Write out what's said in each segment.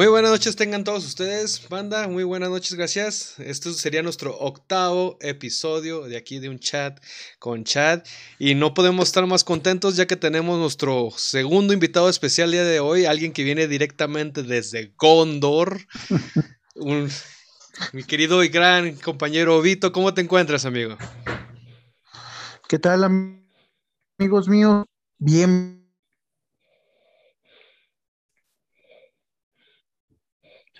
Muy buenas noches tengan todos ustedes, banda. Muy buenas noches, gracias. Esto sería nuestro octavo episodio de aquí de un chat con chat. Y no podemos estar más contentos ya que tenemos nuestro segundo invitado especial día de hoy, alguien que viene directamente desde Gondor. mi querido y gran compañero Vito, ¿cómo te encuentras, amigo? ¿Qué tal, amigos míos? Bien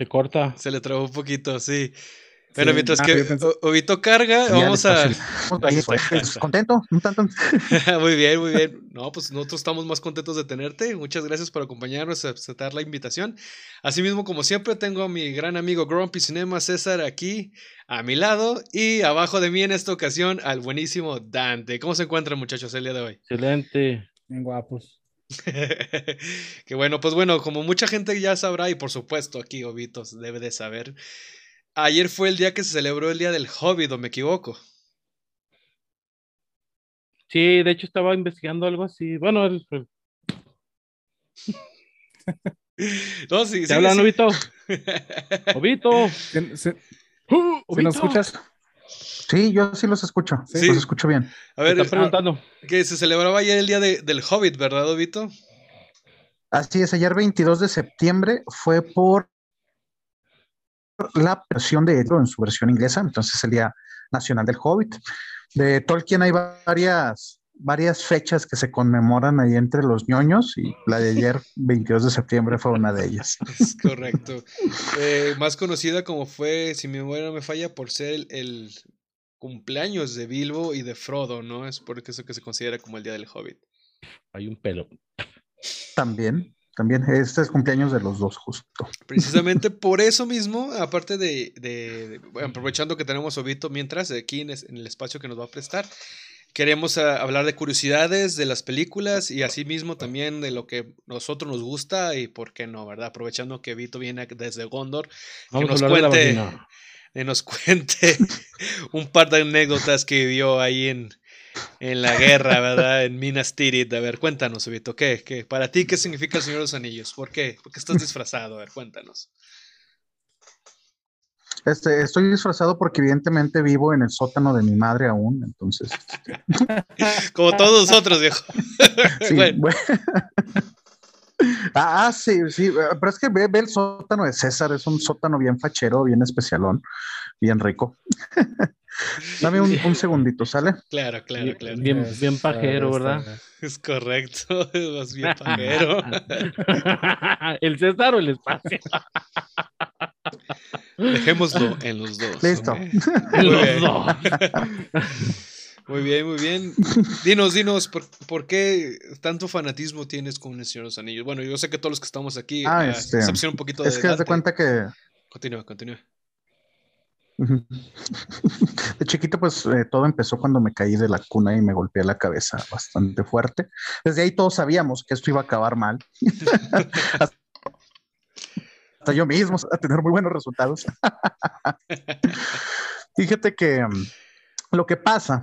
Se corta. Se le trabó un poquito, sí. Bueno, mientras ah, que Obito carga, vamos a. ¿Contento? ¿Un tanto? muy bien, muy bien. No, pues nosotros estamos más contentos de tenerte. Muchas gracias por acompañarnos, a aceptar la invitación. Asimismo, como siempre, tengo a mi gran amigo Grumpy Cinema César aquí a mi lado y abajo de mí en esta ocasión al buenísimo Dante. ¿Cómo se encuentran, muchachos, el día de hoy? Excelente. Bien guapos. que bueno, pues bueno, como mucha gente ya sabrá, y por supuesto aquí Obitos debe de saber, ayer fue el día que se celebró el Día del Hobbit, ¿o me equivoco? Sí, de hecho estaba investigando algo así. Bueno, el... no, sí, ¿Te hablan, Obito? Obito. ¿Se, se, nos escuchas? Sí, yo sí los escucho. Sí, los escucho bien. A ver, está ah, preguntando. que se celebraba ayer el día del Hobbit, ¿verdad, Vito? Así es, ayer 22 de septiembre fue por la versión de Edro en su versión inglesa, entonces el Día Nacional del Hobbit. De Tolkien hay varias, varias fechas que se conmemoran ahí entre los ñoños y la de ayer, 22 de septiembre, fue una de ellas. Es correcto. Eh, más conocida como fue, si mi memoria no me falla, por ser el cumpleaños de Bilbo y de Frodo, ¿no? Es por eso que se considera como el Día del Hobbit. Hay un pelo. También, también, este es cumpleaños de los dos, justo. Precisamente por eso mismo, aparte de, aprovechando que tenemos Obito mientras, aquí en, el espacio que nos va a prestar, queremos ah, hablar de curiosidades de las películas y asimismo también de lo que nosotros nos gusta y por qué no, ¿verdad? Aprovechando que Vito viene desde Gondor, que nos cuente y nos cuente un par de anécdotas que vivió ahí en, en la guerra, ¿verdad? En Minas Tirith. A ver, cuéntanos, Vito, ¿qué, ¿qué? Para ti, ¿qué significa el Señor de los Anillos? ¿Por qué? ¿Por qué estás disfrazado? A ver, cuéntanos. Este, estoy disfrazado porque evidentemente vivo en el sótano de mi madre aún, entonces. Como todos nosotros, viejo. Sí, bueno. Ah, ah, sí, sí, pero es que ve, el sótano de César, es un sótano bien fachero, bien especialón, bien rico. Dame un, segundito, ¿sale? Claro, claro, claro. Bien, bien pajero, ¿verdad? Es correcto, es bien pajero. ¿El César o el espacio? Dejémoslo en los dos. Listo. En los dos. Muy bien, muy bien. Dinos, dinos, ¿por, qué tanto fanatismo tienes con el Señor de los Anillos? Bueno, yo sé que todos los que estamos aquí, ah, uh, este, un poquito Es que haz de cuenta que... Continúa, continúa. De chiquito, pues eh, todo empezó cuando me caí de la cuna y me golpeé la cabeza bastante fuerte. Desde ahí todos sabíamos que esto iba a acabar mal. Hasta yo mismo a tener muy buenos resultados. Fíjate que mm, lo que pasa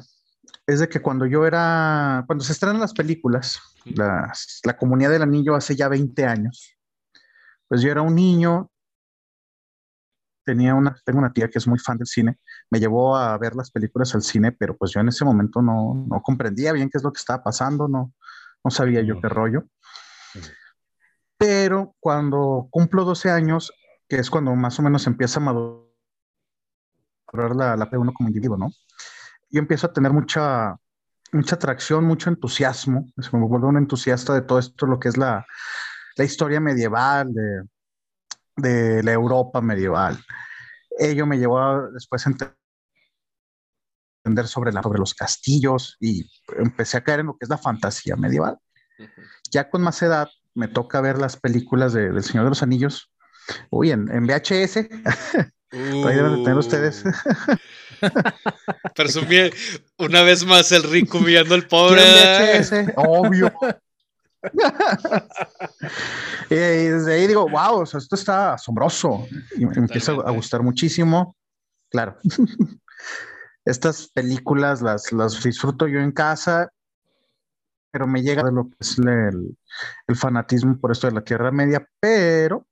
es de que cuando yo era, cuando se estrenan las películas, la comunidad del anillo hace ya 20 años, pues yo era un niño, tenía una, tengo una tía que es muy fan del cine, me llevó a ver las películas al cine, pero pues yo en ese momento no, no comprendía bien qué es lo que estaba pasando, no, no sabía yo qué rollo. Pero cuando cumplo 12 años, que es cuando más o menos empieza a madurar la, la P1 como individuo, ¿no? yo empiezo a tener mucha, mucha atracción, mucho entusiasmo. me vuelvo un entusiasta de todo esto, lo que es la, la historia medieval, de, de, la Europa medieval. Ello me llevó a, después a entender sobre, la, sobre los castillos y empecé a caer en lo que es la fantasía medieval. Ya con más edad me toca ver las películas de, del Señor de los Anillos. Uy, en, en VHS. Ahí deben tener ustedes. Presumí una vez más el rico viendo al pobre. obvio. y desde ahí digo, wow, esto está asombroso. Y me empieza a gustar muchísimo. Claro. Estas películas las, las disfruto yo en casa, pero me llega de lo que es el, el fanatismo por esto de la Tierra Media, pero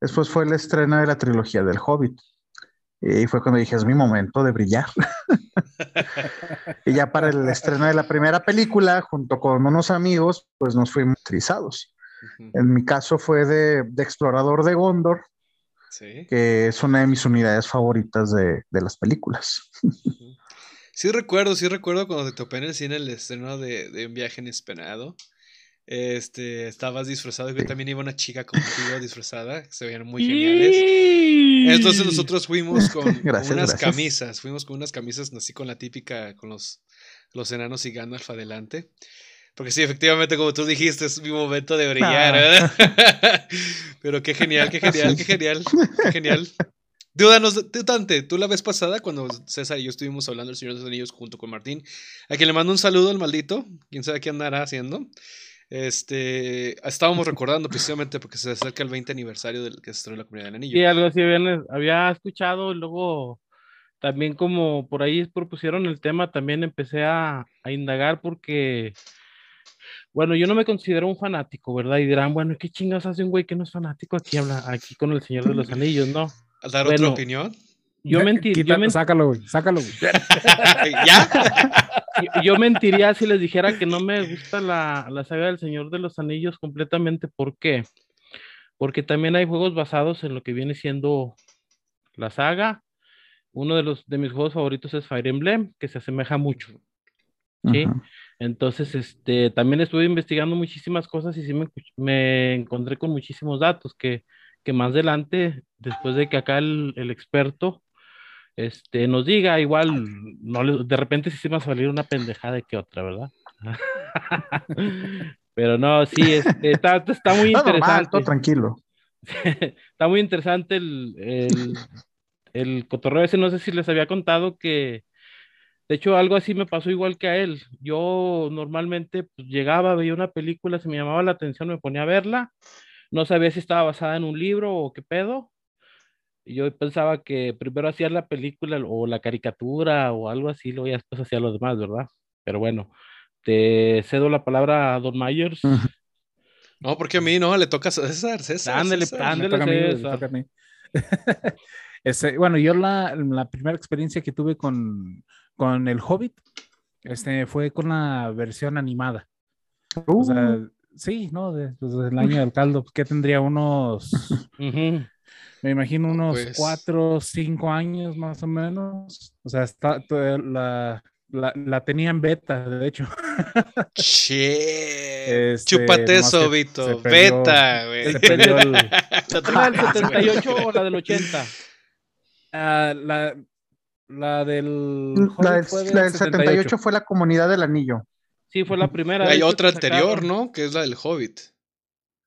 después fue el estreno de la trilogía del Hobbit. Y fue cuando dije, es mi momento de brillar. y ya para el estreno de la primera película, junto con unos amigos, pues nos fuimos trizados. En mi caso fue de, de Explorador de Gondor, que es una de mis unidades favoritas de, de las películas. Sí recuerdo, sí recuerdo cuando te topé en el cine el estreno de, de Un viaje inesperado. Este, estabas disfrazado, yo también iba una chica contigo disfrazada, se veían muy geniales. Entonces nosotros fuimos con, unas camisas, fuimos con unas camisas así con la típica, con los, los enanos y Gandalf adelante. Porque sí, efectivamente, como tú dijiste, es mi momento de brillar, ah. Pero qué genial, qué genial, qué genial, qué genial. Dudanos, Tante, tú la vez pasada, cuando César y yo estuvimos hablando del Señor de los Anillos junto con Martín, a quien le mando un saludo al maldito, quién sabe qué andará haciendo. Este, estábamos recordando precisamente porque se acerca el 20 aniversario del que se estrenó la Comunidad del Anillo. Sí, algo así había escuchado luego también como por ahí propusieron el tema, también empecé a, a indagar porque bueno, yo no me considero un fanático, ¿verdad? Y dirán, bueno, ¿qué chingas hace un güey que no es fanático aquí habla aquí con el Señor de los Anillos, no? ¿Al dar otra opinión? Yo mentiría. Sácalo, güey, sácalo, güey. ¿Ya? yo, mentiría si les dijera que no me gusta la, la, saga del Señor de los Anillos completamente. ¿Por qué? Porque también hay juegos basados en lo que viene siendo la saga. Uno de los de mis juegos favoritos es Fire Emblem, que se asemeja mucho. ¿sí? Entonces, este, también estuve investigando muchísimas cosas y sí me, encontré con muchísimos datos que, que, más adelante, después de que acá el, experto este, nos diga, igual, no de repente sí se va a salir una pendejada de que otra, ¿verdad? Pero no, sí, este, está, está, muy interesante. tranquilo. está muy interesante el, el, el cotorreo ese. No sé si les había contado que de hecho, algo así me pasó igual que a él. Yo normalmente pues, llegaba, veía una película, se me llamaba la atención, me ponía a verla. No sabía si estaba basada en un libro o qué pedo. Y yo pensaba que primero hacía la película o la caricatura o algo así, luego ya después hacía lo demás, ¿verdad? Pero bueno, te cedo la palabra a Don Myers. No, porque a mí no, le toca a César, César. Ándale, ándale, César. Este, bueno, yo la, la primera experiencia que tuve con, con el Hobbit, este, fue con la versión animada. O sea, uh. Sí, ¿no? Desde pues, el año del caldo, pues, que tendría unos, me imagino unos pues cuatro, cinco años más o menos. O sea, está, la, la, la tenía en beta, de hecho. Che. Este, Chúpate eso, Vito. beta, güey. Se perdió el... ¿La del 78 o la del 80? Uh, ah, la, la del. La del, 78. fue la comunidad del anillo. Sí, fue la primera. Hay otra anterior, ¿no? Que es la del Hobbit.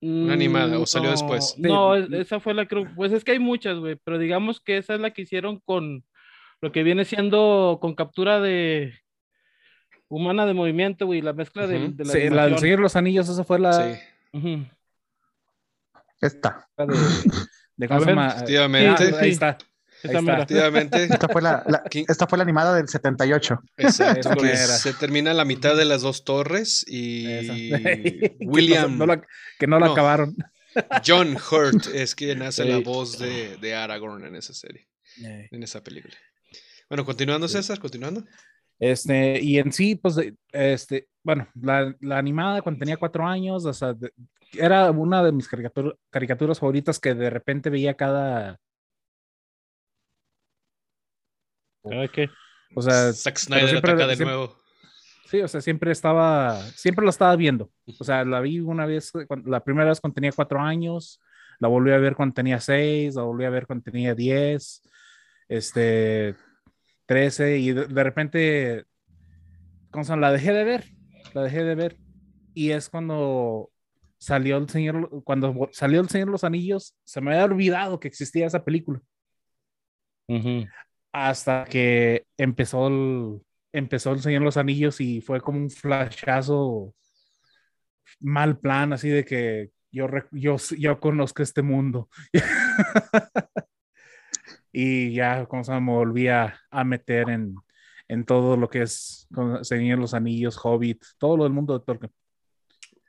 Una animada, o salió después. No, esa fue la creo. Pues es que hay muchas, güey. Pero digamos que esa es la que hicieron con lo que viene siendo con captura de humana de movimiento, güey. La mezcla de, la. Sí, la del Señor los Anillos, esa fue la. Sí. Esta. De, de, Efectivamente. ahí está. Efectivamente. Esta fue la, esta fue la animada del 78. Exacto. se termina la mitad de las dos torres y William. que no, la acabaron. John Hurt es quien hace la voz de, de, Aragorn en esa serie, en esa película. Bueno, continuando, César, continuando. Este, y en sí, pues, este, bueno, la, la animada cuando tenía cuatro años, o sea, era una de mis caricaturas favoritas que de repente veía cada qué? O sea, Zack Snyder siempre, de nuevo. Sí, o sea, siempre estaba, siempre lo estaba viendo. O sea, la vi una vez, la primera vez cuando tenía cuatro años, la volví a ver cuando tenía seis, la volví a ver cuando tenía diez, este, trece, y de, repente, ¿cómo La dejé de ver, la dejé de ver. Y es cuando salió el Señor, cuando salió el Señor los Anillos, se me había olvidado que existía esa película hasta que empezó el, empezó el Señor de los Anillos y fue como un flashazo mal plan, así de que yo, yo, yo conozco este mundo. y ya, como se me volví a, meter en, en, todo lo que es Señor los Anillos, Hobbit, todo lo del mundo de Tolkien.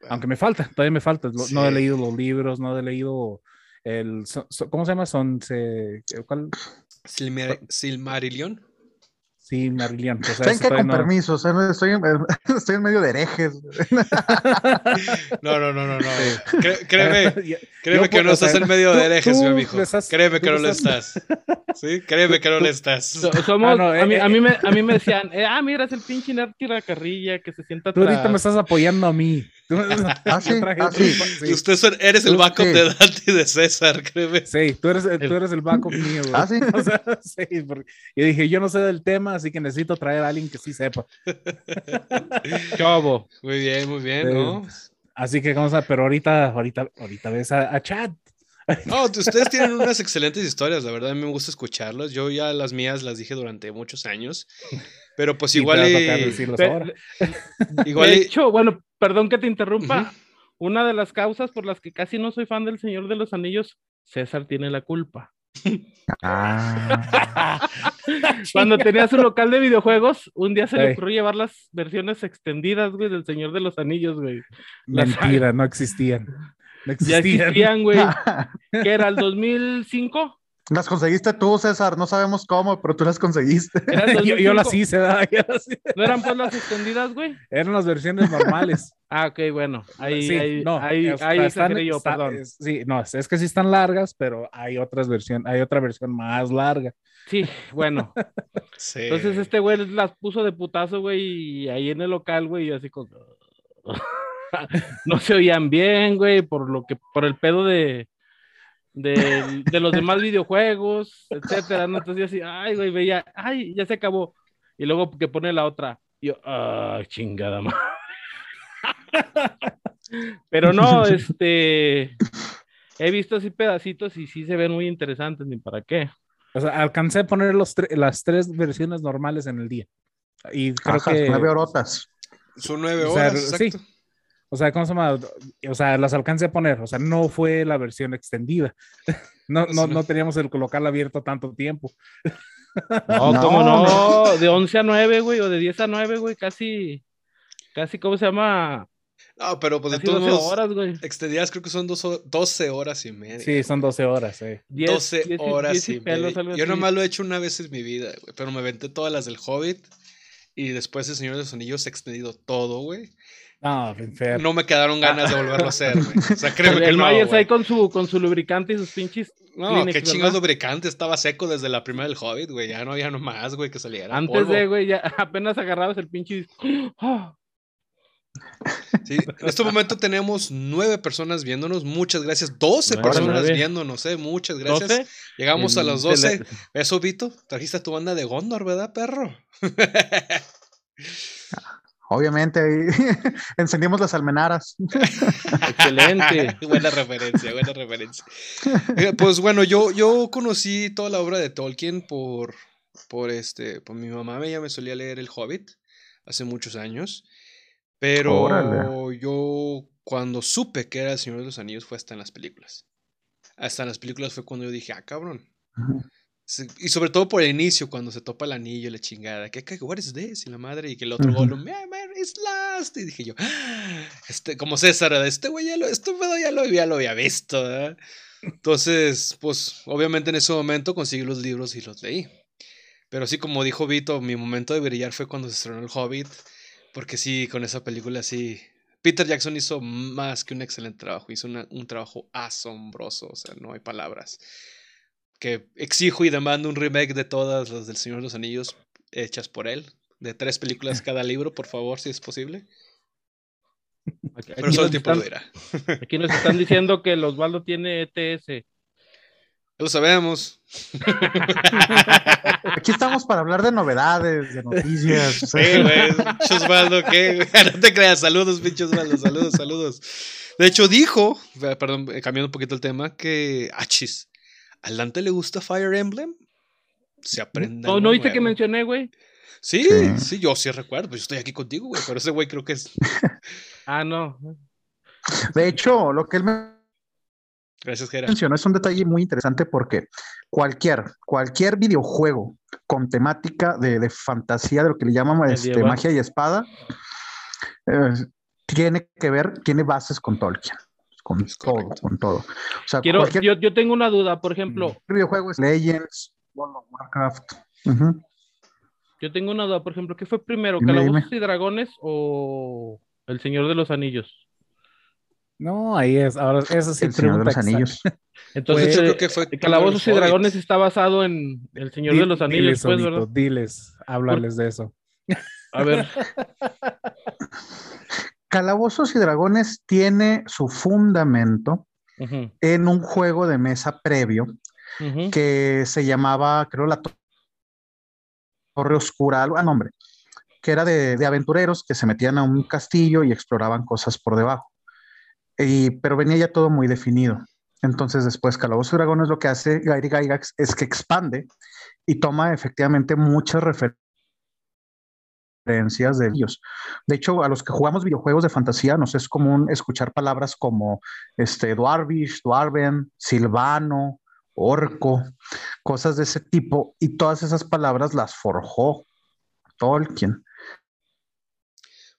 Aunque me falta, todavía me falta. No he leído los libros, no he leído el. ¿Cómo se llama? Son. Se, ¿cuál? Silmarillion. Sí, Marillion. O sea, que con permiso, o sea, estoy, en, estoy en medio de herejes. No, no, no, no, no. créeme, créeme que no estás en medio de herejes, mi amigo. créeme que no lo estás. ¿Sí? Créeme que no lo estás. somos, ah, a, mí, eh, a, mí me, a mí me decían, eh, ah, mira, es el pinche la Carrilla que se sienta Tú ahorita me estás apoyando a mí. Ah, sí, ah, sí. Usted eres el backup de Dante y de César, créeme. Sí, tú eres, tú eres el backup mío. Güey. Ah, sí. O sea, sí porque yo dije, yo no sé del tema, así que necesito traer a alguien que sí sepa. Chavo. Muy bien, muy bien, ¿no? Así que vamos a, pero ahorita, ahorita, ahorita ves a, a Chad. No, ustedes tienen unas excelentes historias, la verdad a mí me gusta escucharlas. Yo ya las mías las dije durante muchos años, pero pues igual... igual de hecho, bueno, perdón que te interrumpa. Una de las causas por las que casi no soy fan del Señor de los Anillos, César tiene la culpa. Ah. Cuando tenía su local de videojuegos, un día se le ocurrió llevar las versiones extendidas, güey, del Señor de los Anillos, güey. Mentira, no existían. Ya existían, güey. ¿Qué era el 2005? Las conseguiste tú, César. No sabemos cómo, pero tú las conseguiste. yo, las hice, ¿No eran pues las extendidas, güey? Eran las versiones normales. ah, ok, bueno. Ahí, sí, ahí, no, ahí, ahí están, yo, perdón. sí, no, es que sí están largas, pero hay otras versiones, hay otra versión más larga. Sí, bueno. sí. Entonces este güey las puso de putazo, güey, y ahí en el local, güey, y así con... no se oían bien, güey, por lo que, por el pedo de, de, los demás videojuegos, etcétera. Entonces yo así, ay, güey, veía, ay, ya se acabó. Y luego que pone la otra, yo, ay, chingada madre. Pero no, este, he visto así pedacitos y sí se ven muy interesantes, ni para qué. O sea, alcancé a poner los las tres versiones normales en el día. Y creo que. Nueve horotas. Son nueve horas. sí. O sea, ¿cómo se llama? O sea, las alcancé a poner. O sea, no fue la versión extendida. No, no, no teníamos el local abierto tanto tiempo. No, ¿cómo no? De 11 a 9, güey, o de 10 a 9, güey, casi, casi, ¿cómo se llama? No, pero pues de todas 12 horas, güey. Extendidas creo que son 12 horas y media. Sí, son 12 horas, sí. 12 horas y media. Yo nomás lo he hecho una vez en mi vida, güey, pero me aventé todas las del Hobbit y después el Señor de los Anillos extendido todo, güey. No, No me quedaron ganas de volverlo a hacer, O sea, créeme que el no. Myers ahí con su, con su lubricante y sus pinches. No, qué chingados lubricante. Estaba seco desde la primera del Hobbit, güey. Ya no había nomás, güey, que saliera. Antes de, güey, ya apenas agarrabas el pinche. Sí, en este momento tenemos nueve personas viéndonos. Muchas gracias. Doce personas viéndonos, eh. Muchas gracias. Llegamos a los doce. Eso, Vito. Trajiste a tu banda de Gondor, ¿verdad, perro? Obviamente, encendimos las almenaras. Excelente. buena referencia, buena referencia. Eh, pues bueno, yo, yo conocí toda la obra de Tolkien por, por este, por mi mamá, ella me solía leer El Hobbit hace muchos años, pero yo cuando supe que era El Señor de los Anillos fue hasta en las películas. Hasta en las películas fue cuando yo dije, ah, cabrón. Y sobre todo por el inicio, cuando se topa el anillo, la chingada. ¿Qué, qué what is this? Y la madre, y que el otro uh -huh. man, it's last. Y dije yo, ah, este, como César, este güey ya lo, este ya lo, ya lo había visto. Entonces, pues, obviamente en ese momento conseguí los libros y los leí. Pero sí, como dijo Vito, mi momento de brillar fue cuando se estrenó El Hobbit. Porque sí, con esa película sí. Peter Jackson hizo más que un excelente trabajo. Hizo un trabajo asombroso. O sea, no hay palabras que exijo y demando un remake de todas las del Señor de los Anillos hechas por él, de tres películas cada libro, por favor, si es posible. Aquí, Pero solo el tiempo lo dirá. Aquí nos están diciendo que el Osvaldo tiene ETS. Lo sabemos. Aquí estamos para hablar de novedades, de noticias. Sí, güey. Osvaldo, ¿qué? No te creas. Saludos, pinche Osvaldo. Saludos, saludos. De hecho, dijo, perdón, cambiando un poquito el tema, que. Achis. ¿Al Dante le gusta Fire Emblem? Se aprende. No, no viste que mencioné, güey. Sí, sí, yo sí recuerdo. Pues yo estoy aquí contigo, güey. Pero ese güey creo que es. ah, no. De hecho, lo que él me Gracias, Gera. mencionó es un detalle muy interesante porque cualquier, cualquier videojuego con temática de, de fantasía, de lo que le llaman este, magia y espada, eh, tiene que ver, tiene bases con Tolkien. Con Es todo, correcto. con todo. O sea, Quiero, cualquier yo, yo tengo una duda, por ejemplo, videojuego es Legends, World of Warcraft. Yo tengo una duda, por ejemplo, ¿qué fue primero, Dime, Calabozos dime. y Dragones o El Señor de los Anillos? No, ahí es. Ahora, esa sí El Señor de los Anillos. Entonces, Pues yo eh, creo que fue Calabozos y. Dragones está basado en El Señor de los Anillos, diles, pues, ¿verdad? diles, háblales de eso. A ver, Calabozos y Dragones tiene su fundamento en un juego de mesa previo que se llamaba, creo, la To- Torre Oscura, algo, ah, nombre, que era de, de aventureros que se metían a un castillo y exploraban cosas por debajo. Y, pero venía ya todo muy definido. Entonces, después, Calabozos y Dragones lo que hace Gary Gygax es que expande y toma efectivamente muchas referencias de ellos. De hecho, a los que jugamos videojuegos de fantasía nos es común escuchar palabras como este, Dwarvish, Dwarven, Silvano, Orco, cosas de ese tipo, y todas esas palabras las forjó Tolkien.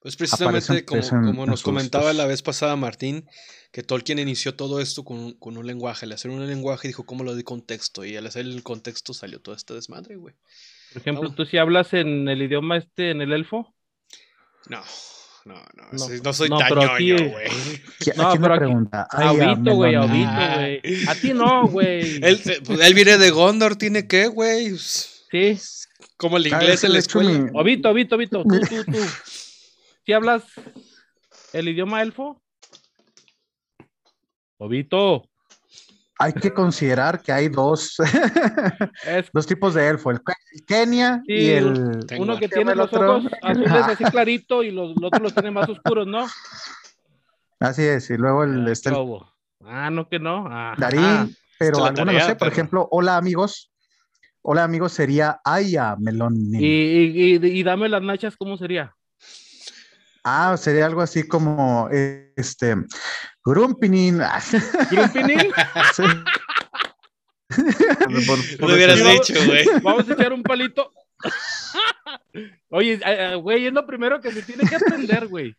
Pues precisamente como, en- como en nos comentaba la vez pasada Martín, que Tolkien inició todo esto con, un- con un lenguaje. Al hacer un lenguaje dijo cómo lo di contexto y al hacer el contexto salió todo este desmadre, güey. Por ejemplo, Vamos. tú si hablas en el idioma este, en el elfo, No, no, no, No, no, soy no, tan pero ñoño, aquí- güey. ¿Qui- No, ¿A quién pero aquí- pregunta? a Ay, a Obito, güey, a Melón. Obito, Ah. güey. A ti no, güey. Él, pues, él viene de Gondor, ¿tiene qué, güey? Sí, Como el Ah, inglés en la escuela. mi- Obito, Obito, Obito, tú, tú, tú. ¿Si hablas el idioma elfo? Obito, Hay que considerar que hay dos, es dos tipos de elfo, el, el Kenia y el... Uno que tiene el los otro. ojos azules así clarito y los, los otros los tiene más oscuros, ¿no? Así es, y luego el, Ah, está ¿qué el hubo? Ah, no que no. Ah, Darín, pero Esta es la algunos no sé, por ejemplo, hola amigos, hola amigos sería Aya Melón. Y, y, y, y dame las nachas, ¿cómo sería? Ah, sería algo así como eh, este Grumpinin. ¿Grumpinin? Sí. Por- Lo hubieras dicho, güey. Vamos a echar un palito. Oye, eh, eh, güey, es lo primero que se tiene que aprender, güey.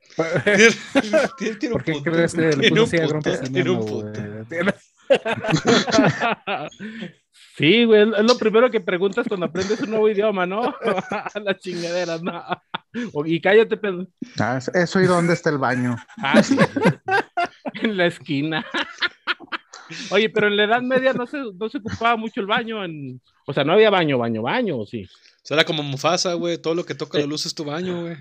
Tiene- tiene un ¿Por qué crees que le Tiene puso un así a tiene un? Tiene- Sí, güey, es lo primero que preguntas cuando aprendes un nuevo idioma, ¿no? Las chingaderas, ¿no? Y cállate, pen- Ah, es- eso y dónde está el baño. Ah, sí. en la esquina. Oye, pero en la Edad Media no se, no se ocupaba mucho el baño. En... O sea, no había baño, baño, baño, ¿o sí? Será como Mufasa, güey. Todo lo que toca la luz es tu baño, güey.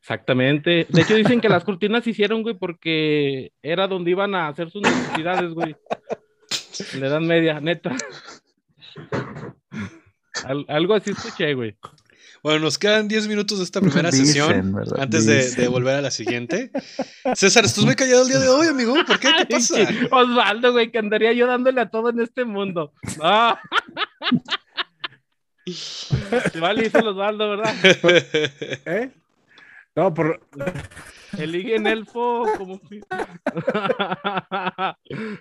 Exactamente. De hecho, dicen que las cortinas se hicieron, güey, porque era donde iban a hacer sus necesidades, güey. En la Edad Media, neta. Al- algo así escuché, güey. Bueno, nos quedan 10 minutos de esta primera Dicen, sesión ¿verdad? antes de, volver a la siguiente. César, estás muy callado el día de hoy, amigo. ¿Por qué? ¿Qué pasa? Osvaldo, güey, que andaría yo dándole a todo en este mundo. Se vale, dice el Osvaldo, ¿verdad? ¿Eh? No, por, El ligue en elfo, como.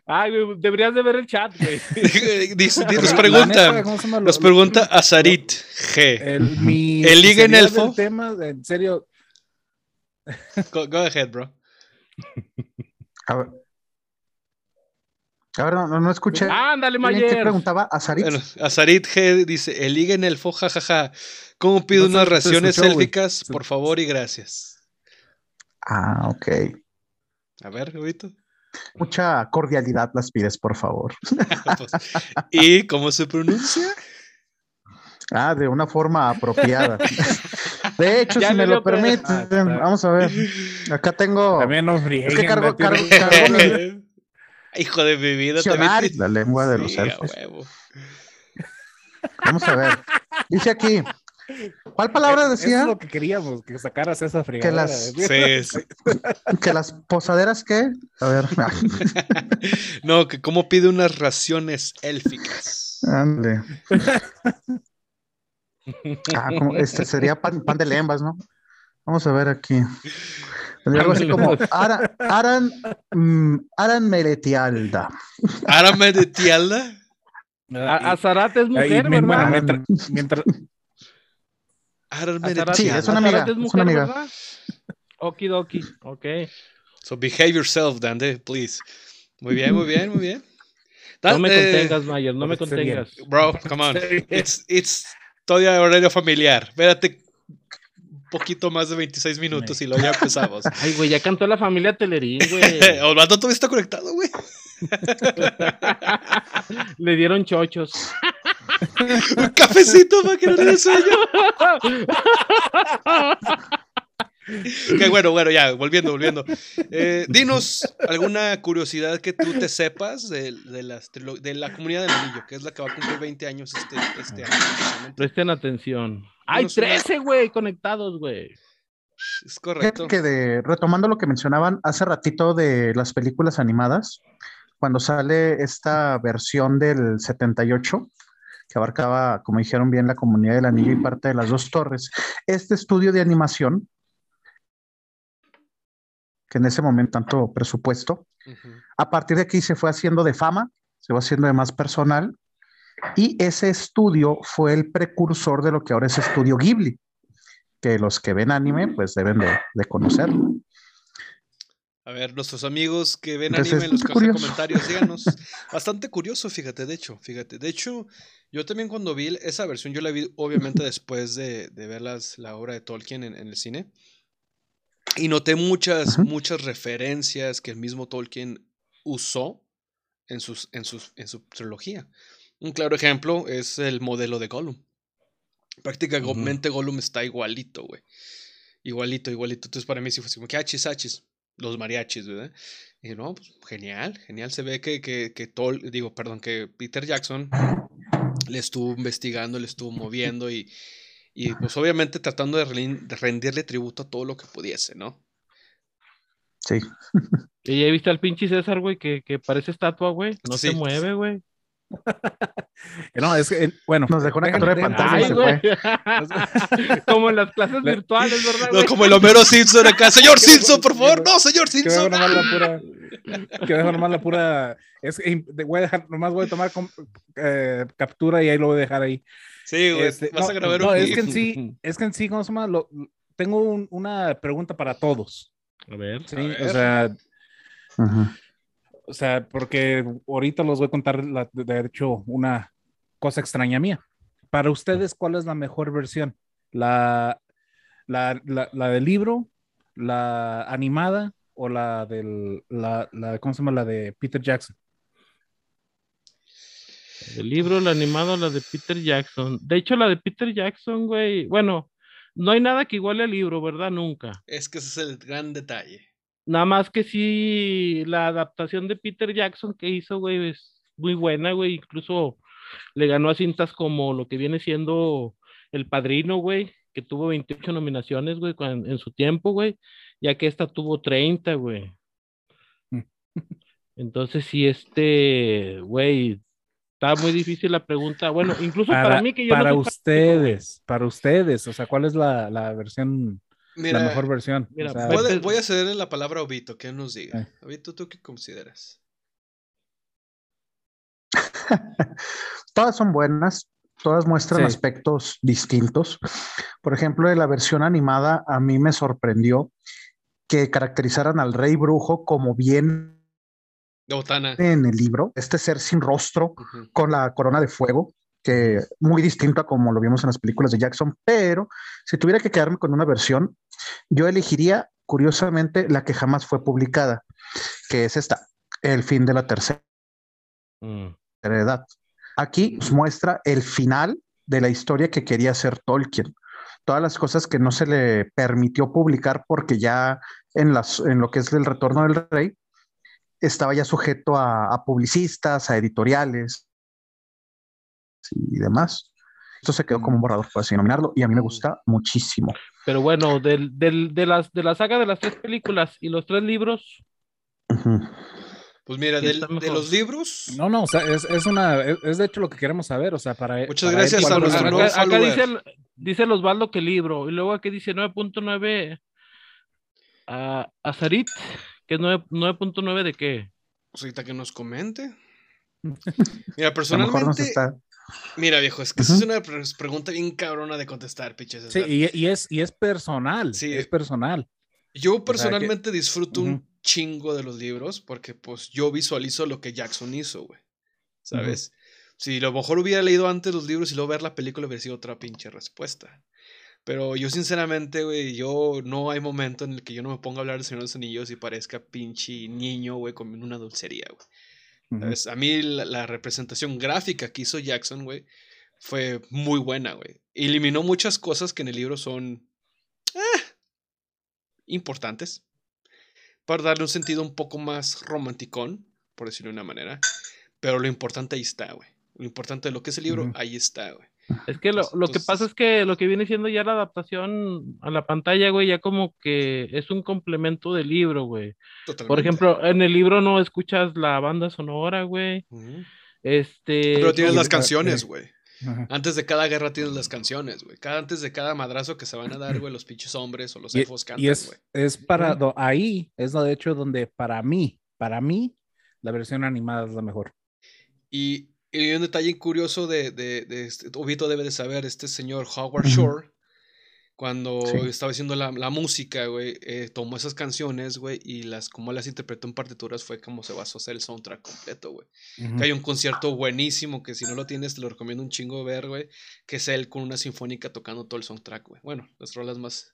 Ay, güey, deberías de ver el chat, güey. Dice- dice- nos la neta, nos pregunta Azarit G. el, mi El liga en especialidad elfo. tema, en serio, Go, go ahead, bro. A ver, A ver, no, no, no escuché. Ándale, ¿Quién- ¿Qué Mayer. preguntaba? ¿Azarit? Bueno, Azarit G dice, el liga en el fo, jajaja. ¿Cómo pido No unas raciones élficas? Por favor y gracias. Ah, ok. A ver, Jovito. Mucha cordialidad las pides, por favor. Pues, ¿Y cómo se pronuncia? Ah, de una forma apropiada. De hecho, Ya si me lo pe- permiten, Ah, vamos a ver. Acá tengo también nos frieguen. que cargo- cargo- cargo- Hijo de mi vida. también. la lengua de los Sí, a elfos. huevo. Vamos a ver. Dice aquí. ¿Cuál palabra Eso es decía? lo que queríamos, que sacaras esa fregadera. las-. Sí, sí. Que las posaderas, ¿qué? A ver. No, que cómo pide unas raciones élficas. Ándale. Ah, como- este sería pan, pan de lembas, ¿no? Vamos a ver aquí. Algo así como Aran, Aran, mm, Aran Meletialda. ¿Aran Meletialda? A, Zarate es mujer, ¿verdad? mientras, mientras... Sí, es una amiga. Es, una amiga. ¿verdad? Okidoki, ok. So behave yourself, Dande, please. Muy bien, muy bien, muy bien. no me contengas, Mayer, no me contengas. Bro, come on. It's, it's todavía horario familiar. Espérate un poquito más de 26 minutos y luego ya empezamos. Ay, güey, ya cantó la familia Telerín, güey. Osvaldo todavía está conectado, güey. Le dieron chochos. Un cafecito para que no le sueño. Qué bueno, bueno, ya, volviendo, volviendo. Eh, dinos alguna curiosidad que tú te sepas de, de, las, de la comunidad del anillo, que es la que va a cumplir 20 años este, este año. Presten atención. Hay 13, güey, conectados, güey. Es correcto. Que de, retomando lo que mencionaban hace ratito de las películas animadas, cuando sale esta versión del 78, que abarcaba, como dijeron bien, la comunidad del anillo y parte de las dos torres, este estudio de animación que en ese momento tanto presupuesto. A partir de aquí se fue haciendo de fama, se fue haciendo de más personal, y ese estudio fue el precursor de lo que ahora es Estudio Ghibli, que los que ven anime pues deben de, de conocerlo. A ver, nuestros amigos que ven anime en los comentarios, díganos. Bastante curioso, fíjate, de hecho, fíjate. De hecho, yo también cuando vi esa versión, yo la vi obviamente después de, de ver las, la obra de Tolkien en, en el cine. Y noté muchas, muchas referencias que el mismo Tolkien usó en, sus, en, sus, en su trilogía. Un claro ejemplo es el modelo de Gollum. Prácticamente Gollum está igualito, güey. Igualito, igualito. Entonces para mí sí fue como que achis, achis. Los mariachis, ¿verdad? Y no, pues genial, genial. Se ve que, que, que Tol, digo, perdón, que Peter Jackson le estuvo investigando, le estuvo moviendo y, y pues obviamente tratando de, rendirle tributo a todo lo que pudiese, ¿no? Sí. Y ya viste al pinche César, güey, que, que parece estatua, güey. No se mueve, güey. no, es que, bueno. Nos dejó una captura de pantalla. güey. como en las clases virtuales, ¿verdad? No, como el Homero Simpson acá. Señor Simpson, por favor. No, señor Simpson. Que dejo nomás la pura. Que dejo nomás la pura. Es, voy a dejar, nomás voy a tomar eh, captura y ahí lo voy a dejar ahí. Sí, güey, este, vas no, a grabar no, es que en sí, es que en sí, ¿cómo se llama? Lo, tengo un, una pregunta para todos. A ver. Sí, o sea. O sea, porque ahorita los voy a contar, la, de hecho, una cosa extraña mía. Para ustedes, ¿cuál es la mejor versión? ¿La, la, la, la del libro, la animada o la del, la, la, ¿cómo se llama? La de Peter Jackson. El libro, la animado, la de Peter Jackson. De hecho, la de Peter Jackson, güey, bueno, no hay nada que iguale al libro, ¿verdad? Nunca. Es que ese es el gran detalle. Nada más que sí, la adaptación de Peter Jackson que hizo, güey, es muy buena, güey. Incluso le ganó a cintas como lo que viene siendo El Padrino, güey, que tuvo 28 nominaciones, güey, en su tiempo, güey, ya que esta tuvo 30, güey. Entonces, sí, este, güey, Está muy difícil la pregunta. Bueno, incluso para, mí que yo Para ustedes, para ustedes, o sea, ¿cuál es la, la versión, la mejor versión? Mira, voy a cederle la palabra a Obito, que nos diga. Eh. Obito, ¿tú qué consideras? todas son buenas, todas muestran aspectos distintos. Por ejemplo, de la versión animada, a mí me sorprendió que caracterizaran al rey brujo como bien en el libro, este ser sin rostro con la corona de fuego, que muy distinto a como lo vimos en las películas de Jackson, pero si tuviera que quedarme con una versión, yo elegiría curiosamente la que jamás fue publicada, que es esta, El fin de la tercera mm. edad. Aquí muestra el final de la historia que quería hacer Tolkien. Todas las cosas que no se le permitió publicar porque ya en, las, en lo que es el retorno del rey, estaba ya sujeto a, publicistas, a editoriales y demás. Esto se quedó como un borrador, por así denominarlo, y a mí me gusta muchísimo. Pero bueno, del, de, las, de la saga de las tres películas y los tres libros. Pues mira, de los libros. No, no, o sea, es, una, es, de hecho lo que queremos saber, o sea, para. Muchas gracias a nuestro Acá, acá dice, dice el Osvaldo que libro, y luego aquí dice 9.9 a, a Sarit, que es 9.9 de qué? Pues ahorita que nos comente. Mira, A lo mejor nos personalmente. está. Mira, viejo, es que esa es una pre- pregunta bien cabrona de contestar, piches. Sí, y, y es, y es personal. Sí. Es personal. Yo que- personalmente disfruto un chingo de los libros porque pues yo visualizo lo que Jackson hizo, güey. ¿Sabes? Si a lo mejor hubiera leído antes los libros y luego ver la película hubiera sido otra pinche respuesta. Pero yo sinceramente, güey, yo no hay momento en el que yo no me ponga a hablar de Señor de los Anillos y parezca pinche niño, güey, comiendo una dulcería, güey. A mí la, la representación gráfica que hizo Jackson, güey, fue muy buena, güey. Eliminó muchas cosas que en el libro son eh, importantes. Para darle un sentido un poco más romanticón, por decirlo de una manera. Pero lo importante ahí está, güey. Lo importante de lo que es el libro, ahí está, güey. Es que lo, Entonces- lo que pasa es que lo que viene siendo ya la adaptación a la pantalla, güey, ya como que es un complemento del libro, güey. Por ejemplo, en el libro no escuchas la banda sonora, güey. Este. Pero tienes las canciones, güey. Ajá. Antes de cada guerra tienes las canciones, güey. Cada, antes de cada madrazo que se van a dar, güey, los pinches hombres o los Y, elfos cantan, y es, güey. es para do- ahí, es de hecho donde para mí, para mí, la versión animada es la mejor. Y, y un detalle curioso de, de, de este, Obito debe de saber, este señor Howard. Shore, cuando Sí. estaba haciendo la, la música, güey, eh, tomó esas canciones, güey, y las, como las interpretó en partituras fue como se basó a hacer el soundtrack completo, güey. Que hay un concierto buenísimo que si no lo tienes te lo recomiendo un chingo ver, güey, que es él con una sinfónica tocando todo el soundtrack, güey. Bueno, las rolas más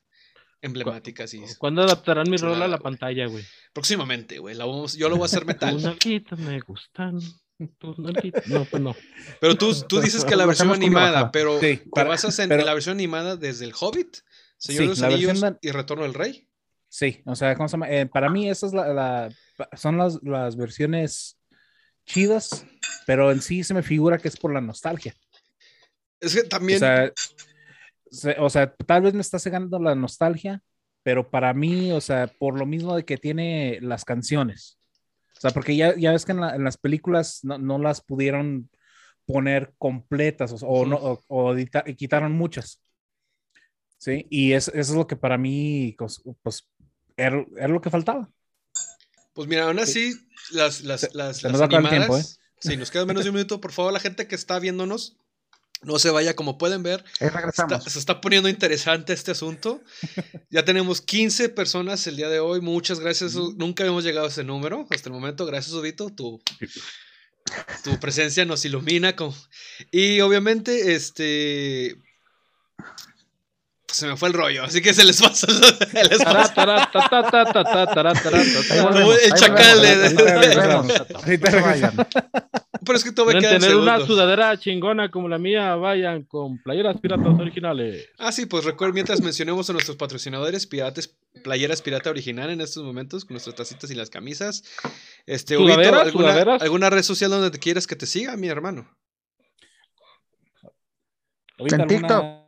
emblemáticas y ¿Cuándo adaptarán mi Chulada, rol a la pantalla, güey? próximamente, güey, yo lo voy a hacer metal. Nalguitas me gustan. No, pues no. Pero tú, tú dices que la versión animada, pero Sí, ¿te para- basas en pero- la versión animada desde el Hobbit, Señor Sí, de los Anillos de- y Retorno del Rey? Sí, o sea, ¿cómo se llama? Eh, para mí esas la, la- son las, las versiones chidas, pero en sí se me figura que es por la nostalgia. Es que también, O sea, se- o sea, tal vez me está cegando la nostalgia, pero para mí, o sea, por lo mismo de que tiene las canciones. Sea, porque ya, ya ves que en, la- en las películas no, no las pudieron poner completas o, o no, o, o edita- y quitaron muchas. Sí, y es- eso es lo que para mí, pues, pues, era, era lo que faltaba. pues mira, aún así, las, las, Se- las, se las nos animadas, tiempo, ¿eh? sí, nos queda menos de un minuto, por favor, la gente que está viéndonos, no se vaya, como pueden ver, Está- se está poniendo interesante este asunto. Ya tenemos 15 personas el día de hoy. Muchas gracias. Nunca habíamos llegado a ese número hasta el momento. Gracias, Udito. Tu, tu presencia nos ilumina. con- Y obviamente, este. Pues se me fue el rollo, así que se les pasa. se les el chacal de-. Pero es que queda en tener una sudadera chingona como la mía, vayan con playeras piratas originales. Ah, sí, pues recuerden, mientras mencionemos a nuestros patrocinadores, Pirates, Playeras Pirata Original en estos momentos, con nuestras tacitas y las camisas. Este, Ubito, ¿Sudaderas? ¿alguna, ¿Sudaderas? ¿alguna red social donde te quieras que te siga, mi hermano? En alguna- TikTok.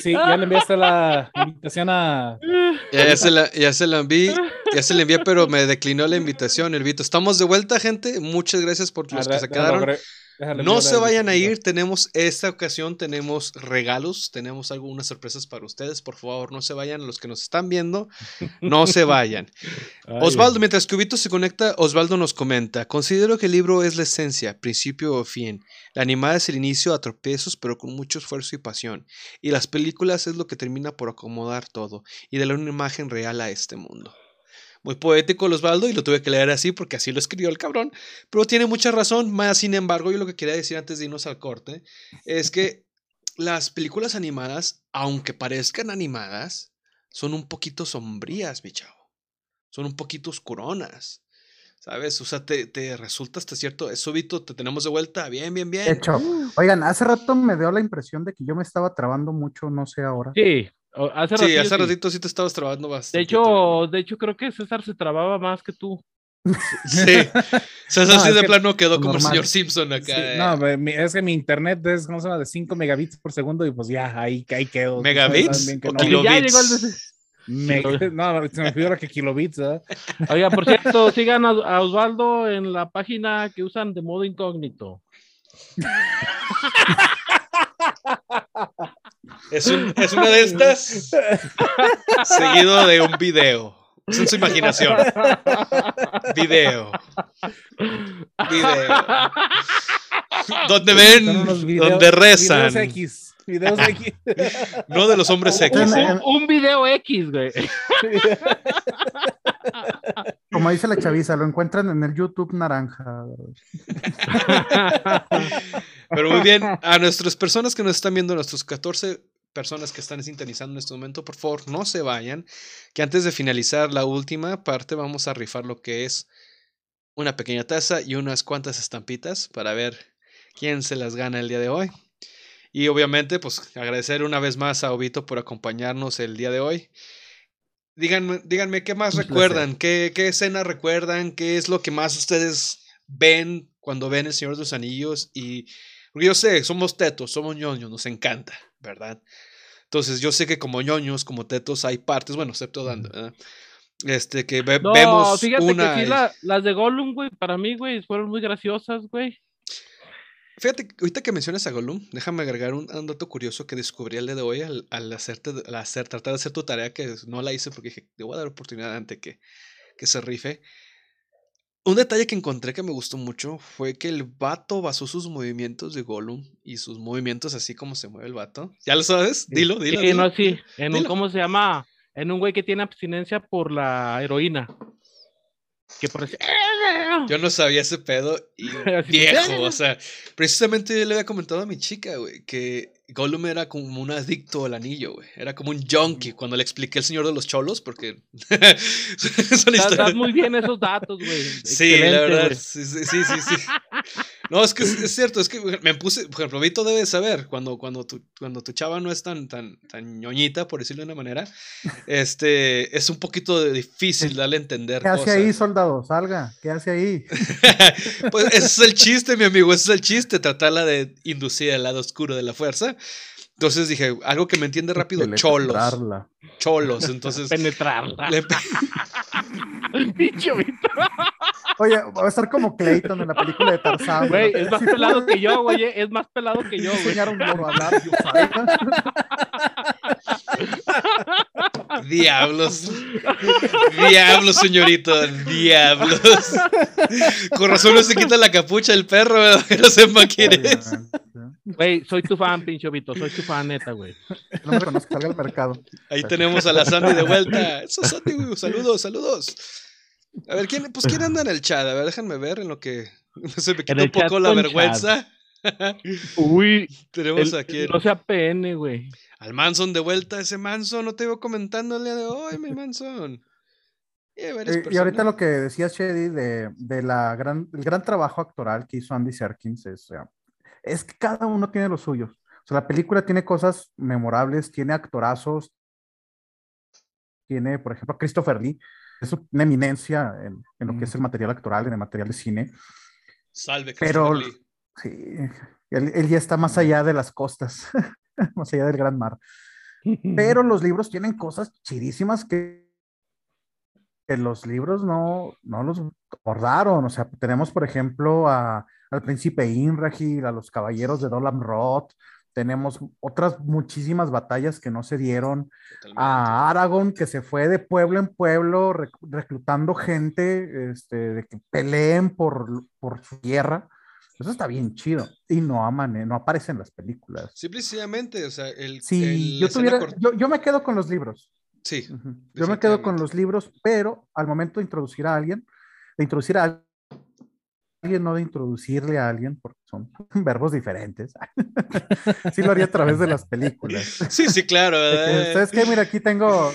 Sí, ya le enviaste la invitación a. Ya, ya se la, ya se la envié, ya se la envié, pero me declinó la invitación, Elvito. Estamos de vuelta, gente. Muchas gracias por los que se quedaron. No se vayan a ir, tenemos esta ocasión, tenemos regalos, tenemos algunas sorpresas para ustedes. Por favor, no se vayan, los que nos están viendo, no se vayan. Ay, Osvaldo, mientras que Ubito se conecta, Osvaldo nos comenta, considero que el libro es la esencia, principio o fin. La animada es el inicio a tropiezos, pero con mucho esfuerzo y pasión. Y las películas es lo que termina por acomodar todo y darle una imagen real a este mundo. Muy poético el Osvaldo y lo tuve que leer así porque así lo escribió el cabrón, pero tiene mucha razón. Más sin embargo, yo lo que quería decir antes de irnos al corte es que las películas animadas, aunque parezcan animadas, son un poquito sombrías, mi chavo. Son un poquito oscuronas. ¿Sabes? O sea, te, te resulta hasta cierto, es súbito, te tenemos de vuelta, bien, bien, bien. De hecho, oigan, hace rato me dio la impresión de que yo me estaba trabando mucho, no sé ahora. Sí, hace sí, hace sí. ratito sí te estabas trabando bastante. De hecho, de hecho, creo que César se trababa más que tú. Sí. César No, sí es de que- plano quedó como el señor Simpson acá. Sí, eh. no, es que mi internet es, ¿cómo se llama? De 5 megabits por segundo y pues ya, ahí, ahí quedo. ¿Megabits que o no. Kilobits. Me- no, se me figura que kilobits, ¿verdad? Oiga, por cierto, sigan a, a Osvaldo en la página que usan de modo incógnito. Es, un- es una de estas seguido de un video. Es en su imaginación. Video. Video. Donde ven, donde rezan. Videos X. Videos X. No de los hombres un, X. ¿eh? un- un video X, güey. Como dice la chaviza, lo encuentran en el YouTube naranja. Pero muy bien, a nuestras personas que nos están viendo, nuestros 14 personas que están sintonizando en este momento, por favor, no se vayan, que antes de finalizar la última parte vamos a rifar lo que es una pequeña taza y unas cuantas estampitas para ver quién se las gana el día de hoy. Y obviamente, pues agradecer una vez más a Obito por acompañarnos el día de hoy. Díganme, díganme ¿qué más recuerdan? ¿Qué, ¿Qué escena recuerdan? ¿Qué es lo que más ustedes ven cuando ven El Señor de los Anillos? Y yo sé, somos tetos, somos ñoños, nos encanta, ¿verdad? Entonces yo sé que como ñoños, como tetos, hay partes, bueno, excepto dando, ¿verdad? Este, que ve- No, vemos fíjate una... que sí, la- las de Gollum, güey, para mí, güey, fueron muy graciosas, güey. Fíjate, ahorita que mencionas a Gollum, déjame agregar un, un dato curioso que descubrí el día de hoy al, al hacerte, al hacer, tratar de hacer tu tarea, que no la hice porque dije, te voy a dar oportunidad antes que, que se rife. Un detalle que encontré que me gustó mucho fue que el vato basó sus movimientos de Gollum y sus movimientos así como se mueve el vato. ¿Ya lo sabes? Dilo, dilo. Sí, dilo. no, sí, en un, Dilo. ¿cómo se llama? En un güey que tiene abstinencia por la heroína. Que por eso- Yo no sabía ese pedo y viejo, o sea, precisamente yo le había comentado a mi chica, güey, que Gollum era como un adicto al anillo, güey, era como un junkie cuando le expliqué el Señor de los Cholos, porque son historias... muy bien esos datos, güey. Sí, la verdad, sí, sí, sí, sí. No, es que es, es cierto, es que me puse, por ejemplo, Vito debe saber, cuando, cuando, tu, cuando tu chava no es tan, tan, tan ñoñita, por decirlo de una manera, este, es un poquito de difícil darle a entender ¿Qué hace cosas. ahí, soldado? Salga. ¿Qué hace ahí? pues ese es el chiste, mi amigo, ese es el chiste, tratarla de inducir al lado oscuro de la fuerza. Entonces dije, algo que me entiende rápido, cholos, Telepenetrarla. cholos. Entonces, Penetrarla. le-. Oye, va a estar como Clayton en la película de Tarzán. Güey, ¿no? es más pelado que yo, güey. eh, Es más pelado que yo, güey. enseñar a un loro a hablar. Diablos, diablos, señorito, diablos. Con razón no se quita la capucha el perro, ¿verdad? que no sepa quién es. Güey, soy tu fan, pinche Vito. Soy tu fan, neta, güey. No me conozco, salga al mercado. Ahí tenemos a la Sandy de vuelta. Eso, Sandy, güey, saludos, saludos. A ver, ¿quién, pues, ¿quién anda en el chat? A ver, déjenme ver en lo que se me quita un poco la vergüenza. Uy, tenemos el- aquí no sea PN, güey. Al Manson de vuelta. Ese Manson, no te iba comentando el día de hoy, mi Manson. Y, Eh, y ahorita lo que decías, Shady, de, de la gran, el gran trabajo actoral que hizo Andy Serkins es, o sea, es que cada uno tiene los suyos. O sea, la película tiene cosas memorables, tiene actorazos, tiene, por ejemplo, a Christopher Lee, es una eminencia en, en lo que es el material actoral, en el material de cine. Salve, Pero- Christopher Lee. Sí, él, él ya está más allá de las costas, más allá del gran mar. Pero los libros tienen cosas chidísimas que, que los libros no, no los abordaron. O sea, tenemos, por ejemplo, a, al príncipe Inrahil, a los caballeros de Dolan Roth. Tenemos otras muchísimas batallas que no se dieron. Totalmente. A Aragorn, que se fue de pueblo en pueblo rec- reclutando gente este, de que peleen por, por su tierra. Eso está bien chido. Y no, aman, no aparece en las películas. Simple y sencillamente, o sea, el. Si el- yo tuviera, yo, yo me quedo con los libros. Sí, Ujú. Yo me quedo con los libros, pero al momento de introducir a alguien, de introducir a alguien, no de introducirle a alguien, porque son verbos diferentes. sí lo haría a través de las películas. Sí, sí, claro. Que, ¿verdad? ¿Sabes qué? Mira, aquí tengo.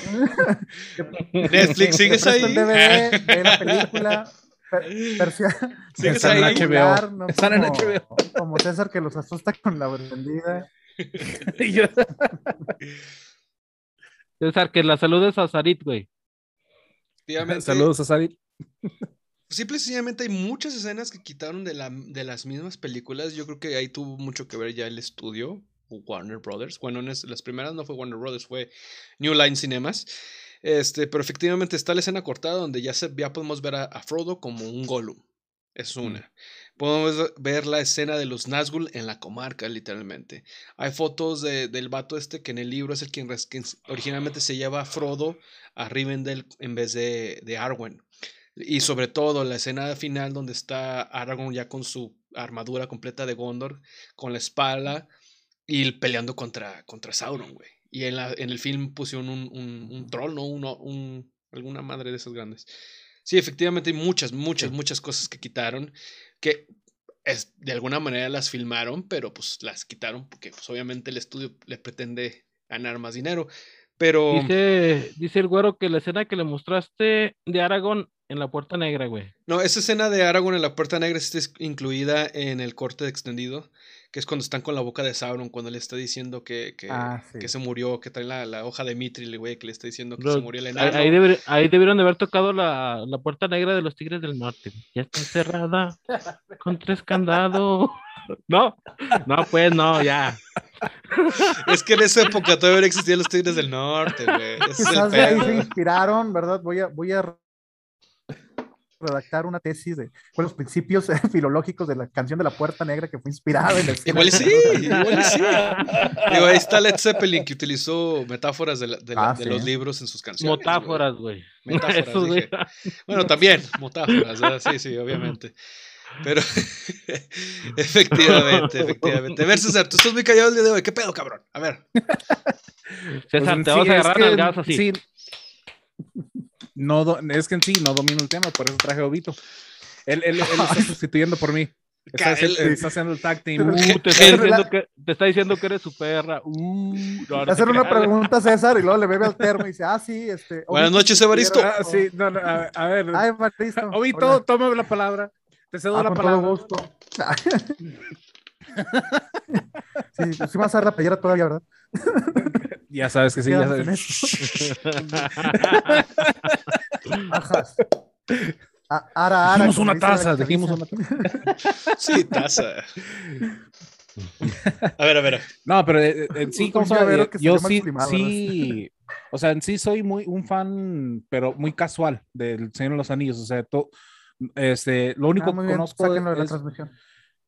Netflix, ¿sigues ahí? el DVD, ve la película. Están en HBO. Están en HBO. Como César que los asusta con la vendida. César, que la saludes a Sarit, güey. Saludos a Sarit. Simple y sencillamente hay muchas escenas que quitaron de, la, de las mismas películas. Yo creo que ahí tuvo mucho que ver ya el estudio, Warner Brothers. Bueno, en las primeras no fue Warner Brothers, fue New Line Cinemas. Este, pero efectivamente está la escena cortada donde ya, se, ya podemos ver a, Frodo como un Gollum. Es mm. una. Podemos ver la escena de los Nazgûl en la comarca, literalmente. Hay fotos de, del vato este que en el libro es el quien, originalmente se lleva a Frodo a Rivendell en vez de, de Arwen. Y sobre todo la escena final donde está Aragorn ya con su armadura completa de Gondor, con la espalda y peleando contra, contra Sauron, güey. Y en, la, en el film pusieron un, un, un troll, ¿no? Uno, un, alguna madre de esas grandes. Sí, efectivamente hay muchas, muchas, muchas cosas que quitaron, que es, de alguna manera las filmaron, pero pues las quitaron porque pues, obviamente el estudio le pretende ganar más dinero. Pero. Dice, dice el güero que la escena que le mostraste de Aragón en la Puerta Negra, güey. No, esa escena de Aragorn en la Puerta Negra está incluida en el corte extendido, que es cuando están con la boca de Sauron, cuando le está diciendo que, que, ah, que se murió, que trae la, la hoja de Mithril, güey, que le está diciendo que se murió el enano. Ahí, ahí, debieron de haber tocado la, la, Puerta Negra de los Tigres del Norte. Ya está cerrada, con tres candados. No, no, pues no, ya. Es que en esa época todavía existían los Tigres del Norte, güey. ahí se inspiraron, ¿verdad? Voy a, voy a redactar una tesis de los principios filológicos de la canción de la Puerta Negra que fue inspirada en el Igual sí, igual sí. Digo, ahí está Led Zeppelin que utilizó metáforas de, ah, los libros en sus canciones. Metáforas, güey. Metáforas, Bueno, también, metáforas, sí, sí, obviamente. Pero efectivamente, efectivamente. A ver, César, tú estás muy callado el día de hoy. ¿Qué pedo, cabrón? A ver. César, pues te vas a agarrar al gas así. Sí, no, es que en sí no domino el tema, por eso traje a Obito. Él, él, está sustituyendo por mí. Está, haciendo el tag team. Uh, te, está diciendo que, te, está diciendo que, eres su perra. Uh, hacer una pregunta a César y luego le bebe al termo y dice, ah, sí, este. Buenas noches, Evaristo. Ah, sí, no, no, a, ver. Ay, Evaristo. Obito, toma la palabra. Te cedo ah, la palabra. Gusto. sí, sí vas a dar la playera todavía, ¿verdad? Ya sabes que sí, ya sabes. Ajas. Ara, ara. Dijimos una taza, dijimos una taza. Sí, taza. A ver, a ver. No, pero eh, eh, en sí, como sabe, yo sí, sí, o sea, en sí soy muy un fan, pero muy casual del Señor de los Anillos. O sea, to, este, lo único ah, que conozco es,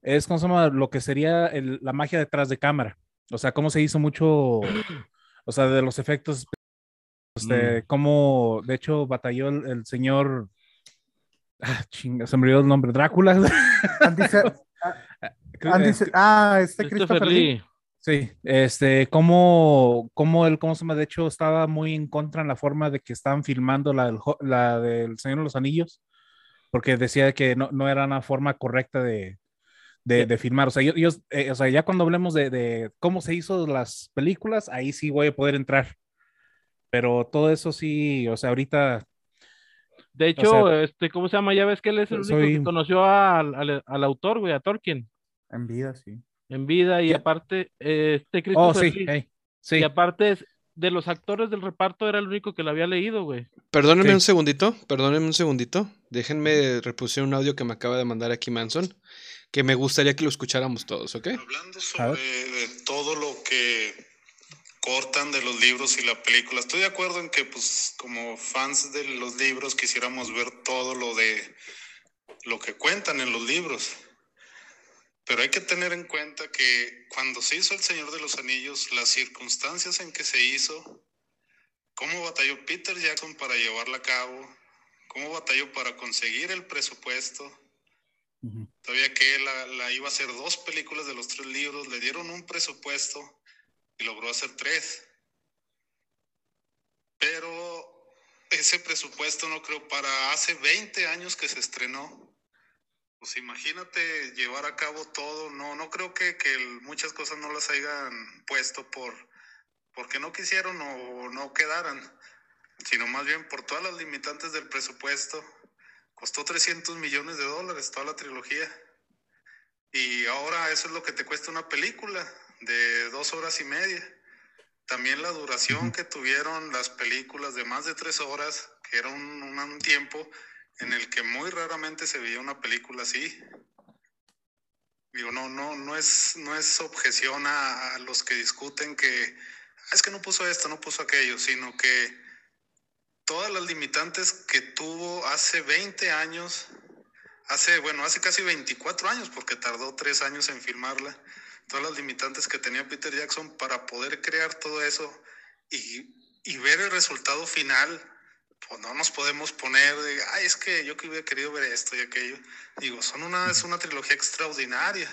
es, como se llama, lo que sería el, la magia detrás de cámara. O sea, cómo se hizo mucho o sea, de los efectos, este, mm. cómo, de hecho, batalló el, señor, ah, chinga, se me olvidó el nombre, Drácula. Andy, Andy, ah, este Christopher, Lee. Sí, este, cómo, cómo él, cómo se llama, de hecho, estaba muy en contra en la forma de que estaban filmando la del, la del Señor de los Anillos, porque decía que no, no era una forma correcta de, de, filmar. O sea, yo, eh, o sea, ya cuando hablemos de, cómo se hizo las películas, ahí sí voy a poder entrar. Pero todo eso sí, o sea, ahorita. De hecho, este, ¿cómo se llama? Ya ves que él es el único que conoció al, al, autor, güey, a Tolkien. En vida, sí. En vida, y aparte, este Oh, sí, sí. Y aparte, de los actores del reparto, era el único que lo había leído, güey. Perdónenme un segundito, perdónenme un segundito. Déjenme reproducir un audio que me acaba de mandar aquí Manson que me gustaría que lo escucháramos todos, ¿ok? Hablando sobre todo lo que cortan de los libros y la película, estoy de acuerdo en que, pues, como fans de los libros, quisiéramos ver todo lo de lo que cuentan en los libros. Pero hay que tener en cuenta que cuando se hizo El Señor de los Anillos, las circunstancias en que se hizo, cómo batalló Peter Jackson para llevarla a cabo, cómo batalló para conseguir el presupuesto, Todavía que la, la, iba a hacer dos películas de los tres libros, le dieron un presupuesto y logró hacer tres. Pero ese presupuesto no creo para hace 20 años que se estrenó. Pues imagínate llevar a cabo todo. No, no creo que, que muchas cosas no las hayan puesto por porque no quisieron o no quedaran, sino más bien por todas las limitantes del presupuesto costó 300 millones de dólares toda la trilogía. Y ahora eso es lo que te cuesta una película de dos horas y media. También la duración que tuvieron las películas de más de tres horas, que era un, un tiempo en el que muy raramente se veía una película así. Digo, no, no, no es, no es objeción a, a los que discuten que "Ah, es que no puso esto, no puso aquello, sino que todas las limitantes que tuvo hace 20 años, hace, bueno, hace casi 24 años, porque tardó tres años en filmarla, todas las limitantes que tenía Peter Jackson para poder crear todo eso y, y ver el resultado final, pues no nos podemos poner de, ay, es que yo que hubiera querido ver esto y aquello. Digo, son una, es una trilogía extraordinaria.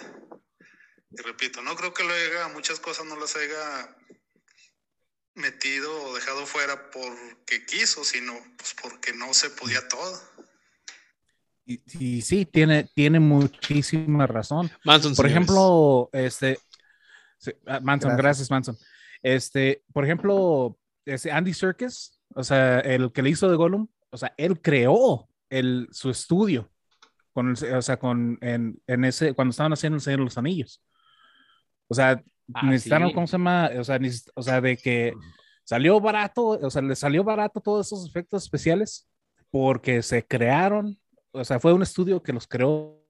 Y repito, no creo que lo haya, muchas cosas no las haya metido o dejado fuera porque quiso, sino pues porque no se podía todo. Y, y sí, tiene, tiene muchísima razón. Manson, Por señores. ejemplo, este, sí, ah, Manson, Gracias. gracias. Manson. Este, por ejemplo, ese Andy Serkis, o sea, el que le hizo de Gollum, o sea, él creó el, su estudio con el, o sea, con, en, en ese, cuando estaban haciendo el Señor de los Anillos. O sea, Ah, necesitaron, sí. ¿cómo se llama? O sea, neces- o sea, de que salió barato, o sea, le salió barato todos esos efectos especiales porque se crearon, o sea, fue un estudio que los creó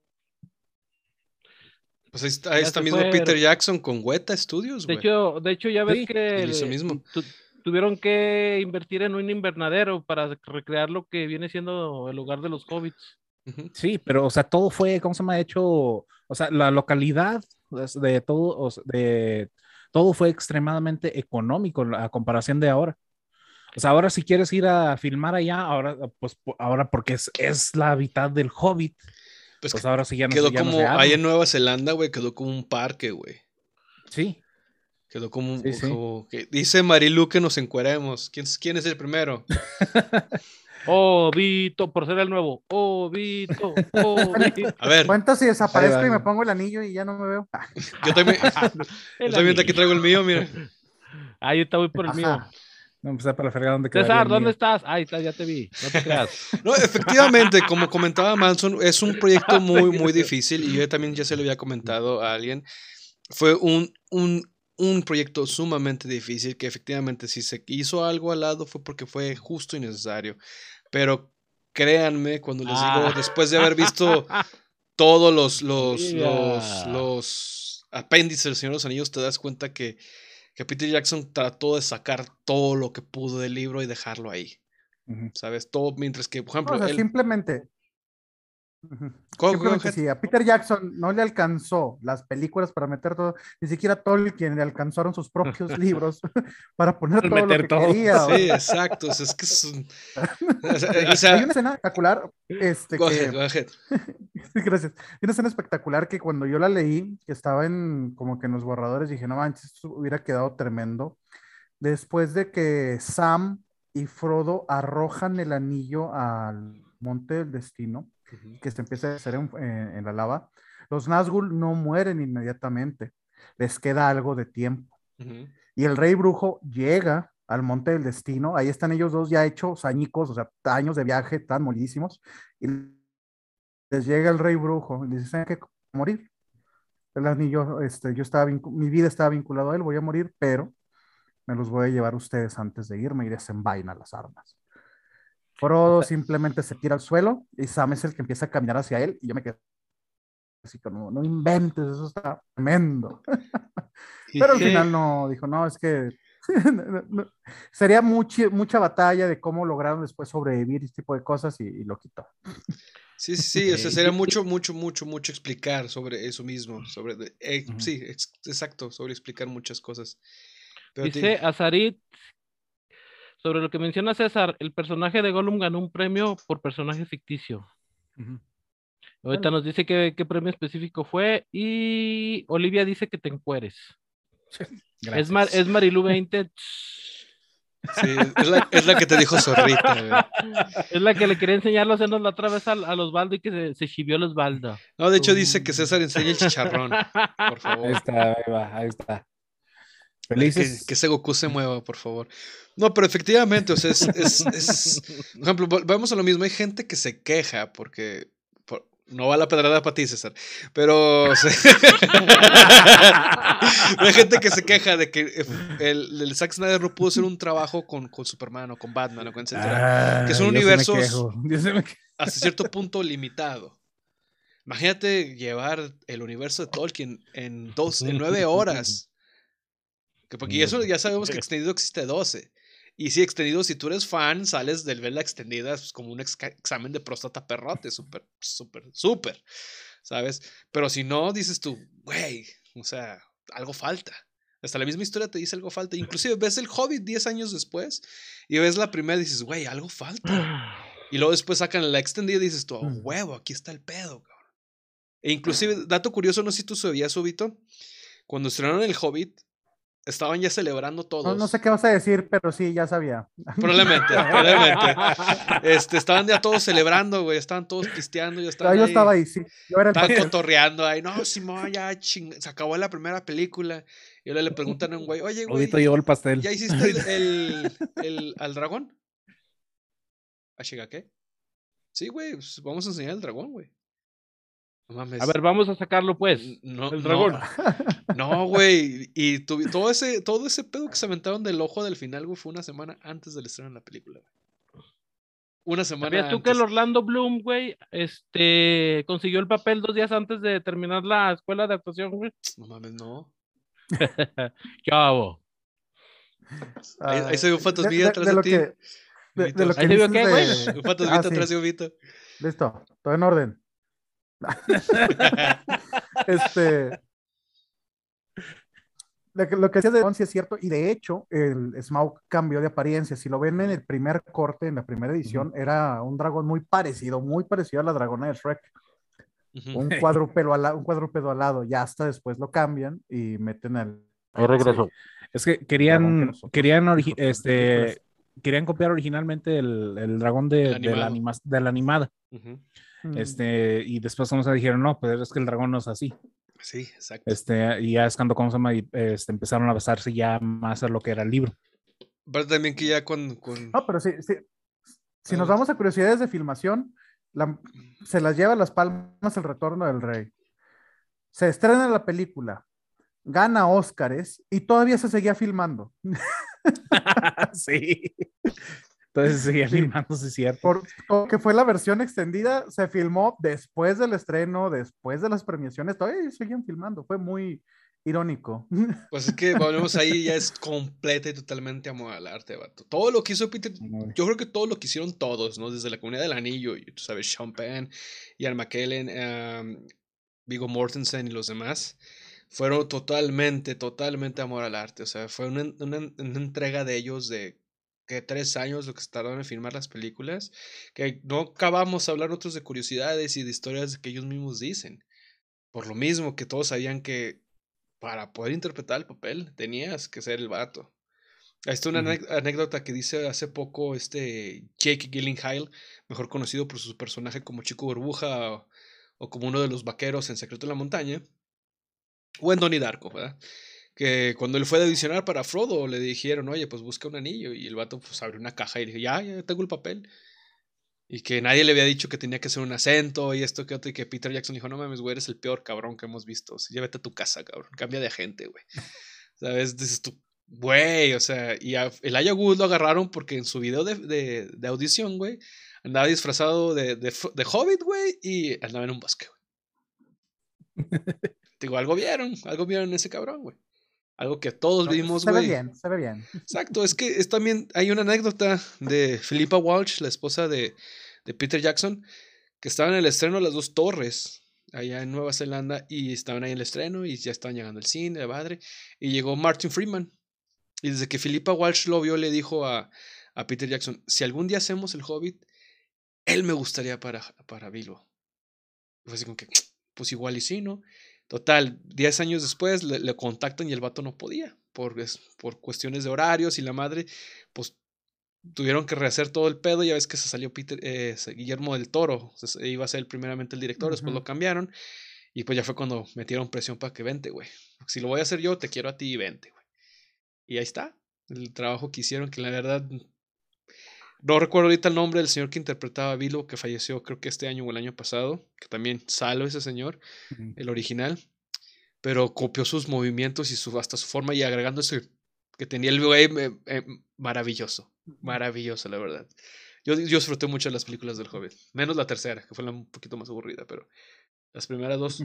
Pues ahí está, ahí está mismo fue. Peter Jackson con Weta Studios, De güey. hecho, de hecho, ya ves Sí, que y hizo le- mismo. tu- tuvieron que invertir en un invernadero para recrear lo que viene siendo el lugar de los hobbits. Sí, pero, o sea, todo fue, ¿cómo se llama? Hecho, o sea, la localidad de todo, o sea, de todo fue extremadamente económico a comparación de ahora. O sea, ahora si quieres ir a filmar allá, ahora, pues, ahora porque es, es la mitad del Hobbit, Pues pues ahora sí ya no quedó ya no como, arma. ahí en Nueva Zelanda, güey, quedó como un parque, güey. Sí, Quedó como, un- Sí, sí. como que dice Marilu que nos encueremos. ¿Quién, es- quién es el primero? Oh, Vito, por ser el nuevo. Oh, Vito, oh, Vito. A ver, ¿Cuánto si desaparezco Ahí va. y me pongo el anillo y ya no me veo? Yo también, yo también aquí traigo el mío, mira. Ah, yo está voy por el mío. no, pues para la fregada donde César, ¿dónde mío. estás? Ahí está, ya te vi. No te creas. No, efectivamente, como comentaba Manson, es un proyecto muy, muy difícil y yo también ya se lo había comentado a alguien. Fue un, un, un proyecto sumamente difícil que efectivamente si se hizo algo al lado fue porque fue justo y necesario. Pero créanme, cuando les digo, Ah. después de haber visto todos los, los, Yeah. los apéndices del Señor de los Anillos, te das cuenta que, que Peter Jackson trató de sacar todo lo que pudo del libro y dejarlo ahí. ¿Sabes? Todo, mientras que, por ejemplo, o sea, él- simplemente. Simplemente ahead. si a Peter Jackson no le alcanzó las películas para meter todo, ni siquiera Tolkien le alcanzaron sus propios libros para poner Para todo lo que todo. quería. o Sí, exacto. o sea, es que es un- o sea, o Hay una escena espectacular, este, go que, ahead, go ahead. Sí, gracias. Hay una escena espectacular que cuando yo la leí, que estaba en como que en los borradores, dije, no manches, esto hubiera quedado tremendo. Después de que Sam y Frodo arrojan el anillo al monte del destino, que se empieza a hacer en, en- en la lava, los Nazgûl no mueren inmediatamente, les queda algo de tiempo. Y el rey brujo llega al monte del destino, ahí están ellos dos ya hechos añicos, o sea, años de viaje, tan molidísimos, y les llega el rey brujo y les dice que morir. El anillo, este, yo estaba mi vida estaba vinculado a él, voy a morir, pero me los voy a llevar a ustedes antes de irme y desenvaina las armas. Frodo simplemente se tira al suelo y Sam es el que empieza a caminar hacia él y yo me quedé así como, no inventes, eso está tremendo. Pero al final no, dijo, no, es que sería muchi- mucha batalla de cómo lograron después sobrevivir y este tipo de cosas y, y lo quitó. Sí, sí, sí, o sea, sería mucho, mucho, mucho, mucho explicar sobre eso mismo, sobre, eh, Ujú. sí, ex- exacto, sobre explicar muchas cosas. Pero te- Dice Azarit, sobre lo que menciona César, el personaje de Gollum ganó un premio por personaje ficticio. Ahorita nos dice qué, qué premio específico fue y Olivia dice que te encueres. Es, Mar- es Marilu 20, sí, es, la, es la que te dijo zorrita, güey. es la que le quería enseñar los senos la otra vez al- a, los Osvaldo y que se, se chivió el Osvaldo. No, de hecho dice que César enseña el chicharrón, por Ahí favor. está, ahí va, ahí está. Felices. Que, que, ese Goku se mueva, por favor. No, pero efectivamente, o sea, es, es, es, Por ejemplo, vamos a lo mismo. Hay gente que se queja porque no va la pedrada para ti, César. Pero. Hay gente que se queja de que eh, el, el, Zack Snyder no pudo hacer un trabajo con, con Superman o con Batman o con etcétera. que son universos hasta cierto punto limitado. Imagínate llevar el universo de Tolkien en, dos, en nueve horas. Que porque eso ya sabemos que extendido existe 12. Y si extendido, si tú eres fan, sales del verla extendida pues, como un examen de próstata perrote, súper, súper, súper, ¿sabes? Pero si no, dices tú, güey, o sea, algo falta. Hasta la misma historia te dice algo falta. Inclusive ves el Hobbit 10 años después y ves la primera y dices, güey, algo falta. Y luego después sacan la extendida y dices tú, oh, huevo, aquí está el pedo, cabrón. E inclusive, dato curioso, no sé si tú sabías, Subito, cuando estrenaron el Hobbit, estaban ya celebrando todos. No, sé qué vas a decir, pero sí, ya sabía. Probablemente, probablemente. Este, estaban ya todos celebrando, güey. Estaban todos pisteando. Yo estaba, yo estaba ahí, sí. Yo era estaban cotorreando ahí. No, Simón, ya ching... se acabó la primera película. Y ahora le preguntan a un güey, oye, güey. llevó el pastel. ¿Ya hiciste el, el, el al dragón? ¿A qué? Sí, güey, pues vamos a enseñar el dragón, güey. A ver, vamos a sacarlo pues. No, el dragón. No, güey. y todo, ese, todo ese pedo que se aventaron del ojo del final, güey, fue una semana antes del estreno de la película. Una semana ¿Sabías tú que el Orlando Bloom, güey, este, consiguió el papel dos días antes de terminar la escuela de actuación, güey? No mames, no. ¿Qué hago? Ahí, ahí se vio de, atrás de, de, ti. Que, de, lo que ¿Ahí se vio qué, güey? Fotos ah, atrás de Vito. Listo, todo en orden. este. Lo que, decía de Once es cierto, y de hecho, el Smaug cambió de apariencia. Si lo ven en el primer corte, en la primera edición, era un dragón muy parecido, muy parecido a la dragona de Shrek. Un cuadrúpedo al, un cuadrúpedo al lado, ya hasta después lo cambian y meten al. Ahí regreso. Es que querían, querían, este, querían copiar originalmente el, el dragón de, de, la, de la animada. Mm. Este, y después como se dijeron, no, pues es que el dragón no es así. Sí, exacto. Este, y ya es cuando como se llama, este, empezaron a basarse ya más a lo que era el libro. Pero también que ya con... con... No, pero sí, sí. Si nos vamos a curiosidades de filmación, se las lleva las palmas el retorno del rey. Se estrena la película, gana Óscares y todavía se seguía filmando. sí. Entonces seguía filmándose, ¿cierto? Porque fue la versión extendida, se filmó después del estreno, después de las premiaciones, todavía seguían filmando, fue muy irónico. Pues es que volvemos ahí, ya es completa y totalmente amor al arte, vato. Todo lo que hizo Peter, yo creo que todo lo que hicieron todos, ¿no? Desde la comunidad del anillo, y tú sabes, Sean Penn, Ian McKellen, Vigo Mortensen y los demás fueron totalmente, totalmente amor al arte. O sea, fue una, una, una entrega de ellos de que tres años lo que se tardaron en filmar las películas, que no acabamos de hablar otros de curiosidades y de historias que ellos mismos dicen. Por lo mismo que todos sabían que para poder interpretar el papel tenías que ser el vato. Ahí está una anécdota que dice hace poco este Jake Gyllenhaal, mejor conocido por su personaje como Chico Burbuja o, o como uno de los vaqueros en Secreto de la Montaña, o en Donnie Darko, ¿verdad? Que cuando él fue a audicionar para Frodo le dijeron, oye, pues busca un anillo. Y el vato pues abrió una caja y dijo, ya, ya tengo el papel. Y que nadie le había dicho que tenía que hacer un acento y esto que otro. Y que Peter Jackson dijo, no mames, güey, eres el peor cabrón que hemos visto. Sí, llévate a tu casa, cabrón. Cambia de agente, güey. ¿Sabes? Dices tú, güey, o sea, y el Aya Wood lo agarraron porque en su video de, de, de audición, güey, andaba disfrazado de, de, de Hobbit, güey, y andaba en un bosque, güey. Digo, algo vieron, algo vieron en ese cabrón, güey. Algo que todos vimos, güey. Se ve bien, se ve bien. Exacto, es que es también, hay una anécdota de Philippa Walsh, la esposa de, de Peter Jackson, que estaba en el estreno de las dos torres, allá en Nueva Zelanda, y estaban ahí en el estreno, y ya estaban llegando al cine, de madre, y llegó Martin Freeman. Y desde que Philippa Walsh lo vio, le dijo a, a Peter Jackson, si algún día hacemos el Hobbit, él me gustaría para, para Bilbo. Y fue así como que, pues igual y sí, ¿no? Total, 10 años después le, contactan y el vato no podía, por, por cuestiones de horarios y la madre, pues tuvieron que rehacer todo el pedo. Ya ves que se salió Peter, eh, Guillermo del Toro, iba a ser primeramente el director, después lo cambiaron. Y pues ya fue cuando metieron presión para que vente, güey. Si lo voy a hacer yo, te quiero a ti y vente, güey. y ahí está, el trabajo que hicieron, que la verdad no recuerdo ahorita el nombre del señor que interpretaba a Vilo, que falleció creo que este año o el año pasado, que también salo ese señor, el original, pero copió sus movimientos y su, hasta su forma y agregando ese que tenía el güey eh, maravilloso, maravilloso, la verdad. Yo, yo disfruté mucho de las películas del Hobbit, menos la tercera, que fue un poquito más aburrida, pero las primeras dos,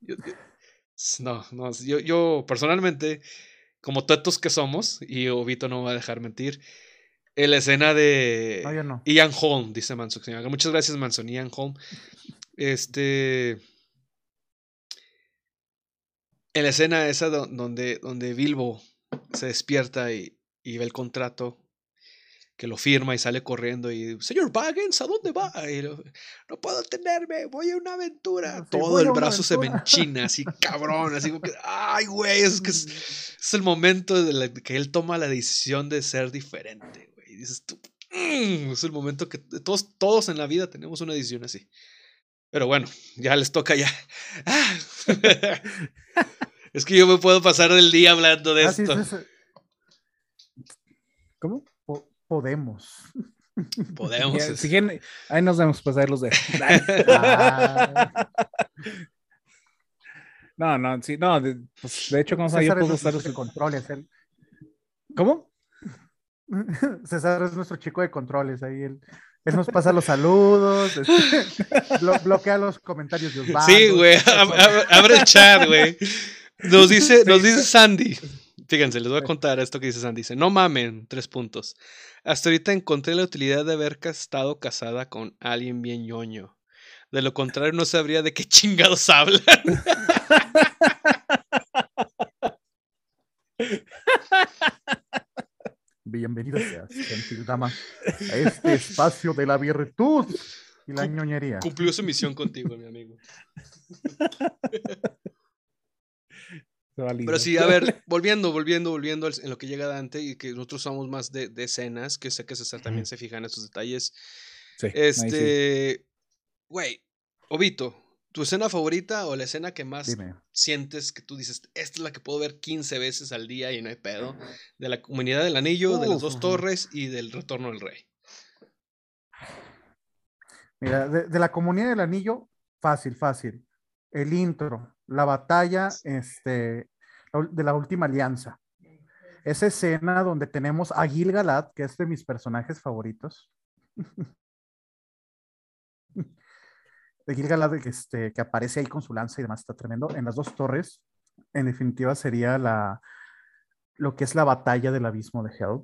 no, no, yo, yo personalmente, como tetos que somos, y Obito no va a dejar mentir, en la escena de Ian Holm, dice Manson. Muchas gracias, Manson. Ian Holm. Este. En la escena esa donde, donde Bilbo se despierta y, y ve el contrato que lo firma y sale corriendo y, señor Baggins, ¿a dónde va? no puedo tenerme, voy a una aventura. Todo el brazo se me enchina, así cabrón, así como que, ay, güey, es que es, el momento de que él toma la decisión de ser diferente. Y dices tú, mm", es el momento que todos, todos en la vida tenemos una decisión así. Pero bueno, ya les toca ya. es que yo me puedo pasar el día hablando de ah, esto. ¿Cómo? podemos. Podemos. ahí nos debemos pasar los de. No, no, sí, no, de, pues, de hecho, como yo puedo usar los controles. ¿Cómo? César es nuestro chico de controles, ahí él, él nos pasa los saludos, este, bloquea los comentarios de Sí, güey, abre el chat, güey. Nos dice, nos dice Sandy. Fíjense, les voy a contar esto que dice Sandy. Dice, no mamen, tres puntos. Hasta ahorita encontré la utilidad de haber estado casada con alguien bien ñoño. De lo contrario, no sabría de qué chingados hablan. Bienvenida seas, gentil dama, a este espacio de la virtud y la ñoñería. Cumplió su misión contigo, mi amigo. Pero sí, a ver, volviendo, volviendo, volviendo en lo que llega Dante y que nosotros somos más de, escenas, que sé que César también se fija en esos detalles. Sí, este, güey, Obito, ¿tu escena favorita o la escena que más sientes que tú dices, esta es la que puedo ver 15 veces al día y no hay pedo? De la comunidad del anillo, de las dos torres y del retorno del rey. Mira, de la comunidad del anillo, fácil, fácil. El intro, la batalla este, de la última alianza. Esa escena donde tenemos a Gil Galad, que es de mis personajes favoritos. de Gil Galad, este, que aparece ahí con su lanza y demás, está tremendo. En las dos torres, en definitiva, sería la, lo que es la batalla del abismo de Hell.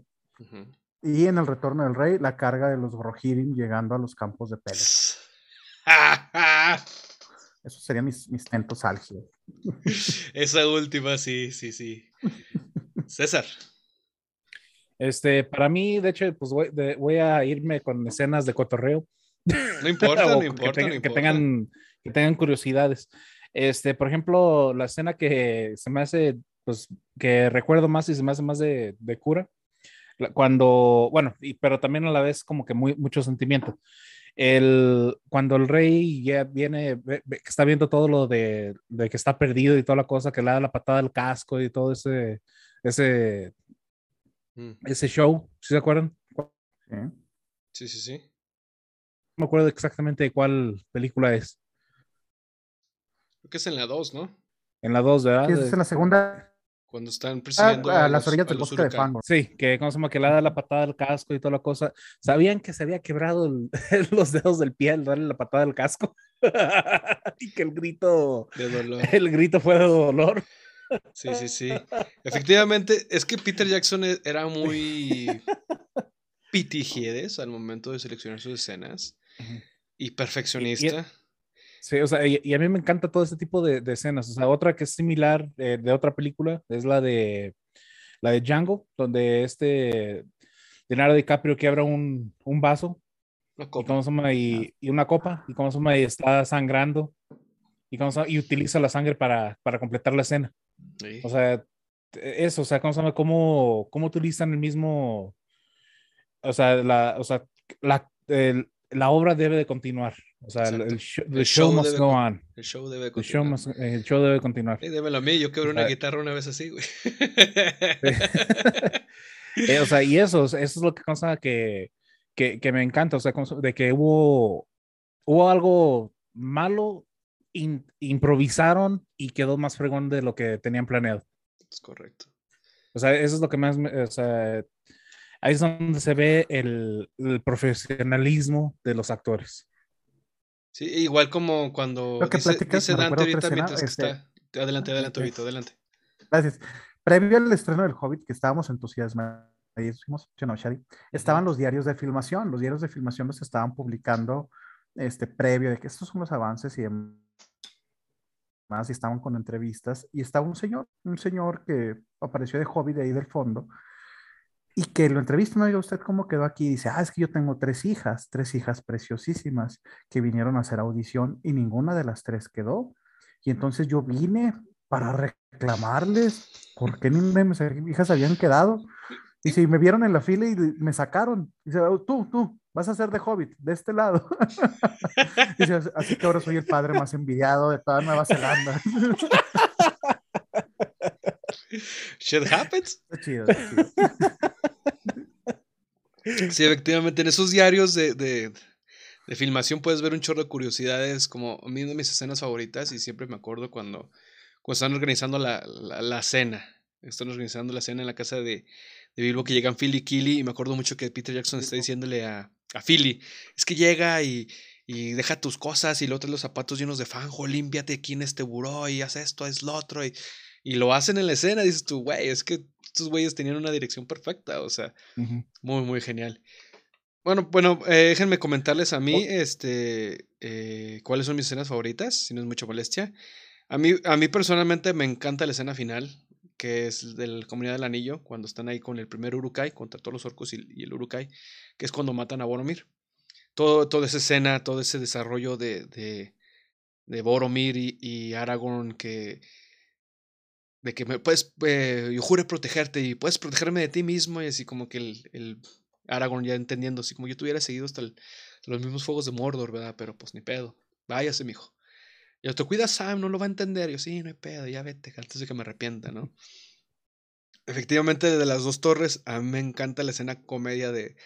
Y en el retorno del rey, la carga de los Rohirrim llegando a los campos de Peles. Esos serían mis, mis tentos álgidos. Esa última, sí, sí, sí. César. Este, para mí, de hecho, pues voy, a irme con escenas de cotorreo. No importa, no importa, que, tengan, que tengan curiosidades. Este, por ejemplo, la escena que se me hace, pues, que recuerdo más y se me hace más de, de cura, cuando, bueno, y, pero también a la vez como que muy, mucho sentimiento el, cuando el rey ya viene, está viendo todo lo de, que está perdido y toda la cosa, que le da la patada al casco y todo ese, ese, mm. ese show, ¿sí se acuerdan? Sí, sí, sí. No me acuerdo exactamente de cuál película es. Creo que es en la 2, ¿no? En la 2, ¿verdad? es en la segunda. Cuando están ah, persiguiendo a, las orillas del bosque de fango. Sí, que como se llama que le da la patada al casco y toda la cosa. ¿Sabían que se había quebrado los dedos del pie al darle la patada al casco? y que el grito de dolor. El grito fue de dolor. Sí, sí, sí. Efectivamente, es que Peter Jackson e, era muy pitigiedes al momento de seleccionar sus escenas y perfeccionista. Sí, o sea, y, a mí me encanta todo este tipo de, escenas. O sea, otra que es similar eh, de otra película es la de la de Django, donde este Leonardo DiCaprio quiebra un, un vaso y, ¿cómo se llama? Y, y, una copa y, ¿cómo se llama? y está sangrando y, ¿cómo se llama? y utiliza la sangre para, para completar la escena. O sea, eso, o sea, ¿cómo se llama? ¿Cómo, cómo utilizan el mismo, o sea, la, o sea, la, el, la obra debe de continuar. O sea, el, el show, El show show must debe go on. El show debe The show, continuar. must- el show debe continuar. Sí, démelo a mí, yo quebré una guitarra una vez así, güey. Eh, o sea, y eso, eso es lo que cosa que, que, que me encanta, o sea, de que hubo, hubo algo malo, in- improvisaron y quedó más fregón de lo que tenían planeado. es correcto. O sea, eso es lo que más, me- o sea, ahí es donde se ve el, el profesionalismo de los actores. Sí, igual como cuando Lo que dice, platicas, dice Dante ahorita mientras que este- está. Adelante, adelante, este- Vito, adelante. Gracias. Previo al estreno del Hobbit, que estábamos Shari, estaban los diarios de filmación. Los diarios de filmación los estaban publicando este, previo de que estos son los avances y demás. Y estaban con entrevistas. Y estaba un señor, un señor que apareció de Hobbit de ahí del fondo. Y que lo entrevistan, oiga, ¿usted cómo quedó aquí? Y dice, ah, es que yo tengo tres hijas, tres hijas preciosísimas que vinieron a hacer audición y ninguna de las tres quedó. Y entonces yo vine para reclamarles por qué mis mis hijas habían quedado. Y si me vieron en la fila y me sacaron. Dice, "Oh, tú, tú, vas a ser de Hobbit, de este lado. Dice, así que ahora soy el padre más envidiado de toda Nueva Zelanda. Shit happens. Chido, chido. Sí, efectivamente, en esos diarios de, de, de filmación puedes ver un chorro de curiosidades, como mí de mis escenas favoritas, y siempre me acuerdo cuando, cuando están organizando la, la, la cena. Están organizando la cena en la casa de, de Bilbo, que llegan Philly y Killy, y me acuerdo mucho que Peter Jackson está diciéndole a, a Philly, es que llega y, y deja tus cosas y luego trae los zapatos llenos de fanjo, límpiate aquí en este buró y haz esto, haz lo otro, y, y lo hacen en la escena, dices tú, güey, es que estos güeyes tenían una dirección perfecta, o sea, muy, muy genial. Bueno, bueno, eh, déjenme comentarles a mí, este, eh, cuáles son mis escenas favoritas, si no es mucha molestia. A mí, a mí personalmente me encanta la escena final, que es de la Comunidad del Anillo, cuando están ahí con el primer Urukai, contra todos los orcos y, y el Urukai, que es cuando matan a Boromir. Todo, toda esa escena, todo ese desarrollo de, de, de Boromir y, y Aragorn que de que me puedes, eh, yo jure protegerte y puedes protegerme de ti mismo y así como que el, el Aragorn ya entendiendo, así como yo te hubiera seguido hasta el- los mismos fuegos de Mordor, ¿verdad? Pero pues ni pedo, váyase, mijo. Y yo te cuida Sam, no lo va a entender. Yo, sí, no hay pedo, ya vete, antes de que me arrepienta, ¿no? Efectivamente, de las dos torres, a mí me encanta la escena comedia de,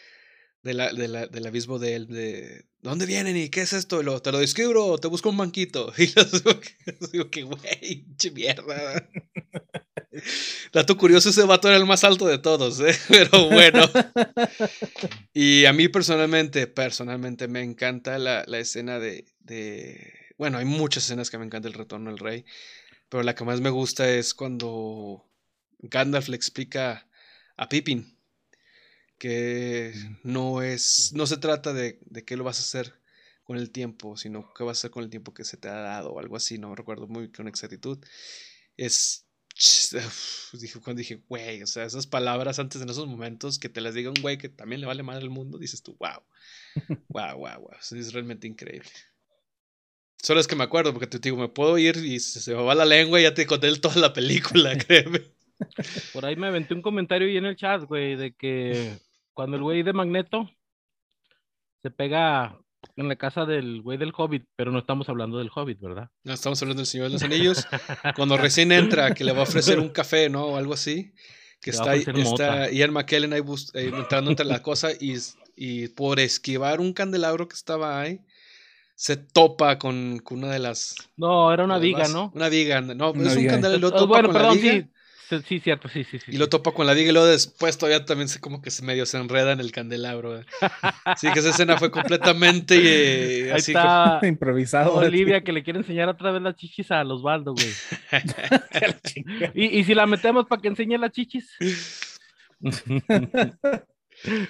de la, de la- del abismo de él, de ¿dónde vienen y qué es esto? Y lo, te lo describo, te busco un banquito. Y los digo que, güey, pinche mierda. Dato curioso, ese vato era el más alto de todos, ¿eh? Pero bueno. Y a mí personalmente, personalmente me encanta la, la escena de, de... Bueno, hay muchas escenas que me encanta el retorno del rey, pero la que más me gusta es cuando Gandalf le explica a Pippin que no es, no se trata de, de qué lo vas a hacer con el tiempo, sino qué vas a hacer con el tiempo que se te ha dado o algo así, no recuerdo muy con exactitud. Es dije, cuando dije, güey, o sea, esas palabras antes en esos momentos que te las diga un güey que también le vale madre el mundo, dices tú, wow, wow, wow, wow, es realmente increíble. Solo es que me acuerdo, porque te digo, me puedo ir y se, se me va la lengua y ya te conté toda la película, créeme. Por ahí me aventé un comentario ahí en el chat, güey, de que cuando el güey de Magneto se pega en la casa del güey del Hobbit, pero no estamos hablando del Hobbit, ¿verdad? No, estamos hablando del Señor de los Anillos. Cuando recién entra, que le va a ofrecer un café, ¿no? O algo así. Que Le está, está. Ian McKellen ahí, bus- ahí entrando entre la cosa y, y por esquivar un candelabro que estaba ahí, se topa con, con una de las... No, era una viga. ¿no? Una viga, no, Una es un candelabro Oh, bueno, con perdón, la viga. sí. Sí, sí, cierto, sí, sí, sí. Y lo topa con la viga y luego después todavía también se como que se medio se enreda en el candelabro. ¿eh? Así que esa escena fue completamente eh, Ahí así como- está Improvisado. Olivia que le quiere enseñar otra vez las chichis a Osvaldo, güey. ¿Y, y si la metemos para que enseñe las chichis.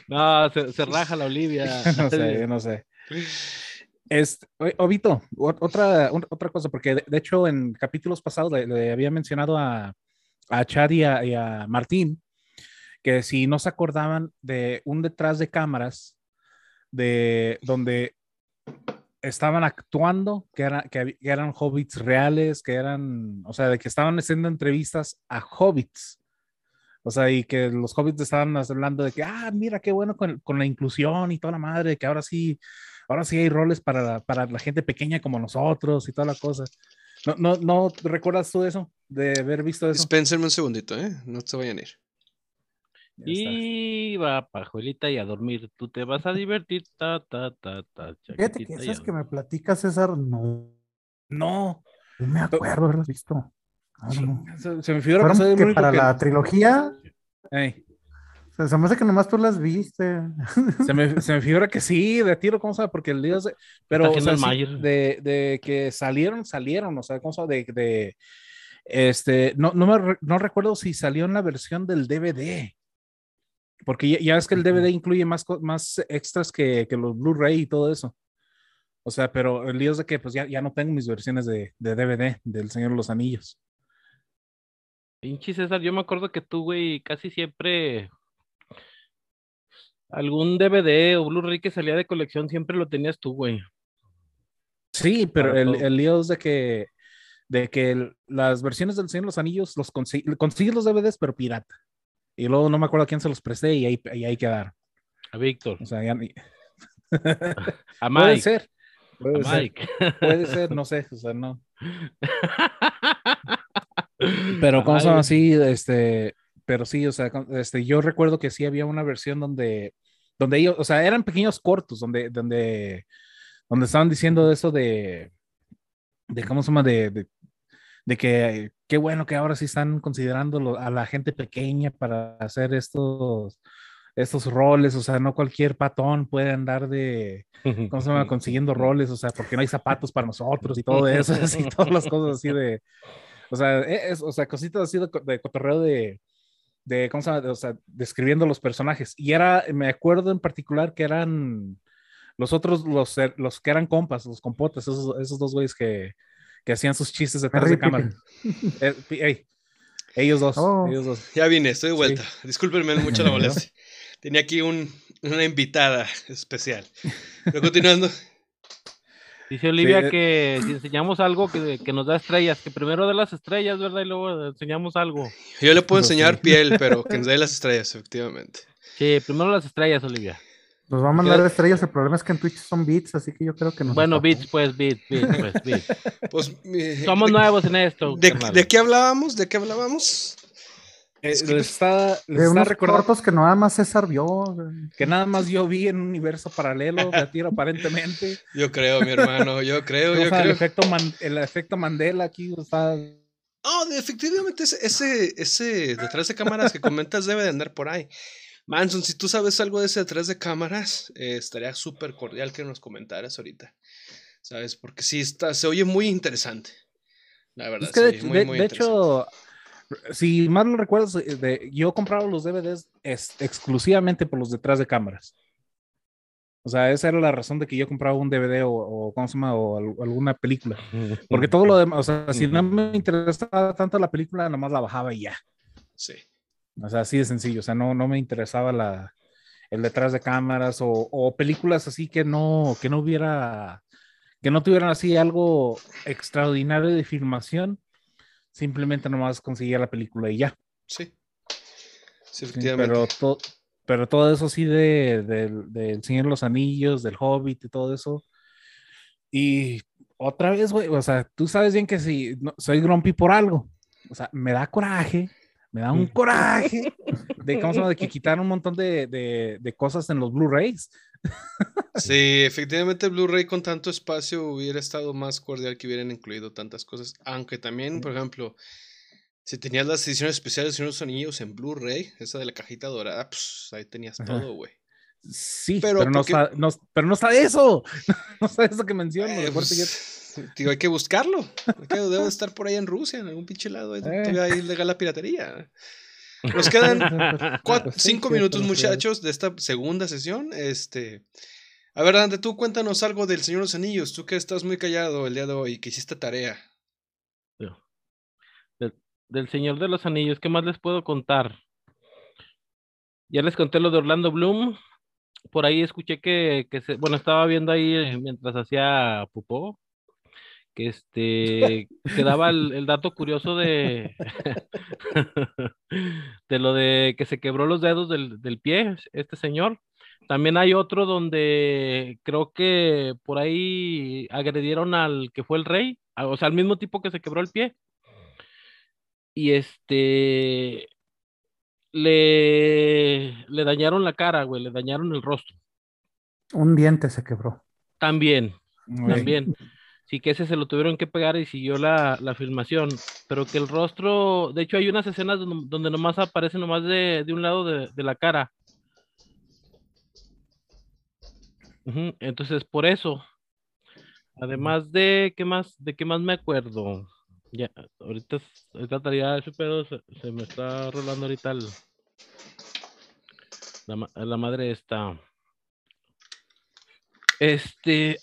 no, se, se raja la Olivia. no sé, no sé. Este, Obito, otra, otra cosa, porque de, de hecho en capítulos pasados le, le había mencionado a, a Chad y a, y Martín que si no se acordaban de un detrás de cámaras de donde estaban actuando, que, era- que, eran hobbits reales, que eran, o sea, de que estaban haciendo entrevistas a hobbits. O sea, y que los hobbits estaban hablando de que, ah, mira qué bueno con, la inclusión y toda la madre, que ahora sí ahora sí hay roles para para la gente pequeña como nosotros y toda la cosa. ¿No, no, no recuerdas tú eso? De haber visto eso. Dispénsenme un segundito, ¿eh? No se vayan a ir. Ya está. Y va, pajuelita, y a dormir. Tú te vas a divertir. Ta, ta, ta, ta, Fíjate que y esas que me platicas, César, no, No, no me acuerdo haberlas visto. No. se, se me figura que que para que- la trilogía, Ey, o sea, se me hace que nomás tú las viste. se, me, se me figura que sí, de tiro, ¿cómo sabe? Porque el día de- Pero, o sea, el sí, Mayer. de, de que salieron, salieron, o sea, ¿cómo sabe? De, de, este, no, no, me no recuerdo si salió en la versión del DVD. Porque ya, ya es que el DVD incluye más, más extras que, que los Blu-ray y todo eso. O sea, pero el lío es de que pues ya, ya no tengo mis versiones de, de DVD del Señor de los Anillos. Pinche César, yo me acuerdo que tú, güey, casi siempre algún DVD o Blu-ray que salía de colección siempre lo tenías tú, güey. Sí, pero el, el lío es de que, de que el- las versiones del Señor de los Anillos los consi- consigues los DVDs, pero pirata. Y luego no me acuerdo a quién se los presté y ahí, y ahí quedaron. A Víctor, O sea, ya ni- a puede Mike, ser. Puede a ser, Mike. puede ser, no sé, o sea, no. Pero como son así, este, pero sí, o sea, este, yo recuerdo que sí había una versión donde, donde ellos, o sea, eran pequeños cortos, donde, donde, donde estaban diciendo eso de, de cómo se llama, de, de, de que qué bueno que ahora sí están considerando a la gente pequeña para hacer estos, estos roles, o sea, no cualquier patón puede andar de, ¿cómo se llama? Consiguiendo roles, o sea, porque no hay zapatos para nosotros y todo eso, así, todas las cosas así de, o sea, es, o sea, cositas así de cotorreo de, de, ¿cómo se llama? De- o sea, describiendo los personajes. Y era, me acuerdo en particular que eran los otros, los, er- los que eran compas, los compotes, esos, esos dos güeyes que, que hacían sus chistes detrás Merry de cámara. Eh, ellos dos, Oh. ellos dos. Ya vine, estoy de vuelta. Discúlpenme mucho la molestia. Tenía aquí un, una invitada especial. Pero continuando. Dice Olivia Sí, que si enseñamos algo que, que nos da estrellas, que primero de las estrellas, ¿verdad? Y luego enseñamos algo. Yo le puedo enseñar piel, pero que nos dé las estrellas, efectivamente. Sí, primero las estrellas, Olivia. Nos va a mandar estrellas. El problema es que en Twitch son bits, así que yo creo que nos Bueno, bits, pues, bits, bits, pues, bits. Pues, mi- Somos de- nuevos en esto. de, de qué hablábamos? ¿De qué hablábamos? Eh, Es que- les está, les De está unos recordando cortos que nada más César vio. que nada más yo vi en un universo paralelo, de tiro aparentemente. Yo creo, mi hermano, yo creo, O yo sea, el creo. efecto, Man- el efecto Mandela aquí está. Oh, de- efectivamente, ese, ese, ese detrás de cámaras que comentas debe de andar por ahí. Manson, si tú sabes algo de ese detrás de cámaras, eh, estaría súper cordial que nos comentaras ahorita. ¿Sabes? Porque sí, está, se oye muy interesante. La verdad, Es que de, muy, de- muy de hecho, si mal no recuerdas, de- yo compraba los DVDs es- exclusivamente por los detrás de cámaras. O sea, esa era la razón de que yo compraba un DVD o, o, ¿cómo se llama? o al- alguna película. Porque todo lo demás, o sea, si no me interesaba tanto la película, nomás la bajaba y ya. Sí. O sea, así de sencillo. O sea, no, no me interesaba la, el detrás de cámaras o, o películas así que no, que no hubiera, que no tuvieran así algo extraordinario de filmación. Simplemente nomás conseguía la película y ya. Sí. Sí, Sí, efectivamente. pero, to- pero todo eso sí de, del- del Señor de los Anillos, del Hobbit y todo eso. Y otra vez, güey, o sea, tú sabes bien que si no, soy grumpy por algo. O sea, me da coraje, me da un coraje de, ¿cómo se llama? de que quitaron un montón de, de- de cosas en los Blu-rays. Sí, efectivamente, Blu-ray con tanto espacio hubiera estado más cordial que hubieran incluido tantas cosas. Aunque también, por ejemplo, si tenías las ediciones especiales de los Anillos en Blu-ray, esa de la cajita dorada, pues ahí tenías Ajá. todo, güey. Sí, Pero pero, no, porque- está, no- pero no está eso. No está eso que menciono. Eh, que- pues, hay que buscarlo. Debe de estar por ahí en Rusia, en algún pinche lado. ahí Eh. Todavía hay legal la piratería. Nos quedan cuatro, Pues sí, cinco minutos, muchachos, de esta segunda sesión. Este, a ver, Dante, tú cuéntanos algo del Señor de los Anillos. Tú que estás muy callado el día de hoy, que hiciste tarea. Del Señor de los Anillos, ¿qué más les puedo contar? Ya les conté lo de Orlando Bloom. Por ahí escuché que, que se, bueno, estaba viendo ahí eh, mientras hacía pupó, que este, que daba el, el dato curioso de, de lo de que se quebró los dedos del, del pie, este señor, También hay otro donde creo que por ahí agredieron al que fue el rey, o sea, al mismo tipo que se quebró el pie. Y este le, le dañaron la cara, güey, le dañaron el rostro. Un diente se quebró. También, también. Sí que ese se lo tuvieron que pegar y siguió la, la filmación, pero que el rostro, de hecho hay unas escenas donde, donde nomás aparece nomás de, de un lado de, de la cara. Entonces, por eso, además de, ¿qué más? ¿De qué más me acuerdo? Ya, ahorita, ahorita estaría ese pedo, se, me está rolando ahorita la, la madre esta. Este,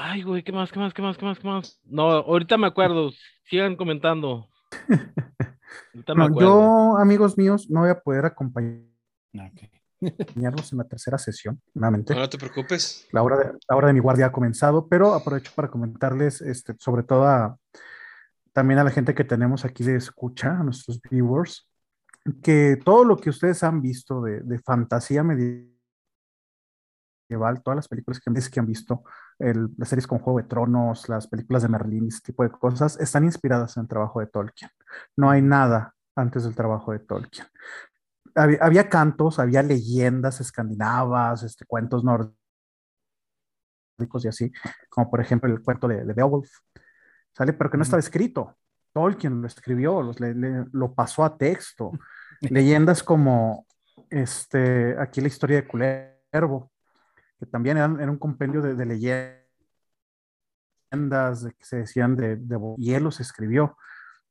ay, güey, ¿qué más, qué más, qué más, qué más, qué más? No, ahorita me acuerdo, sigan comentando. Ahorita me No, acuerdo. yo, amigos míos, no voy a poder acompañarlos Ok. en la tercera sesión, nuevamente. No, no te preocupes. La hora, de, la hora de mi guardia ha comenzado, pero aprovecho para comentarles, este, sobre todo a- también a la gente que tenemos aquí de escucha, a nuestros viewers, que todo lo que ustedes han visto de, de fantasía medieval, todas las películas que, que han visto, el- las series con Juego de Tronos, las películas de Merlín, ese tipo de cosas, están inspiradas en el trabajo de Tolkien. No hay nada antes del trabajo de Tolkien. Había, había cantos, había leyendas escandinavas, este, cuentos nórdicos y así, como por ejemplo el cuento de, de Beowulf, ¿sale? Pero que no estaba escrito. Tolkien lo escribió, los- le- le- lo pasó a texto. Leyendas como este, aquí la historia de Culervo, que también eran- era un compendio de, de leyendas de que se decían de, de y él los escribió.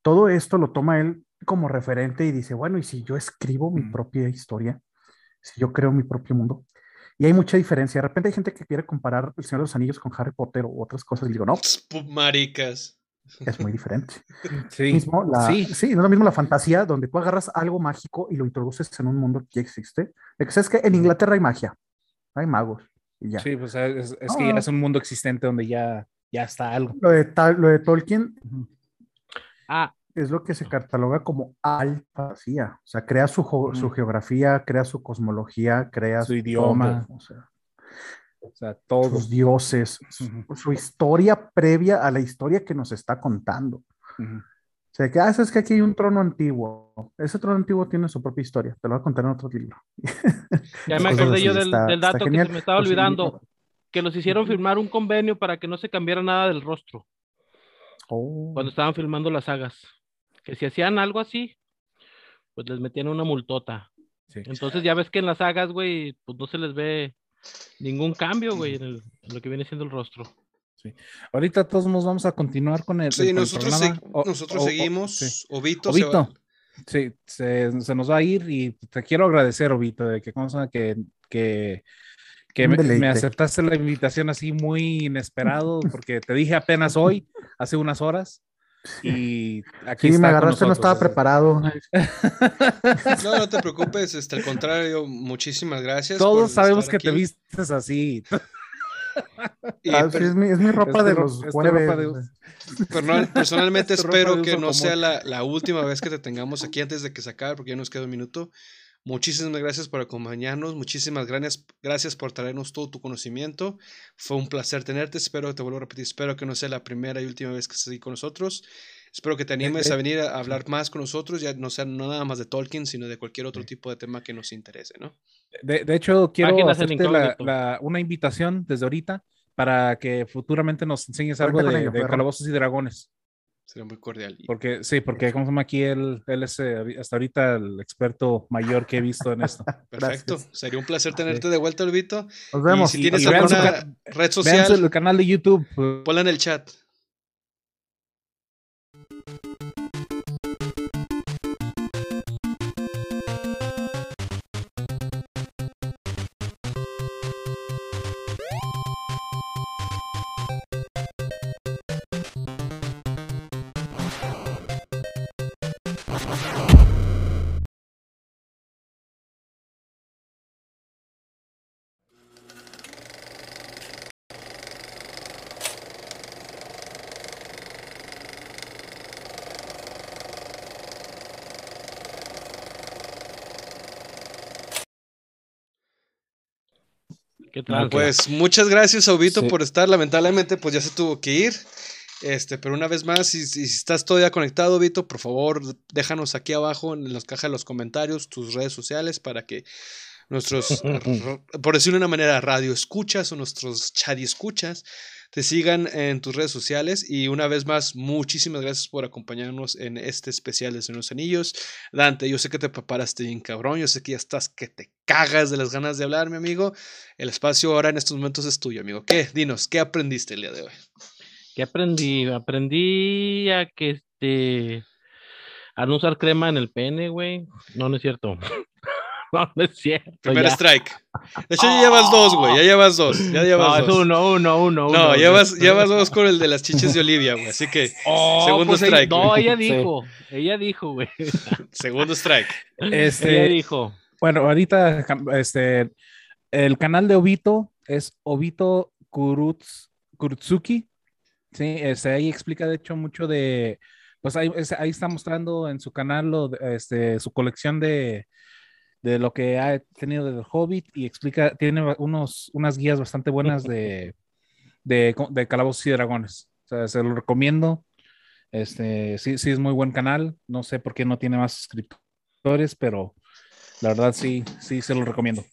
Todo esto lo toma él como referente y dice, bueno, ¿y si yo escribo mi Mm. propia historia? Si yo creo mi propio mundo. Y hay mucha diferencia. De repente hay gente que quiere comparar El Señor de los Anillos con Harry Potter o otras cosas. Y digo, no, Maricas. es muy diferente. Sí, Mismo la, sí. sí. no es lo mismo la fantasía, donde tú agarras algo mágico y lo introduces en un mundo que ya existe. De que sabes que en Inglaterra hay magia, hay magos y ya. Sí, pues es, es que ya es un mundo existente donde ya, ya está algo. Lo, de tal- lo de Tolkien Ah, es lo que se cataloga como alta fantasía. O sea, crea su, geografía, crea su cosmología, crea Su idioma. o sea, O sea, todo. sus dioses, su, historia previa a la historia que nos está contando. Sea, que, ah, es que aquí hay un trono antiguo. Ese trono antiguo tiene su propia historia. Te lo voy a contar en otro libro. ya me acordé yo del, está- del está dato que se me estaba Pues olvidando, que los hicieron firmar un convenio para que no se cambiara nada del rostro Oh. cuando estaban filmando las sagas. Que si hacían algo así, pues les metían una multota. Sí. Entonces ya ves que en las sagas, güey, pues no se les ve ningún cambio, güey, en lo que viene siendo el rostro. Ahorita todos nos vamos a continuar con el, Sí, con el nosotros, programa. se- O- nosotros o- o- seguimos. sí. Obito, se va- Obito, sí, se, se nos va a ir y te quiero agradecer, Obito, de que, ¿cómo se llama? que, que, me, me aceptaste la invitación así muy inesperado, porque te dije apenas hoy, hace unas horas, y aquí Sí, está me agarraste, no estaba nosotros. preparado. No, no te preocupes, este, al contrario, muchísimas gracias. Todos sabemos que te vistes así. Y Ah, sí, per- es, mi, es mi ropa Es de los jueves. de- Personal- personalmente espero que no común. sea la, la última vez que te tengamos aquí antes de que se acabe, porque ya nos queda un minuto. Muchísimas gracias por acompañarnos, muchísimas gracias, gracias por traernos todo tu conocimiento. Fue un placer tenerte, espero, te vuelvo a repetir, espero que no sea la primera y última vez que estés aquí con nosotros. Espero que te animes eh, a venir a hablar más con nosotros, ya no sea nada más de Tolkien, sino de cualquier otro tipo de tema que nos interese, ¿no? De, de hecho, quiero hacerte la- una invitación desde ahorita para que futuramente nos enseñes algo de, ello, de calabozos y dragones. Sería muy cordial. Porque sí, porque como se llama aquí, él, él es eh, hasta ahorita el experto mayor que he visto en esto. Perfecto, gracias. sería un placer tenerte de vuelta, Olvito. Nos vemos. Y si tienes y alguna red social, el canal de YouTube. ponla en el chat. ¿Qué tal? Pues muchas gracias, Obito, Sí. por estar. Lamentablemente, pues ya se tuvo que ir. Este, pero una vez más, si, si estás todavía conectado, Vito, por favor, déjanos aquí abajo en las cajas de los comentarios tus redes sociales para que nuestros, por decirlo de una manera, radio escuchas o nuestros chat escuchas te sigan en tus redes sociales. Y una vez más, muchísimas gracias por acompañarnos en este especial de Señor los Anillos. Dante, yo sé que te preparaste bien cabrón, yo sé que ya estás que te cagas de las ganas de hablar, mi amigo. El espacio ahora en estos momentos es tuyo, amigo. ¿Qué? Dinos, ¿qué aprendiste el día de hoy? ¿Qué aprendí? Aprendí a que este. a no usar crema en el pene, güey. No, no es cierto. no, no es cierto. Primer ya. strike. De hecho, ya llevas dos, güey. Ya llevas dos. Ya llevas No, es uno, uno, uno. No, uno. llevas, llevas dos con el de las chiches de Olivia, güey. Así que, Oh, segundo pues ella- strike, no, ella Sí. dijo. Ella dijo, güey. segundo strike. Este, Ella dijo. Bueno, ahorita este, el canal de Obito es Obito Kurutz, Kurutsuki. Sí, este, ahí explica de hecho mucho de, pues ahí, ahí está mostrando en su canal lo este, su colección de, de lo que ha tenido del Hobbit y explica, tiene unos, unas guías bastante buenas de, de, de calabozos y dragones. O sea, se lo recomiendo. Este, sí, sí es muy buen canal. No sé por qué no tiene más suscriptores, pero la verdad sí, sí se lo recomiendo.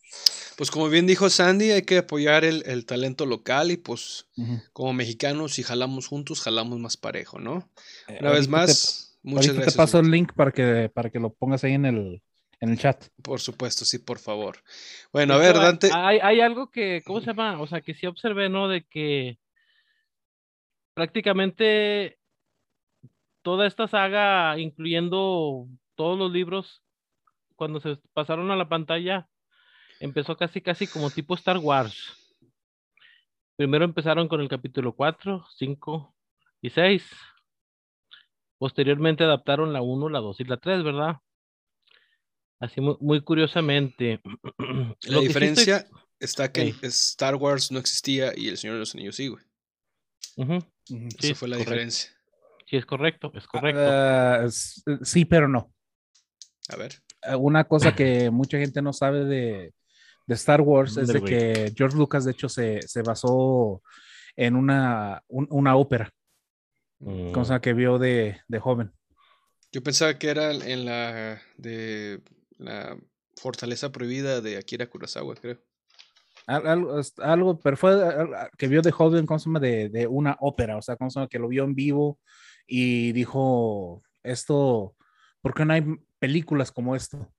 Pues como bien dijo Sandy, hay que apoyar el, el talento local y pues como mexicanos, si jalamos juntos, jalamos más parejo, ¿no? Eh, Una vez más, te, muchas gracias. te paso el link para que, para que lo pongas ahí en el, en el chat. Por supuesto, sí, por favor. Bueno, a ver, Dante. Hay, hay algo que, ¿cómo se llama? O sea, que sí observé, ¿no? De que prácticamente toda esta saga, incluyendo todos los libros, cuando se pasaron a la pantalla, empezó casi, casi como tipo Star Wars. Primero empezaron con el capítulo 4, 5 y 6. Posteriormente adaptaron la 1, la 2 y la 3, ¿verdad? Así muy, muy curiosamente. La diferencia está que. Star Wars no existía y El Señor de los Anillos sí, güey. Sí, Esa fue la correcto. diferencia. Sí, es correcto, es correcto. Ah, s- sí, pero no. A ver. Eh, Una cosa que mucha gente no sabe de, de Star Wars es de que George Lucas, de hecho, se, se basó en una, un- una ópera, Mm. cosa que vio de, de joven. Yo pensaba que era en la de la Fortaleza Prohibida de Akira Kurosawa, creo. Al- Algo, algo, pero fue que vio de joven, ¿cómo se llama? De, de una ópera, o sea, ¿cómo se llama? que lo vio en vivo y dijo, esto, ¿por qué no hay películas como esto?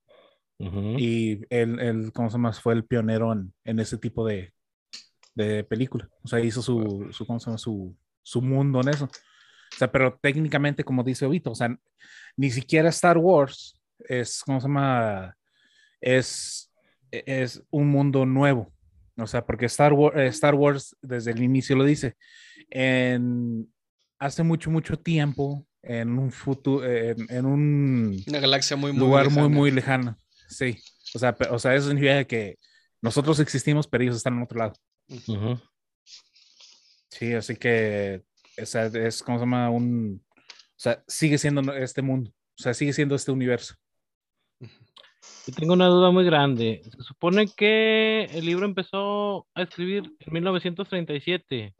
Y él, él, ¿cómo se llama? Fue el pionero en, en ese tipo de, de película. O sea, hizo su, su, ¿cómo se llama? Su, su mundo en eso. O sea, pero técnicamente, como dice Obito, o sea, ni siquiera Star Wars es, ¿cómo se llama? Es, es un mundo nuevo. O sea, porque Star Wars, Star Wars desde el inicio lo dice. En, hace mucho, mucho tiempo, en un futuro, en, en un Una galaxia muy, muy lugar muy, lejana. muy lejano. Sí. O sea, o sea, eso significa que nosotros existimos, pero ellos están en otro lado. Sí, así que o sea, es como se llama un. O sea, sigue siendo este mundo. O sea, sigue siendo este universo. Yo tengo una duda muy grande. Se supone que el libro empezó a escribir en 1937.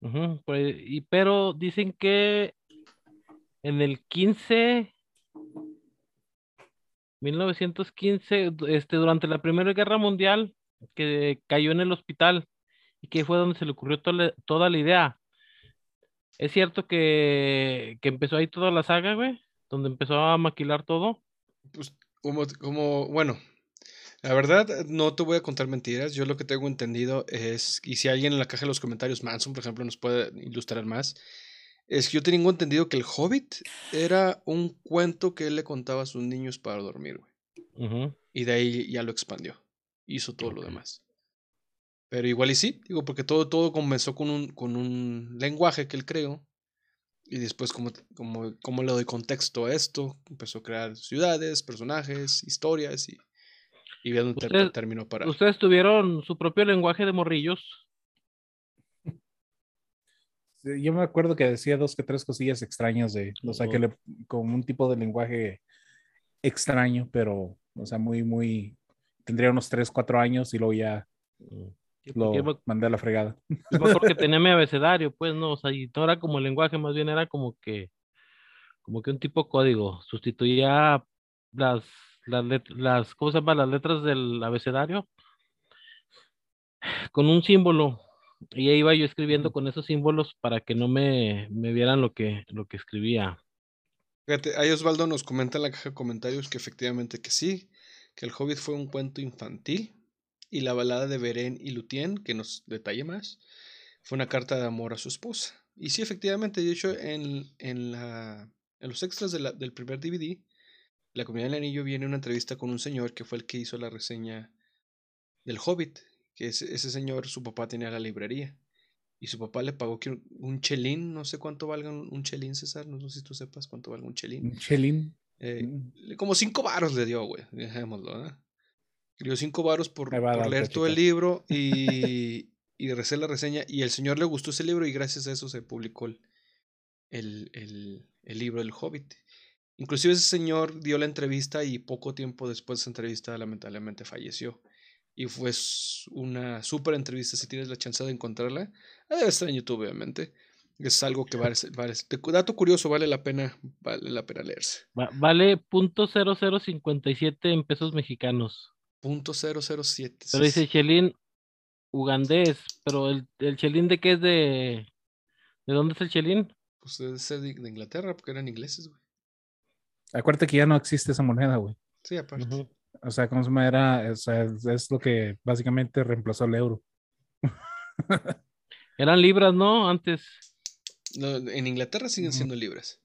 Ujú, por ahí- y, pero dicen que en el 15, 1915, du- este, durante la Primera Guerra Mundial, que cayó en el hospital y que fue donde se le ocurrió toda la idea. ¿Es cierto que, que empezó ahí toda la saga, güey? Donde empezó a maquilar todo. Pues, como, como, bueno, la verdad, no te voy a contar mentiras. Yo lo que tengo entendido es, y si alguien en la caja de los comentarios, Manson, por ejemplo, nos puede ilustrar más, es que yo tengo entendido que el Hobbit era un cuento que él le contaba a sus niños para dormir, güey. Y de ahí ya lo expandió. Hizo todo lo demás. Pero igual y sí, digo, porque todo, todo comenzó con un, con un lenguaje que él creó. Y después, como, como, como le doy contexto a esto, empezó a crear ciudades, personajes, historias y, y viendo ter- Usted- terminó para. Ustedes tuvieron su propio lenguaje de morrillos. Sí, Yo me acuerdo que decía dos que tres cosillas extrañas de, o sea, que le, con un tipo de lenguaje extraño, pero, o sea, muy, muy tendría unos 3, 4 años y luego ya Mm. Lo porque mandé a la fregada. yo me acuerdo que tenía mi abecedario, pues no, o sea, y no era como el lenguaje, más bien era como que, como que un tipo código, sustituía las, las, let- las, ¿cómo se llama? Las letras del abecedario con un símbolo. Y ahí iba yo escribiendo con esos símbolos para que no me, me vieran lo que, lo que escribía. Fíjate, ahí Osvaldo nos comenta en la caja de comentarios que efectivamente que sí, que el Hobbit fue un cuento infantil y la balada de Beren y Lúthien, que nos detalle más, fue una carta de amor a su esposa. Y sí, efectivamente, de hecho, en, en, la, en los extras de la- del primer DVD, La Comunidad del Anillo viene una entrevista con un señor que fue el que hizo la reseña del Hobbit, que ese, ese señor, su papá tenía la librería. Y su papá le pagó que un, chelín, no sé cuánto valga un, chelín, César, no sé si tú sepas cuánto valga un chelín. Un Chelín. Eh, Mm. como cinco varos le dio, güey, dejémoslo, ¿eh? Le dio cinco varos por, leer todo el libro y, y recé la reseña. Y el señor le gustó ese libro y gracias a eso se publicó el, el, el, el libro del Hobbit. Inclusive ese señor dio la entrevista y poco tiempo después de esa entrevista lamentablemente falleció. Y fue una súper entrevista si tienes la chance de encontrarla. Debe estar en YouTube, obviamente. Es algo que vale, vale- dato curioso, vale la pena, vale la pena leerse. Va- vale punto cero cero cincuenta y siete en pesos mexicanos. Punto 007. Pero dice Chelín ugandés, pero el, el Chelín de qué es de... ¿De dónde es el Chelín? Pues debe ser de, de Inglaterra, porque eran ingleses, güey. Acuérdate que ya no existe esa moneda, güey. Sí, aparte. O sea, ¿cómo se llama? Era, o sea, es, es lo que básicamente reemplazó el euro. Eran libras, ¿no? Antes. No, en Inglaterra siguen siendo libres.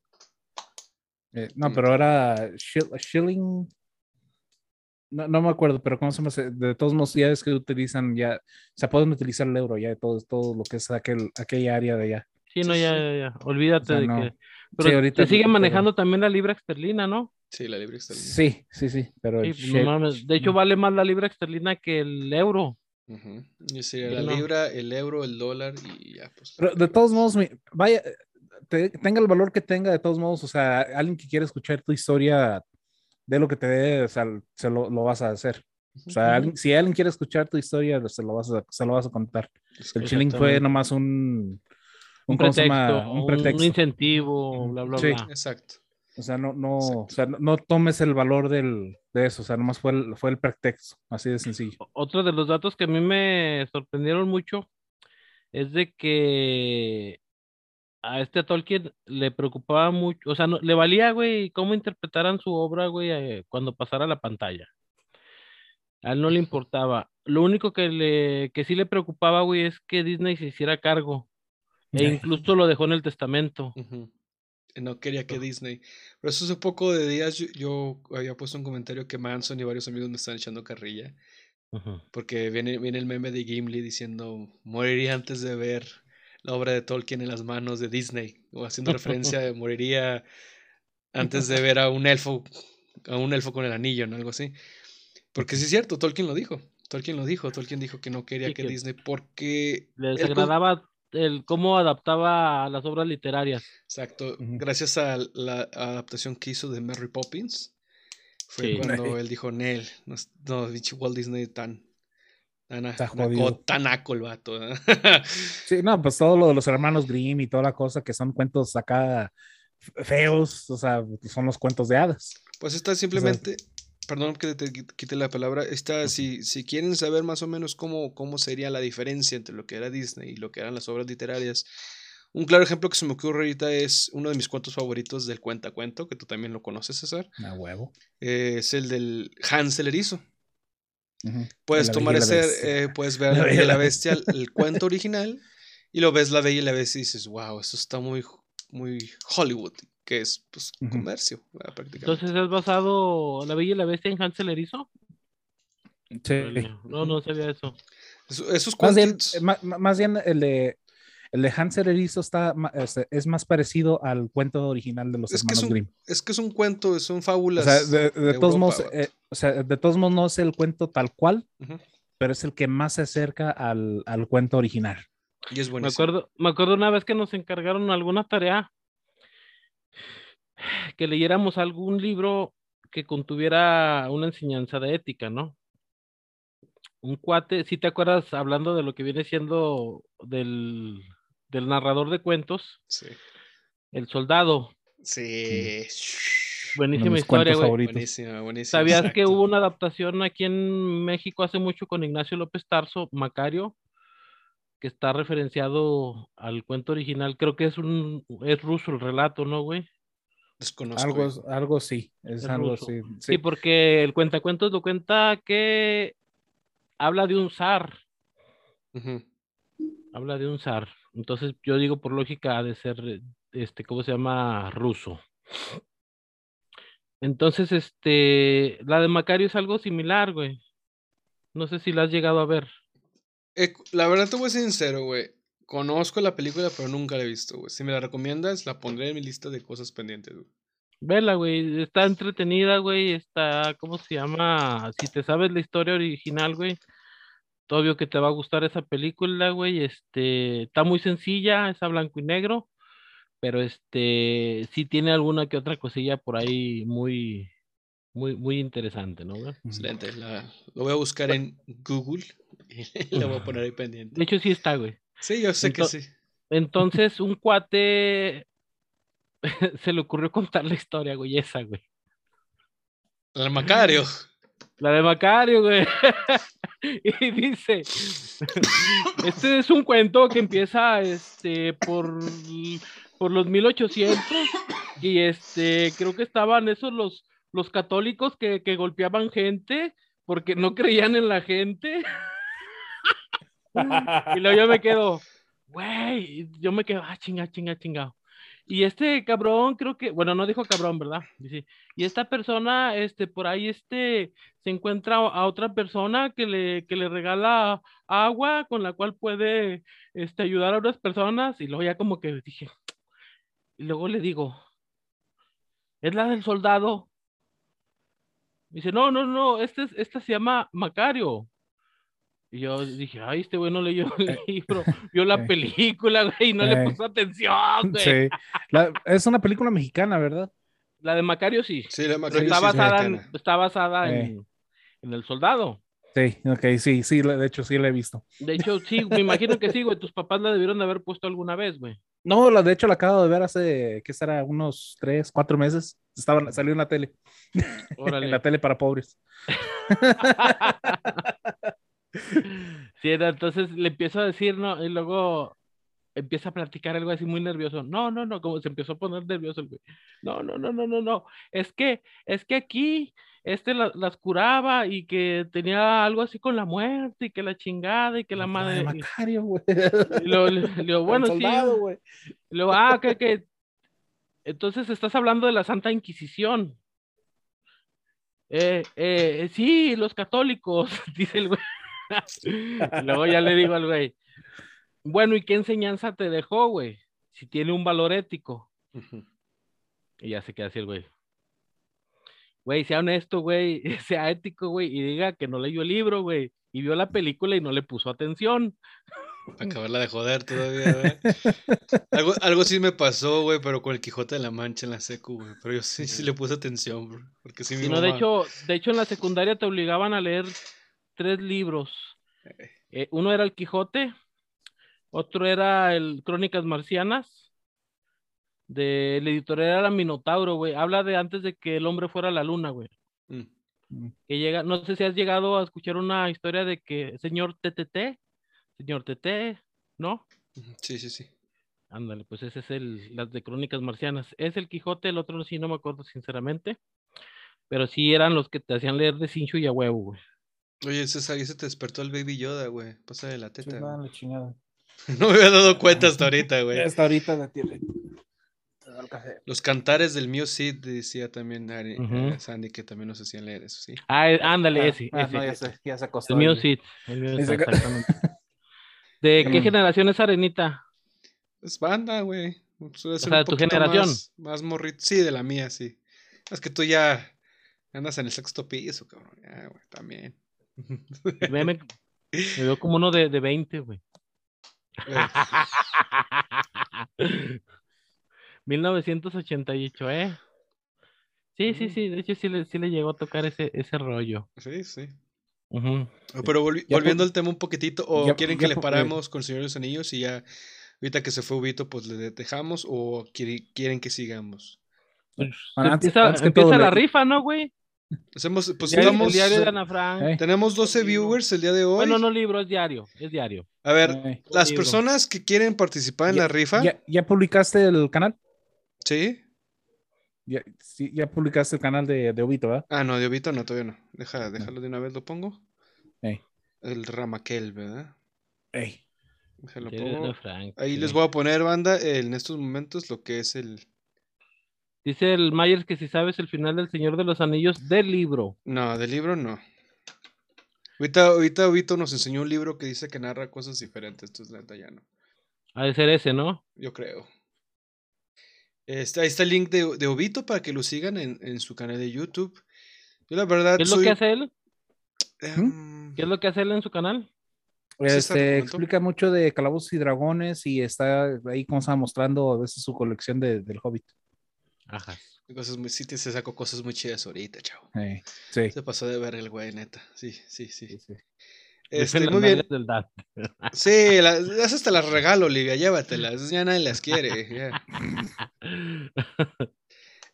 Eh, no, pero era shill- shilling. No, no me acuerdo, pero ¿cómo se llama? De todos modos, ya es que utilizan ya, o sea, pueden utilizar el euro ya de todo, todo lo que es aquel, aquella área de allá. Sí, Sí, no, sí, ya, sí. ya, ya. Olvídate O sea, de no. que. Pero ahorita se sigue pero- manejando también la libra esterlina, ¿no? Sí, la libre está Sí, sí, sí, pero Sí, pues, shil- no mames. De hecho, vale más la libra esterlina que el euro. Sería Sí, la no. libra, el euro, el dólar y ya, pues. Pero de todos modos, mi- vaya, te- tenga el valor que tenga, de todos modos, o sea, alguien que quiere escuchar tu historia, de lo que te dé, o sea, se lo, lo vas a hacer. O sea, alguien- si alguien quiere escuchar tu historia, se lo vas a, se lo vas a contar. El chilling fue nomás un, Un ¿cómo se llama? pretexto, un, un pretexto. incentivo, bla, bla, Sí. bla. Exacto. O sea, no, no, o sea, no, no tomes el valor del, de eso, o sea, nomás fue el, fue el pretexto, así de sencillo. Otro de los datos que a mí me sorprendieron mucho es de que a este Tolkien le preocupaba mucho, o sea, no, le valía, güey, cómo interpretaran su obra, güey, eh, cuando pasara la pantalla. A él no le importaba. Lo único que le, que sí le preocupaba, güey, es que Disney se hiciera cargo. E incluso lo dejó en el testamento. Ujú. No quería que Disney. Pero eso hace poco de días yo, yo había puesto un comentario que Manson y varios amigos me están echando carrilla. Porque viene, viene el meme de Gimli diciendo, moriría antes de ver la obra de Tolkien en las manos de Disney. O haciendo referencia de moriría antes de ver a un elfo, a un elfo con el anillo, ¿no? Algo así. Porque sí es cierto, Tolkien lo dijo. Tolkien lo dijo. Tolkien dijo que no quería Sí, que, que Disney, porque... Le él con- desagradaba el cómo adaptaba a las obras literarias. Exacto. Gracias a la adaptación que hizo de Mary Poppins, fue Sí. cuando él dijo, Nel, no, no, Walt Disney tan... Tan, a- Está jodido. tan naco el vato. Sí, no, pues todo lo de los hermanos Grimm y toda la cosa que son cuentos acá feos, o sea, son los cuentos de hadas. Pues está simplemente, perdón que te qui- quite la palabra, está, si, si quieren saber más o menos cómo, cómo sería la diferencia entre lo que era Disney y lo que eran las obras literarias, un claro ejemplo que se me ocurre ahorita es uno de mis cuentos favoritos del cuentacuento, que tú también lo conoces, César, A huevo. eh, es el del Hans el Puedes La tomar ese, eh, puedes ver La Bella y la Bestia, el, cuento original, y lo ves La Bella y la Bestia y dices, wow, eso está muy, muy Hollywood, que es pues Ujú. comercio, prácticamente. Entonces es basado La Bella y la Bestia en Hansel Erizo. Sí. No, no sabía eso. Eso- esos Más bien, eh, más bien el de, el de Hansel Erizo está, este, es más parecido al cuento original de los Es que es hermanos un, Grimm. es que es un cuento, son O fábulas. sea, de, de de todos Europa, modos, eh, o sea, de todos modos no es el cuento tal cual, pero es el que más se acerca al, al cuento original. Y es Me buenísimo. acuerdo, me acuerdo una vez que nos encargaron alguna tarea que leyéramos algún libro que contuviera una enseñanza de ética, ¿no? un cuate, si te acuerdas, hablando de lo que viene siendo del, del narrador de cuentos, Sí. el soldado. Sí. Buenísima historia, güey. Buenísima, buenísima. ¿Sabías que hubo una adaptación aquí en México hace mucho con Ignacio López Tarso, Macario, que está referenciado al cuento original? Creo que es un es ruso el relato, ¿no, güey? Desconozco. Algo, güey. algo sí, es, Es algo sí. Sí. porque el cuentacuentos lo cuenta que habla de un zar, habla de un zar. Entonces yo digo por lógica ha de ser, este, ¿cómo se llama? Ruso. Entonces, este, la de Macario es algo similar, güey. No sé si la has llegado a ver. Eh, la verdad te voy a ser sincero, güey. Conozco la película, pero nunca la he visto, güey. Si me la recomiendas, la pondré en mi lista de cosas pendientes, güey. Vela, güey, está entretenida, güey, está, ¿cómo se llama? Si te sabes la historia original, güey, obvio que te va a gustar esa película, güey, este, está muy sencilla, es a blanco y negro, pero este, sí tiene alguna que otra cosilla por ahí muy, muy, muy interesante, ¿no? Excelente. La, lo voy a buscar en Google y la voy a poner ahí pendiente. De hecho, sí está, güey. Sí, yo sé que sí. Entonces, un cuate se le ocurrió contar la historia, güey, esa, güey. El Macario. La de Macario, güey. y dice, este es un cuento que empieza este por, por los 1800 y este creo que estaban esos los los católicos que, que golpeaban gente porque no creían en la gente. y luego yo me quedo, güey, yo me quedo, ah, chinga, chinga, chinga. Y este cabrón, creo que, bueno, no dijo cabrón, ¿verdad? Dice, y esta persona, este, por ahí, este, se encuentra a otra persona que le, que le regala agua con la cual puede, este, ayudar a otras personas. Y luego ya como que dije, y luego le digo, es la del soldado. Dice, no, no, no, este es, esta se llama Macario. Y yo dije, ay, este güey no leyó el libro, vio la eh. película, güey, y no le Eh. puso atención, güey. Sí. La- es una película mexicana, ¿verdad? La de Macario sí. Sí, la Pero Macario está sí es basada, en, está basada Eh. en, en el soldado. Sí, ok, sí, sí, de hecho sí la he visto. De hecho, sí, me imagino que sí, güey. Tus papás la debieron de haber puesto alguna vez, güey. No, la, de hecho la acabo de ver hace, ¿qué será? Unos tres, cuatro meses. Estaba, salió en la tele, en la tele para pobres. Sí, entonces le empiezo a decir, ¿no? Y luego empieza a platicar algo así muy nervioso. No, no, no, como se empezó a poner nervioso el güey. No, no, no, no, no, no. Es que, es que aquí, este la- las curaba y que tenía algo así con la muerte y que la chingada y que la madre. Macario, güey. luego le- le digo, bueno, sí. luego, ah, que, que. Entonces estás hablando de la Santa Inquisición. Eh, eh, sí, los católicos, dice el güey. Luego ya le digo al güey, bueno, ¿y qué enseñanza te dejó, güey? Si tiene un valor ético. Y ya se queda así el güey. Güey, sea honesto, güey, sea ético, güey, y diga que no leyó el libro, güey, y vio la película y no le puso atención. Para acabarla de joder todavía, güey. Algo, algo sí me pasó, güey, pero con el Quijote de la Mancha en la secu, güey. Pero yo sí, sí le puse atención, bro. Porque sí, mi Y no, de mamá- hecho, de hecho en la secundaria te obligaban a leer tres libros. Eh, uno era el Quijote, otro era el Crónicas Marcianas, de la editorial era Minotauro, güey. Habla de antes de que el hombre fuera a la luna, güey. Mm. Que llega, no sé si has llegado a escuchar una historia de que señor TTT, señor TT, ¿no? Sí, sí, sí. Ándale, pues ese es el, las de Crónicas Marcianas. Es el Quijote, el otro sí no me acuerdo sinceramente. Pero sí eran los que te hacían leer de cincho y a huevo, güey. Oye, César, ahí se te despertó el Baby Yoda, güey. Pasa de la teta. No me había dado cuenta hasta ahorita, güey. Hasta ahorita la tiene. Café. Los cantares del mío Cid decía también Ari- eh, Sandy que también nos hacían leer eso, sí. Ah, ándale, Ah, ese, ah, ese. no, ya se, ya se acostó. El mío. El exactamente. ¿De qué Mm. generación es Arenita? Es banda, güey. Pues, ser sea, de tu generación. Más, más morrito. Sí, de la mía, sí. Es que tú ya andas en el sexto piso, cabrón. Ya, güey, también. Me, me- me veo como uno de, de 20, güey. Güey, 1988, ¿eh? Sí, sí, Mm. sí. De hecho, sí le, sí le llegó a tocar ese, ese rollo. Sí, sí. Ujú. Pero volvi- Ya volviendo al tema un poquitito, o ya- quieren ya que le paramos con el Señor de los Anillos y ya, ahorita que se fue Ubito, pues le dejamos, o quiere- quieren que sigamos. Pues, Bueno, antes- empieza antes que empieza todo, la rifa, ¿no, güey? Hacemos, pues Diario- estamos, el diario de Ana Frank. Eh. tenemos 12 viewers el día de hoy. Bueno, no libro, es diario, es diario. A ver, Eh, las libro. personas que quieren participar en Ya- la rifa, ¿Ya, ya publicaste el canal? ¿Sí? Ya, sí, ya publicaste el canal de, de Obito, ¿verdad? Ah, no, de Ubito no, todavía no. Deja, déjalo de una vez, lo pongo. Ey. El Ramaquel, ¿verdad? Ey. Déjalo pongo. Frank, Ahí sí. les voy a poner, banda, en estos momentos lo que es el... Dice el Myers que si sabes el final del Señor de los Anillos del libro. No, del libro no. Ahorita, ahorita Ubito nos enseñó un libro que dice que narra cosas diferentes, entonces la neta ya no. Ha de ser ese, ¿no? Yo creo. Este, ahí está el link de, de Obito para que lo sigan en, en su canal de YouTube. Yo la verdad ¿Qué es lo que hace él? Em, ¿Qué es lo que hace él en su canal? ¿Sí está Este, explica mucho de calabozos y dragones y está ahí como está mostrando a veces su colección de, del Hobbit. Ajá. cosas muy, sí, te- se sacó cosas muy chidas ahorita, chavo. Ey, sí. Se pasó de ver el güey, neta. Sí, sí, sí. sí, sí. Este, muy bien. del. Sí, las, esas te las regalo, Olivia, llévatelas. Ya nadie las quiere. ya.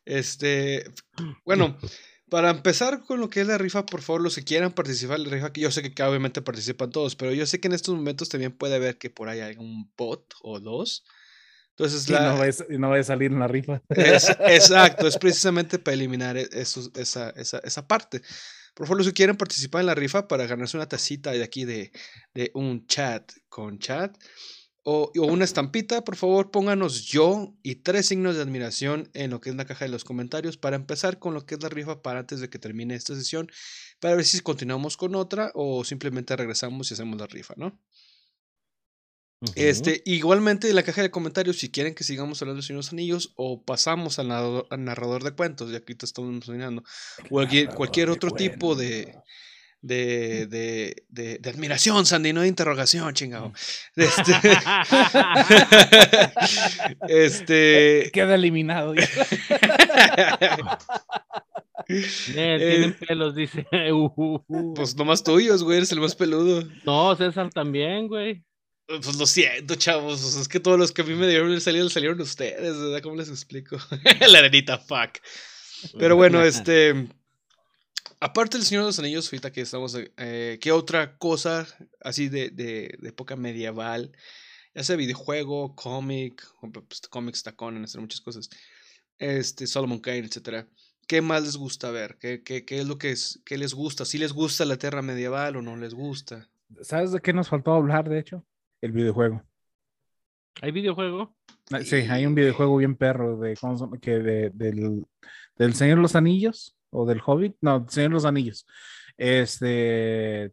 Este, bueno, para empezar con lo que es la rifa, por favor, los que quieran participar en la rifa, que yo sé que obviamente participan todos, pero yo sé que en estos momentos también puede haber que por ahí hay un bot o dos. Entonces, Sí, la, no, va a, no va a salir en la rifa. es- exacto, es precisamente para eliminar e- esos- esa, esa, esa parte. Por favor, los que quieren participar en la rifa para ganarse una tacita de aquí de, de un chat con chat o, o una estampita, por favor, pónganos yo y tres signos de admiración en lo que es la caja de los comentarios para empezar con lo que es la rifa para antes de que termine esta sesión, para ver si continuamos con otra o simplemente regresamos y hacemos la rifa, ¿no? Este, igualmente en la caja de comentarios, si quieren que sigamos hablando de Señor de los Anillos o pasamos al narrador, al narrador de cuentos, ya que ahorita estamos mencionando, o cualquier, cualquier otro tipo de, de, de, de, de admiración, Sandy, no de interrogación, chingado. Este, este, Queda eliminado. Eh, tienen pelos, dice. Uh, uh, uh. pues nomás tuyos, güey, eres el más peludo. No, César también, güey. Pues lo siento, chavos. o sea, es que todos los que a mí me dieron el salido salieron ustedes, ¿verdad? ¿Cómo les explico? la arenita, fuck. Pero bueno, este. Aparte del Señor de los Anillos, ahorita que estamos. Eh, ¿Qué otra cosa así de, de, de época medieval? Ya sea videojuego, cómic, pues, cómics, tacones, hacer muchas cosas. Este, Solomon Kane, etcétera. ¿Qué más les gusta ver? ¿Qué, qué, qué es lo que es, qué les gusta? ¿Si les gusta la tierra medieval o no les gusta? ¿Sabes de qué nos faltó hablar, de hecho? El videojuego. ¿Hay videojuego? Ah, Sí, hay un videojuego bien perro de, que de- del, del Señor de los Anillos o del Hobbit, no, del Señor de los Anillos. Este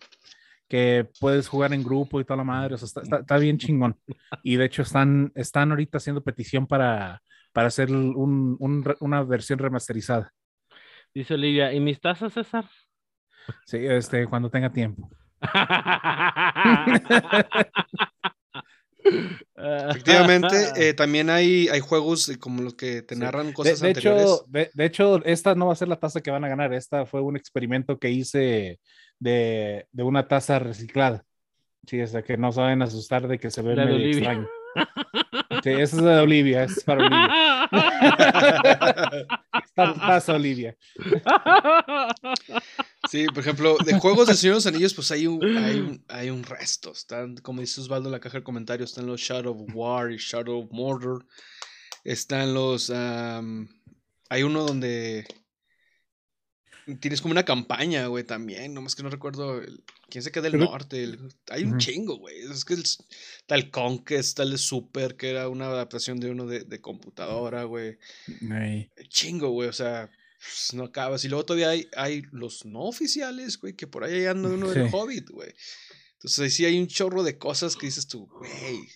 que puedes jugar en grupo y toda la madre, o sea, está, está- está bien chingón. Y de hecho están, están ahorita haciendo petición para, para hacer un- una versión remasterizada. Dice Olivia. ¿Y mis tazas, César? Sí, este, cuando tenga tiempo. Efectivamente, eh, también hay, hay juegos como los que te Sí. narran De, cosas de anteriores. hecho, de, de hecho, esta no va a ser la taza que van a ganar. Esta fue un experimento que hice de, de una taza reciclada. Sí, o sea, que no saben asustar de que se ve de medio Olivia. extraño. Sí, esa es de Olivia, es para Olivia. Esta taza Olivia. Sí, por ejemplo, de juegos de Señor de los Anillos, pues hay un, hay un, hay un resto. Están, como dice Osvaldo en la caja de comentarios, están los Shadow of War y Shadow of Mordor. Están los. hay uno donde. Tienes como una campaña, güey, también. Nomás que no recuerdo. el- ¿Quién se queda del Pero- norte? El- hay un chingo, güey. Es que el, el Conquest, de Super, que era una adaptación de uno de, de computadora, güey. Chingo, güey, o sea, pues, no acabas. Y luego todavía hay, hay los no oficiales, güey, que por ahí anda uno del Sí. Hobbit, güey. Entonces ahí sí hay un chorro de cosas que dices tú, güey.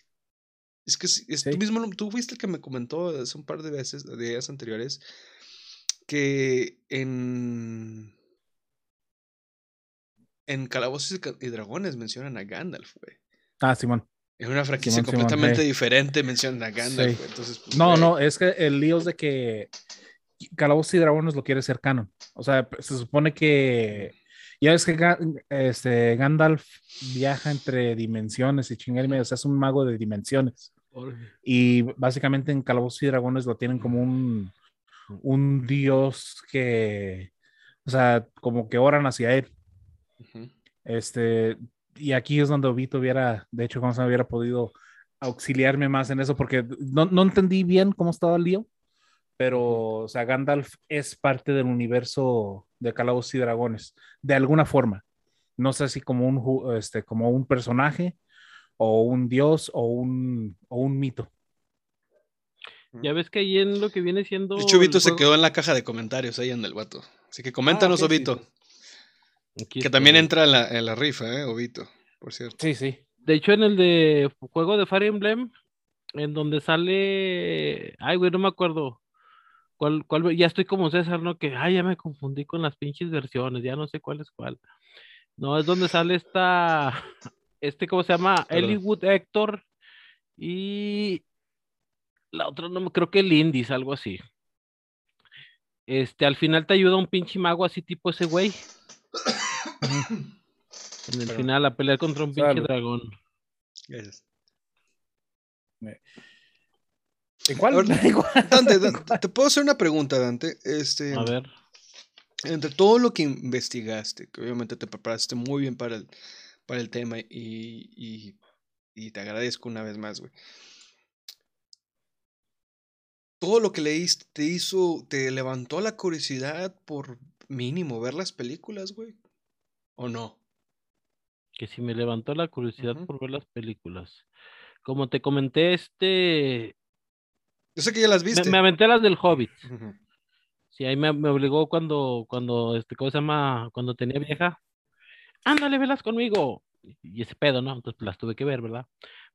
Es que sí, es, tú mismo, tú fuiste el que me comentó hace un par de veces, de días anteriores, que en. En Calabozos y Dragones mencionan a Gandalf, güey. Ah, Simón. En una franquicia Simón, Simón, completamente sí. diferente mencionan a Gandalf, Sí. güey. Entonces, pues, No, güey, no, es que el lío es de que Calabozos y Dragones lo quiere ser canon. O sea, se supone que, Ya ves que este, Gandalf viaja entre dimensiones y chingar y medio, o sea, es un mago de dimensiones. Y básicamente en Calabozos y Dragones lo tienen como un, un dios que, o sea, como que oran hacia él. Este, y aquí es donde Obito hubiera, de hecho, se hubiera podido auxiliarme más en eso, porque no, no entendí bien cómo estaba el lío, pero, o sea, Gandalf es parte del universo de Calabozos y Dragones, de alguna forma. No sé si como un, este, como un personaje, o un dios, o un, o un mito. Ya ves que ahí en lo que viene siendo. De hecho, Vito el se juego- quedó en la caja de comentarios ahí en el vato. Así que coméntanos, Ah, Obito. Que también entra en la, en la rifa, ¿eh? Obito, por cierto. Sí, sí. De hecho, en el de juego de Fire Emblem, en donde sale. Ay, güey, no me acuerdo. ¿Cuál, cuál, ya estoy como César, ¿no? Que, ay, ya me confundí con las pinches versiones, ya no sé cuál es cuál. No, es donde sale esta. Este, ¿cómo se llama? Perdón. Ellwood Héctor. Y. La otra no me creo que Lindis, algo así. Este, al final te ayuda un pinche mago así tipo ese güey. En el Pero- final a pelear contra un pinche dragón. Gracias. ¿En cuál? Dante, Dante, te puedo hacer una pregunta, Dante. Este, A ver. entre todo lo que investigaste, que obviamente te preparaste muy bien para el, para el tema y, y, y te agradezco una vez más, güey. Todo lo que leíste te hizo, te levantó la curiosidad por mínimo ver las películas, güey. ¿O no? que si me levantó la curiosidad por ver las películas. Como te comenté, este, Yo sé que ya las me, viste. me aventé las del Hobbit. Sí, ahí me, me obligó cuando, cuando, este, ¿cómo se llama? Cuando tenía vieja. Ándale, velas conmigo. Y ese pedo, ¿no? Entonces las tuve que ver, ¿verdad?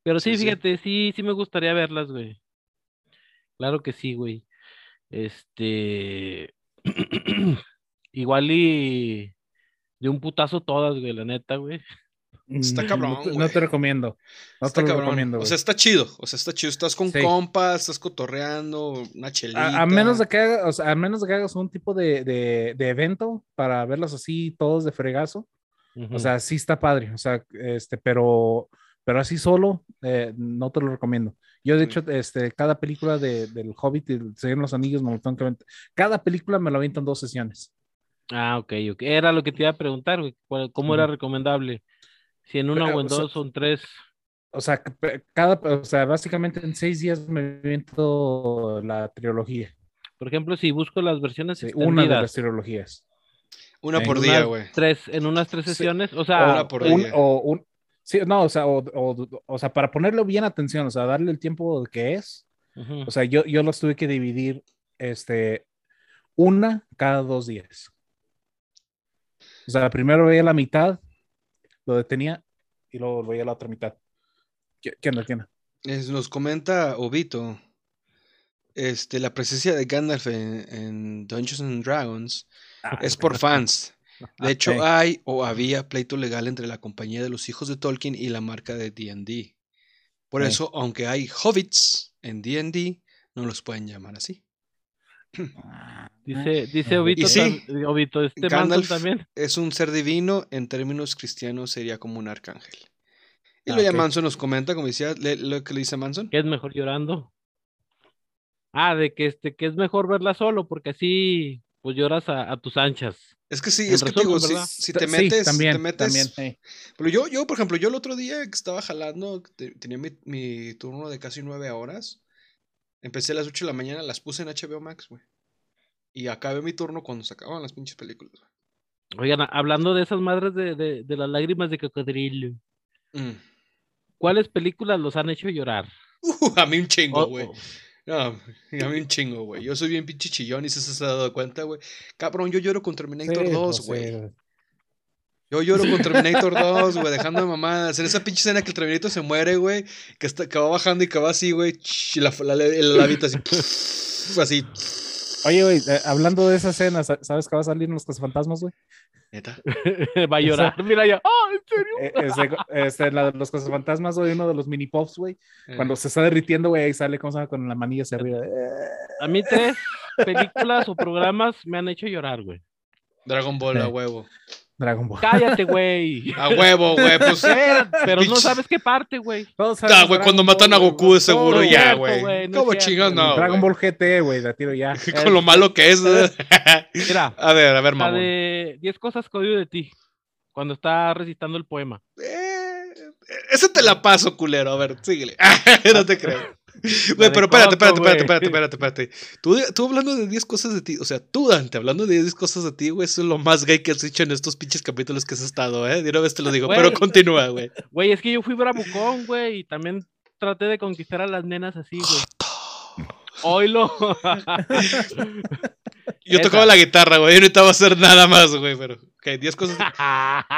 Pero sí, Sí, sí. fíjate, sí, sí me gustaría verlas, güey. Claro que sí, güey. Este, igual y de un putazo todas, güey, la neta, güey. Está cabrón, No te, no güey. te recomiendo. No Está te lo cabrón. recomiendo. O sea, está chido. O sea, está chido. Estás con Sí. compas, estás cotorreando, una chelita. A, a menos de que haga- o sea, a menos de que hagas un tipo de, de- de evento para verlos así todos de fregazo. O sea, sí está padre. O sea, este, pero, pero así solo, eh, no te lo recomiendo. Yo, de Sí. hecho, este, cada película de, del Hobbit y el Señor de los Anillos me lo tengo que aventar. Cada película me lo aviento en dos sesiones. Ah, ok, ok. Era lo que te iba a preguntar, güey. ¿cuál- ¿Cómo era recomendable? Si en una Pero, o en o sea, dos o en tres. O sea, cada, o sea, básicamente en seis días me aviento la trilogía. Por ejemplo, si busco las versiones Sí, una de las trilogías. Una en por día, güey. tres, en unas tres sesiones, o O, sea, Una por un- día. o un- sí, no, o sea, o, o- o sea, para ponerle bien atención, o sea, darle el tiempo que es, o sea, yo, yo los tuve que dividir, este, una cada dos días. O sea, primero veía la mitad, lo detenía y luego veía la otra mitad. ¿Qué, qué onda, qué onda? Es- nos comenta Obito. Este, la presencia de Gandalf en, en Dungeons and Dragons es por fans. De hecho, Ok. hay o había pleito legal entre la compañía de los hijos de Tolkien y la marca de D&D. Por eso, aunque hay hobbits en D&D, no los pueden llamar así. Dice, dice Obito, sí, tam- Obito, este Manson Gandalf también. es un ser divino, en términos cristianos sería como un arcángel. Y Ah, lo ya ok. Manson nos comenta, como decía, le- lo que le dice Manson. que es mejor llorando. Ah, de que este, que es mejor verla solo, porque así pues lloras a, a tus anchas. Es que sí, En es que te digo, resumen, si, te Sí, metes, también, te metes, también, sí. Pero yo, yo, por ejemplo, yo el otro día que estaba jalando, te- tenía mi, mi turno de casi nueve horas. Empecé a las 8 de la mañana, las puse en HBO Max, güey. Y acabé mi turno cuando se acababan las pinches películas, güey. Oigan, hablando de esas madres de, de, de las lágrimas de cocodrilo, Mm. ¿cuáles películas los han hecho llorar? Uh, a mí un chingo, O- güey. o- No, a mí un chingo, güey. Yo soy bien pinche chillón y si se ha dado cuenta, güey. Cabrón, yo lloro con Terminator Sí, 2, pues, güey. Yo lloro con Terminator 2, güey, dejando de mamadas. En esa pinche escena que el Terminator se muere, güey, que, está, que va bajando y que va así, güey, y la, la, labito así, así. Oye, güey, eh, hablando de esa escena, sa- ¿sabes que va a salir en los fantasmas, güey? Neta. Va a llorar, mira ya. ¡Ah, en serio! Eh, este, este, la de los fantasmas, güey, uno de los mini pops, güey. Eh, Cuando se está derritiendo, güey, ahí sale ¿cómo se llama? con la manilla hacia arriba. Eh, A mí tres películas o programas me han hecho llorar, güey. Dragon Ball a huevo. Dragon Ball. Cállate, güey. A huevo, güey. Pues, Pero no sabes qué parte, güey. Todos ah, güey, cuando matan a Goku, de seguro ya, güey. no ¿Cómo chingados no? Dragon? Ball GT, güey, la tiro ya. Con lo malo que es. ¿no? Mira, A ver, a ver, la mamón. de 10 cosas que odio de ti. Cuando está recitando el poema. Eh, ese te la paso, culero. A ver, síguele. no te creo. Güey, pero espérate, espérate, espérate, espérate, espérate, espérate. Tú, tú hablando de 10 cosas de ti, o sea, tú, Dante, hablando de 10 cosas de ti, güey, eso es lo más gay que has dicho en estos pinches capítulos que has estado, ¿eh? De una vez te lo digo, pero continúa, güey. Güey, es que yo fui bravucón, güey, y también traté de conquistar a las nenas así, güey. Oilo. Yo Esa. tocaba la guitarra, güey, yo no necesitaba hacer nada más, güey, pero, ok, 10 cosas.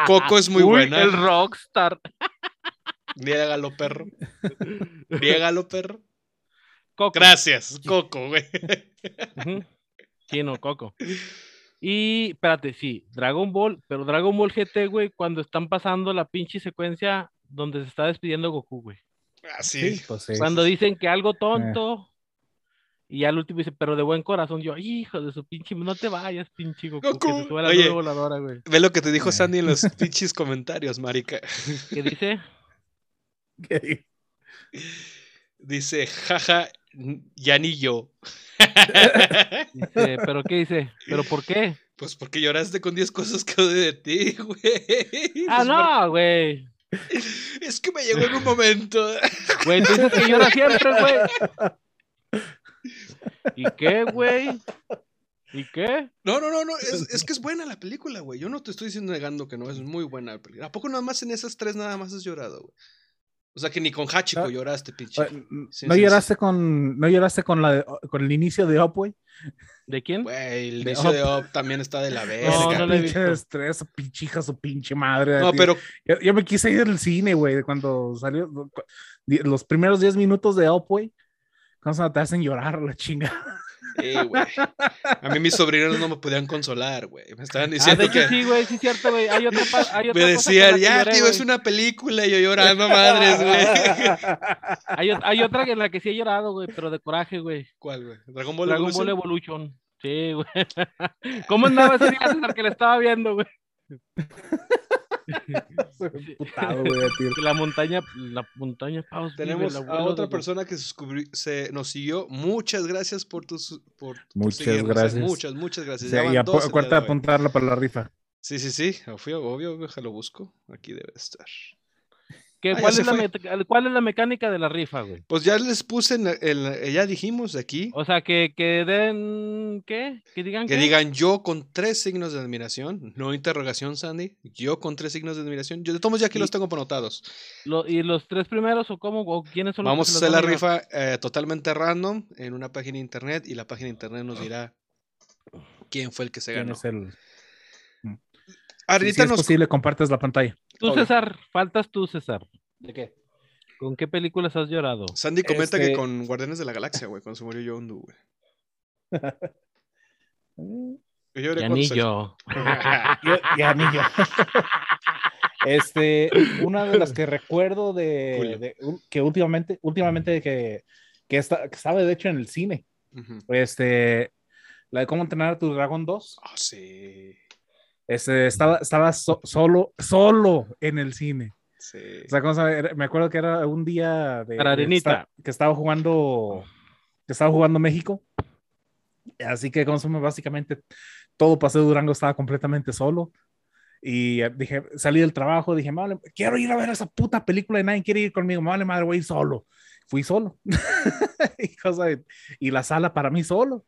Coco es muy Uy, buena. El rockstar. Niégalo, perro. Niégalo, perro. Coco. Gracias, Coco, güey. Ujú. Chino, Coco. Y, espérate, sí, Dragon Ball, pero Dragon Ball GT, güey, cuando están pasando la pinche secuencia donde se está despidiendo Goku, güey. Así. Sí, pues sí. Cuando dicen que Eh. algo tonto, y al último dice, pero de buen corazón, yo, hijo de su pinche, no te vayas, pinche Goku, que Goku. se sube a la Oye. voladora, güey. Ve lo que te dijo Eh. Sandy en los pinches comentarios, marica. ¿Qué dice? Dice, jaja, ya ni yo. Dice, ¿pero qué dice? ¿Pero por qué? Pues porque lloraste con 10 cosas que odio de ti, güey. Ah, Pues no, güey. por- Es que me llegó en un momento. Güey, tú dices que llora siempre, güey. ¿Y qué, güey? ¿Y qué? No, no, no, no. Es, es que es buena la película, güey. Yo no te estoy diciendo negando que no, es muy buena la película. ¿A poco nada más en esas tres nada más has llorado, güey? O sea que ni con Hachiko Ah. lloraste, pinche. Eh, Sí, ¿No sí, lloraste con no lloraste con la de- con el inicio de Up, güey? ¿De quién? Güey, el De inicio Up. de Up también está de la verga. No, no lo he pinche estrés, pinche hija, su pinche madre. No, tío. pero Yo, yo me quise ir al cine, güey, cuando salió los primeros 10 minutos de Up, güey. Cuando te hacen llorar la chinga. Güey. A mí mis sobrinos no me podían consolar, güey. Me estaban Ah, de diciendo hecho, que. sí, güey, sí es cierto, güey. Hay otra, pa- hay otra Me decían, ya, lloré, tío, es una película. Y yo llorando, madres, güey. Hay, ot- hay otra en la que sí he llorado, güey, pero de coraje, güey. ¿Cuál, güey? Dragon Ball Dragon Ball Evolution? Evolution. Sí, güey. ¿Cómo andaba ese día César, que le estaba viendo, güey? Putado, güey, La montaña, la montaña Paus vive, Tenemos el a otra de- persona que se, nos siguió. Muchas gracias por tus. Por, Muchas eh. gracias. Muchas, muchas gracias. Sí, y acuérdate de apuntarla para la rifa. Sí, sí, sí. Obvio, obvio, déjalo busco. Aquí debe estar. ¿Qué- Ah, cuál, es la fue. met- ¿Cuál es mecánica de la rifa, güey? Pues ya les puse, en la- en la- ya dijimos aquí. O sea, que, que den. ¿Qué? Que digan Que qué? digan yo con tres signos de admiración, no interrogación, Sandy. Yo con tres signos de admiración. Yo de todos modos ya aquí Y- los tengo anotados. Lo- ¿Y los tres primeros o cómo? ¿O quiénes son los Vamos a hacer la rifa eh, totalmente random en una página de internet y la página de internet nos dirá quién fue el que se ¿Quién ganó. es el? Si, Ahorita es nos posible, compartes la pantalla. Tú, Obvio. César, faltas tú, César. ¿De qué? ¿Con qué películas has llorado? Sandy comenta que Este- con Guardianes de la Galaxia, güey, cuando se murió Yondu, güey. Yo lloré Ya ni se- yo. Yo- ya ni yo. Este, una de las que recuerdo de, que últimamente, últimamente que, que, está, que estaba de hecho en el cine, este, la de cómo entrenar a tu dragón 2, Ah, sí. Este, estaba, estaba so- solo, solo en el cine. Sí. O sea, me acuerdo que era un día de, Arenita. que estaba jugando, que estaba jugando México. Así que, como básicamente todo Paseo de Durango estaba completamente solo. Y eh, dije, salí del trabajo, dije, vale, quiero ir a ver esa puta película y nadie quiere ir conmigo, me vale madre, voy a ir solo. Fui solo. y, cosa de- y la sala para mí solo.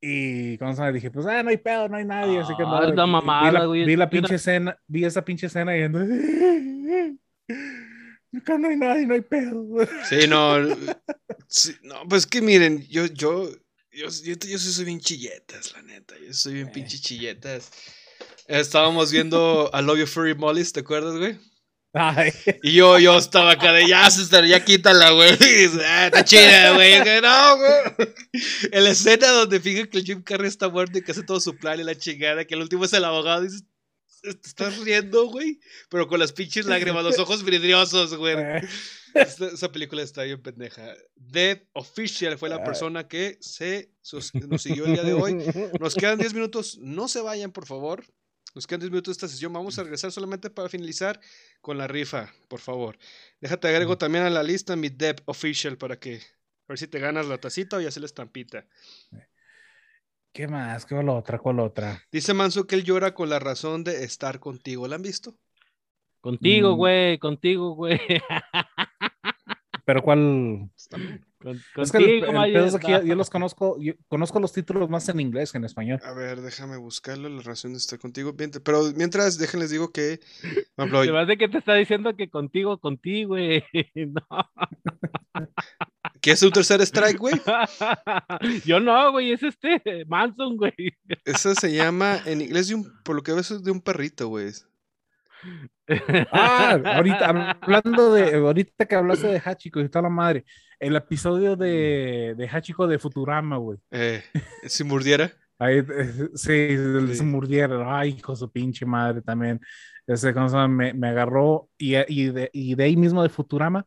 Y como se llama? dije, pues, ah, no hay pedo, no hay nadie. así que Ah, no, la mamada, vi la, güey. vi la pinche escena, vi esa pinche escena y ando, acá no hay nadie, no hay pedo. Sí, no. sí, no, pues que miren, yo, yo, yo, yo, yo soy bien chilletas, la neta. Yo soy bien pinche chilletas. Estábamos viendo a Love You Furry Mollies, ¿te acuerdas, güey? Ay, Y yo, yo estaba acá de ya, César, ya quítala, güey. Ah, está chida, güey. No, güey. En la escena donde fija que el Jim Carrey está muerto y que hace todo su plan y la chingada, que el último es el abogado, dices, te estás riendo, güey. Pero con las pinches lágrimas, los ojos vidriosos, güey. Esta- esa película está bien pendeja. Dead Official fue la persona que se nos siguió el día de hoy. Nos quedan 10 minutos. No se vayan, por favor. Nos quedan 10 minutos de esta sesión. Vamos a regresar solamente para finalizar con la rifa, por favor. Déjate agrego también a la lista mi Dep Official para que a ver si te ganas la tacita o ya se la estampita. ¿Qué más? ¿Qué la otra? ¿Cuál otra? Dice Manso que él llora con la razón de estar contigo. ¿La han visto? Contigo, Mm. güey, contigo, güey. Pero cuál. Con- Es que el, contigo, el Mayer. pedo es que yo, yo los conozco, yo conozco los títulos más en inglés que en español. A ver, déjame buscarlo, la razón de estar contigo. Pero mientras, déjenles digo que... me hace que te está diciendo que contigo, contigo, güey. No. ¿Qué es un tercer strike, güey? Yo no, güey, es este Manson, güey. Eso se llama en inglés de un, por lo que veo, eso es de un perrito, güey. Ah, ahorita hablando de, ahorita que hablaste de Hachiko y toda la madre, el episodio de, de Hachiko de Futurama, güey. Eh, si mordiera. Ahí, eh, sí, Sí. murdiera, ay, hijo su pinche madre también. Ese cosa me, me agarró y, y, de, y de ahí mismo de Futurama,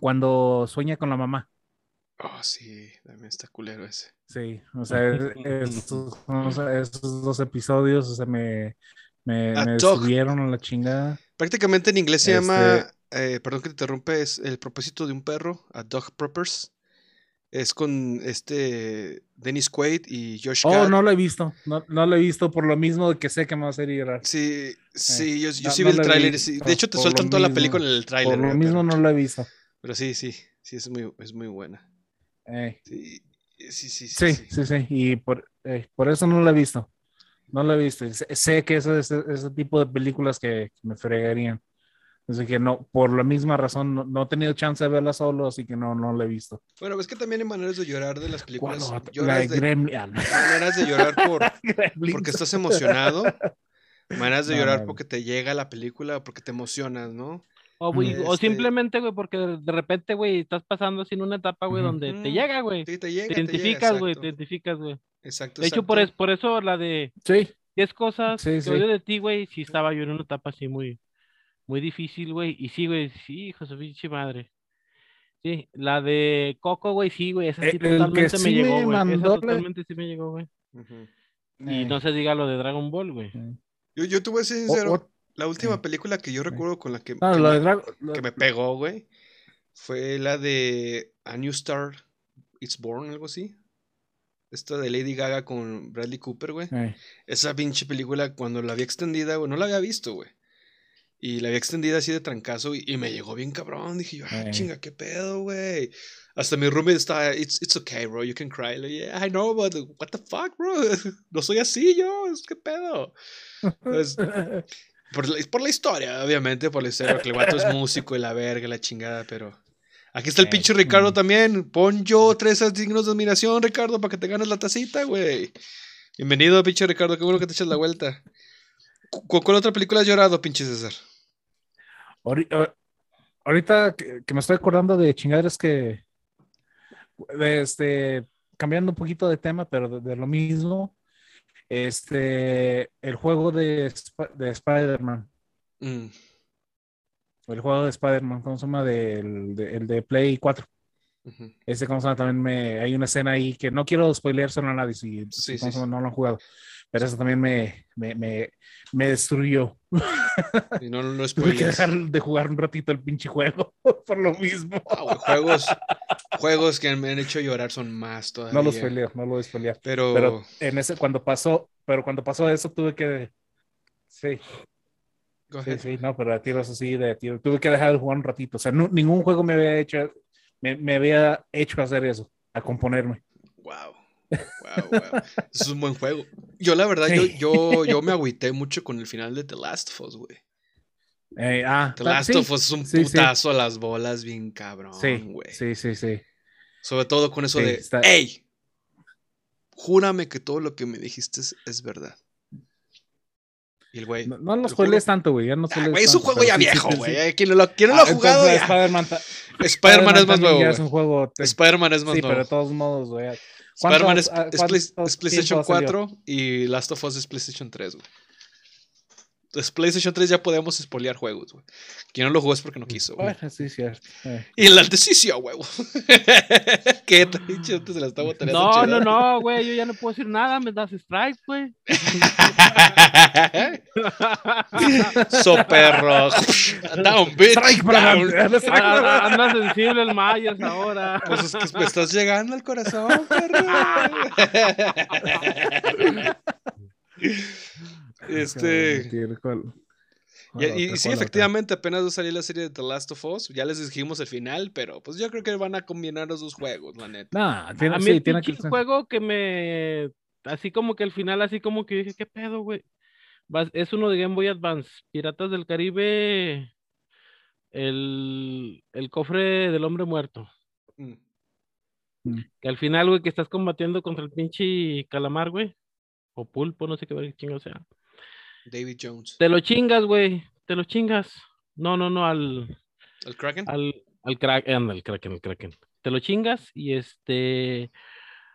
cuando sueña con la mamá. Oh, sí, también está culero ese. Sí, o sea, es- esos, o sea, esos dos episodios, o sea, me, me, A me subieron a la chingada. Prácticamente en inglés se llama, Este- eh, perdón que te interrumpe, es el propósito de un perro, a dog purpose. Es con este Dennis Quaid y Josh Oh, Gad. no lo he visto, no, no lo he visto por lo mismo de que sé que me va a hacer llorar. Sí, sí, yo, yo Eh, no- sí no vi el tráiler. sí. De hecho, te sueltan toda la película en el tráiler. Por lo mismo pero, no lo he visto. pero sí, sí, sí, es muy, es muy buena. Eh, Sí, sí, sí. sí, sí, sí, y por, por eso no lo he visto. No lo he visto. Sé, sé que ese, ese, ese tipo de películas que, que me fregarían. Así que no, por la misma razón, no, no he tenido chance de verla solo, así que no, no la he visto. Bueno, es que también hay maneras de llorar de las ¿Cuál películas. La de de, maneras de llorar por, porque estás emocionado. Maneras de No, llorar no. porque te llega la película, porque te emocionas, ¿no? O, güey, o Este- simplemente, güey, porque de repente, güey, estás pasando así en una etapa, güey, donde te Mm, llega, güey. Sí, te llega. Te identificas, güey, te identificas, güey. Exacto. De hecho, por, es, por eso la de Sí, 10 cosas Sí, que sí. odio de ti, güey, sí estaba yo en una etapa así muy, muy difícil, güey. Y sí, güey, sí, hijo de su pinche madre. Sí, la de Coco, güey, sí, güey, esa Eh, sí el que totalmente me sí llegó, güey. Esa mandó la- totalmente sí me llegó, güey. Y Eh, no se diga lo de Dragon Ball, güey. Yo, yo te voy a ser sincero. o- la última sí. película que yo recuerdo con la que, no, que me, lo- que me pegó, güey, fue la de A New Star It's Born, algo así. Esta de Lady Gaga con Bradley Cooper, güey. eh, Esa pinche película, cuando la había extendida, güey, no la había visto, güey. Y la había extendida así de trancazo y, y me llegó bien cabrón. Dije yo, ah, Eh. chinga, qué pedo, güey. Hasta mi roommate está, it's, it's okay, bro, you can cry. Like, yeah, I know, but what the fuck, bro. No soy así yo, es qué pedo. Por, la, por la historia, obviamente, por la historia, porque el vato es músico y la verga, la chingada, pero. Aquí está el pinche Ricardo mm. también. Pon yo tres signos de admiración, Ricardo, para que te ganes la tacita, güey. Bienvenido, pinche Ricardo, qué bueno que te echas la vuelta. ¿Cu- ¿Cuál otra película has llorado, pinche César? Ah, Ahorita que, me estoy acordando de chingaderas que, este, cambiando un poquito de tema, pero de, de lo mismo, este, el juego de, de Spider-Man, Mm, el juego de Spider-Man, ¿cómo se llama? Del, de, el de Play 4. ujú. Ese, ¿cómo se llama? También me, hay una escena ahí que no quiero spoileárselo a nadie si, Sí, si ¿cómo sí, no lo han jugado, pero eso también me, me, me, me destruyó. Y no, no, Tuve que dejar de jugar un ratito el pinche juego por lo mismo. Ah, juegos, juegos que me han hecho llorar son más todavía. No lo spoileo, no lo spoileo. Pero, Pero en ese, cuando pasó, pero cuando pasó eso tuve que, sí, sí, sí, no, pero a tiros así de tiro, tuve que dejar de jugar un ratito. O sea, ningún juego me había hecho, me, me había hecho hacer eso, a componerme. Wow. Wow, wow. Es un buen juego. Yo, la verdad, Sí. yo, yo, yo me agüité mucho con el final de The Last of Us, güey. Eh, ah, The ta- Last sí, of Us es un sí, putazo a las bolas, bien cabrón, sí, güey. sí, sí, sí. Sobre todo con eso de, está- hey, júrame que todo lo que me dijiste es, es verdad. Y el güey, No, no el spoilees tanto, güey, ya no Ah, güey, es un tanto, juego ya sí, sí, viejo, sí, güey. sí. eh, Quien no lo, quien no lo Ah, ha jugado. Spider-Man, Spider-Man es más nuevo, es un juego, Spider-Man es más sí, nuevo. pero de todos modos, güey. Spider-Man es, ¿Cuántos- es ah, PlayStation tiempo salió? 4 y Last of Us es PlayStation 3, güey. Pues PlayStation 3 ya podemos spoilear juegos, güey. Quien no lo jugó es porque no quiso, güey. Bueno, sí, cierto. Eh. Y el antes sí, sí, a huevo. ¿Qué te dicho? Antes se la está botando. No, no, no, güey, yo ya no puedo decir nada, me das strike, güey. So perro. Down, bitch. Strike para down. adelante. Ah, Anda sensible el Mayas ahora. Pues es que me estás llegando al corazón, perro. este. Y, y sí, efectivamente, apenas va a salir la serie de The Last of Us. Ya les dijimos el final, pero pues yo creo que van a combinar los dos juegos, la neta. Nah, tiene, A mí sí, el tiene que juego que me... Así como que al final, así como que dije, ¿qué pedo, güey? Es uno de Game Boy Advance. Piratas del Caribe. El, el cofre del hombre muerto. Mm. Que al final, güey, que estás combatiendo contra el pinche calamar, güey. O pulpo, no sé qué chingo sea. David Jones. Te lo chingas, güey. Te lo chingas. No, no, no, al, ¿El Kraken? al, al Kraken, anda, el Kraken, el Kraken. Te lo chingas y este.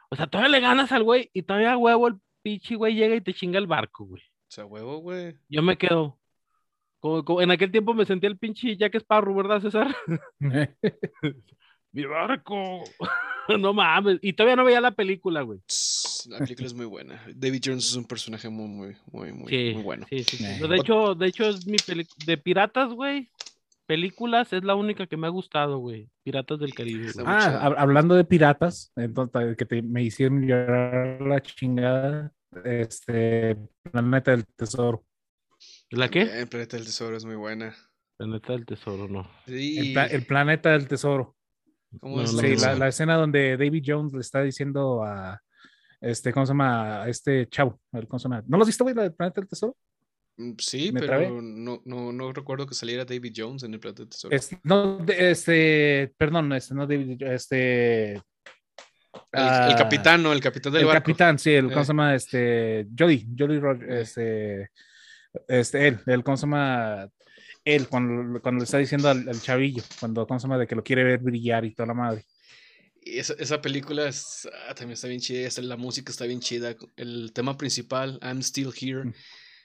O sea, todavía le ganas al güey y todavía a huevo el pinche güey llega y te chinga el barco, güey. O sea, huevo, güey. Yo me quedo. como- como- en aquel tiempo me sentí el pinche Jack Sparrow, ¿verdad, César? ¡Mi barco! no mames. Y todavía no veía la película, güey. La película es muy buena. David Jones es un personaje muy, muy, muy, muy, Sí, muy bueno. sí, sí, sí. Eh. De hecho, de hecho es mi peli de piratas, güey. Películas es la única que me ha gustado, güey. Piratas del Caribe. Güey. Ah, hab- hablando de piratas, entonces que te- me hicieron llorar la chingada, este Planeta del Tesoro. ¿La qué? El planeta del tesoro es muy buena. Planeta del Tesoro, no. Sí. El, pla- el Planeta del Tesoro. ¿Cómo No, es no, Sí, la, escena donde David Jones le está diciendo a este, ¿cómo se llama? A este chavo, ¿cómo se llama? ¿No lo has visto, güey, la del Planeta del Tesoro? Mm, Sí, ¿Me pero no, no, no recuerdo que saliera David Jones en el planeta del tesoro. Es- no, este, perdón, este, no David, este. el, ah, el capitán, ¿no? El capitán del el barco. capitán, sí, el, ¿cómo Eh. se llama? Este, Jody, Jody, Rog- Eh. este, este, él, el, ¿cómo se llama? Él, cuando, cuando le está diciendo al, al chavillo, cuando, ¿cómo se llama? De que lo quiere ver brillar y toda la madre. Esa, esa película es- ah, también está bien chida. La música está bien chida. El tema principal, I'm Still Here, Mm.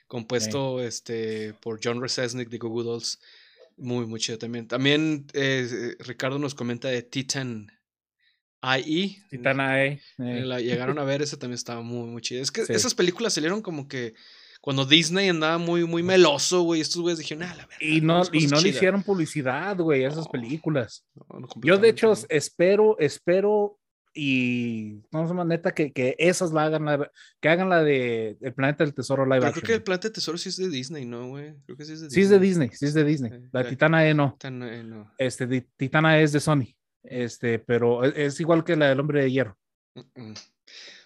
compuesto este, por John Resesnick de Google Dolls. Muy, muy chido también. También eh, Ricardo nos comenta de Titan IE. Titana E. Eh, eh, La llegaron a ver, esa también estaba muy, muy chida. Es que Sí. esas películas salieron como que cuando Disney andaba muy, muy meloso, güey. Estos güeyes dijeron, ah, la verdad. Y no, y no le hicieron publicidad, güey, a esas No. películas. Yo, de hecho, espero, espero y no sé más neta que, que esas la hagan, la, que hagan la de El Planeta del Tesoro live Pero action. creo que el Planeta de Tesoro sí es de Disney, ¿no, güey? Creo que sí es de Sí es de Disney, sí es de Disney. La. Titana E no. Tan, eh, no. Este, Di- Titana E es de Sony. Este, pero es, es igual que la del Hombre de Hierro. Mm, mm.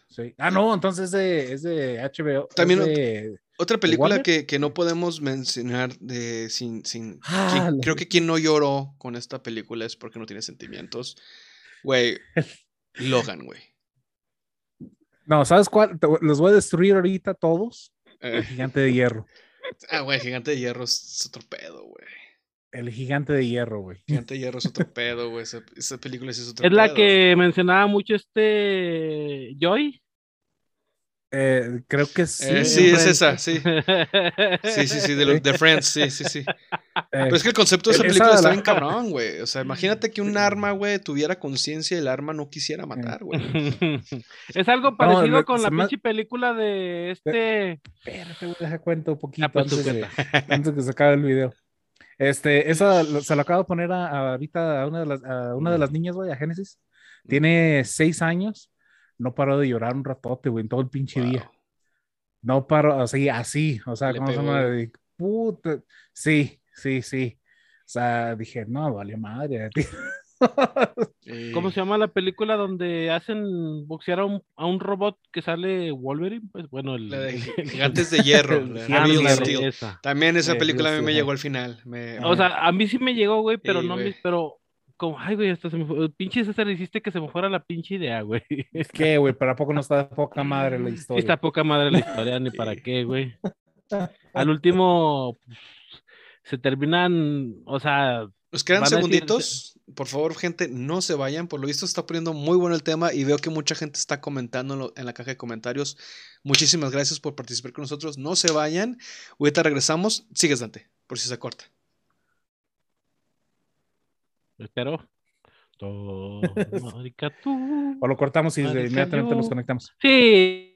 Sí. Ah, no, entonces es de, es de HBO. es También de- Otra película que, que no podemos mencionar de sin, sin Ah, quien- la- creo que quien no lloró con esta película es porque no tiene sentimientos. Güey, Logan, güey. No, ¿sabes cuál? Te- Los voy a destruir ahorita todos. Eh, El gigante de hierro. ah, güey, Gigante de Hierro es otro pedo, güey. El gigante de hierro, güey. Gigante de Hierro es otro pedo, güey. Esa, esa película sí es otro Es la pedo. que mencionaba mucho este Joy. Eh, creo que sí. Eh, sí, es esa, sí. Sí, sí, sí, de, los- de Friends, sí, sí, sí. Eh, Pero es que el concepto de esa Esa película está la- bien cabrón, güey. O sea, imagínate que un arma, güey, tuviera conciencia y el arma no quisiera matar, güey. es algo parecido lo- con la me- pinche película de este. Espérate, güey, deja cuento un poquito Ah, pues, antes, de, cuenta. antes que se acabe el video. Este, esa lo- se lo acabo de poner a, a ahorita a una de las, a una de las niñas, güey, a Génesis. Tiene seis años. No paró de llorar un ratote, güey, en todo el pinche Wow. día. No paró, así, así, o sea, Le ¿cómo se llama? De puta. Sí, sí, sí. O sea, dije, no, vale madre. Y- ¿Cómo se llama la película donde hacen boxear a un, a un robot que sale Wolverine? Pues bueno, el. De Gigantes de Hierro. Steel. esa. También esa película a mí me llegó al final. Me- O sea, a mí sí me llegó, güey, pero Sí, no me. Pero. Como, ay, güey, hasta se me fue. Pinche César, hiciste que se me fuera la pinche idea, güey. ¿Qué, güey? Pero ¿a poco no está poca madre la Sí, historia? está poca madre la historia, ni para qué, güey. Al último, pues, se terminan, o sea, Nos quedan a decir- segunditos. Por favor, gente, no se vayan. Por lo visto está poniendo muy bueno el tema y veo que mucha gente está comentando en la caja de comentarios. Muchísimas gracias por participar con nosotros. No se vayan. Ahorita regresamos. Sigues, Dante, por si se corta. Espero. Todo, marica, tú. O lo cortamos y Marica, inmediatamente yo- nos conectamos. Sí.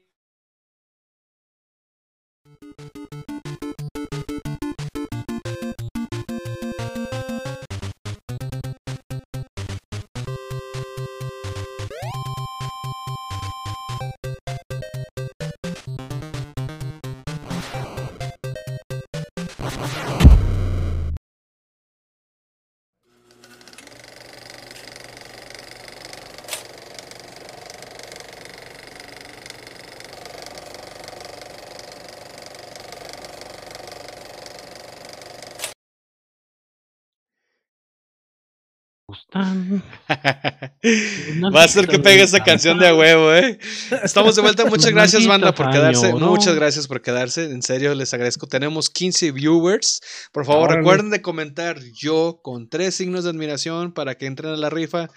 Va a ser que pegue esa canción de a huevo, ¿eh? Estamos de vuelta. Muchas gracias, banda, por quedarse. ¿no? Muchas gracias por quedarse. En serio, les agradezco. Tenemos 15 viewers. Por favor, Órale. recuerden de comentar yo con tres signos de admiración para que entren a la rifa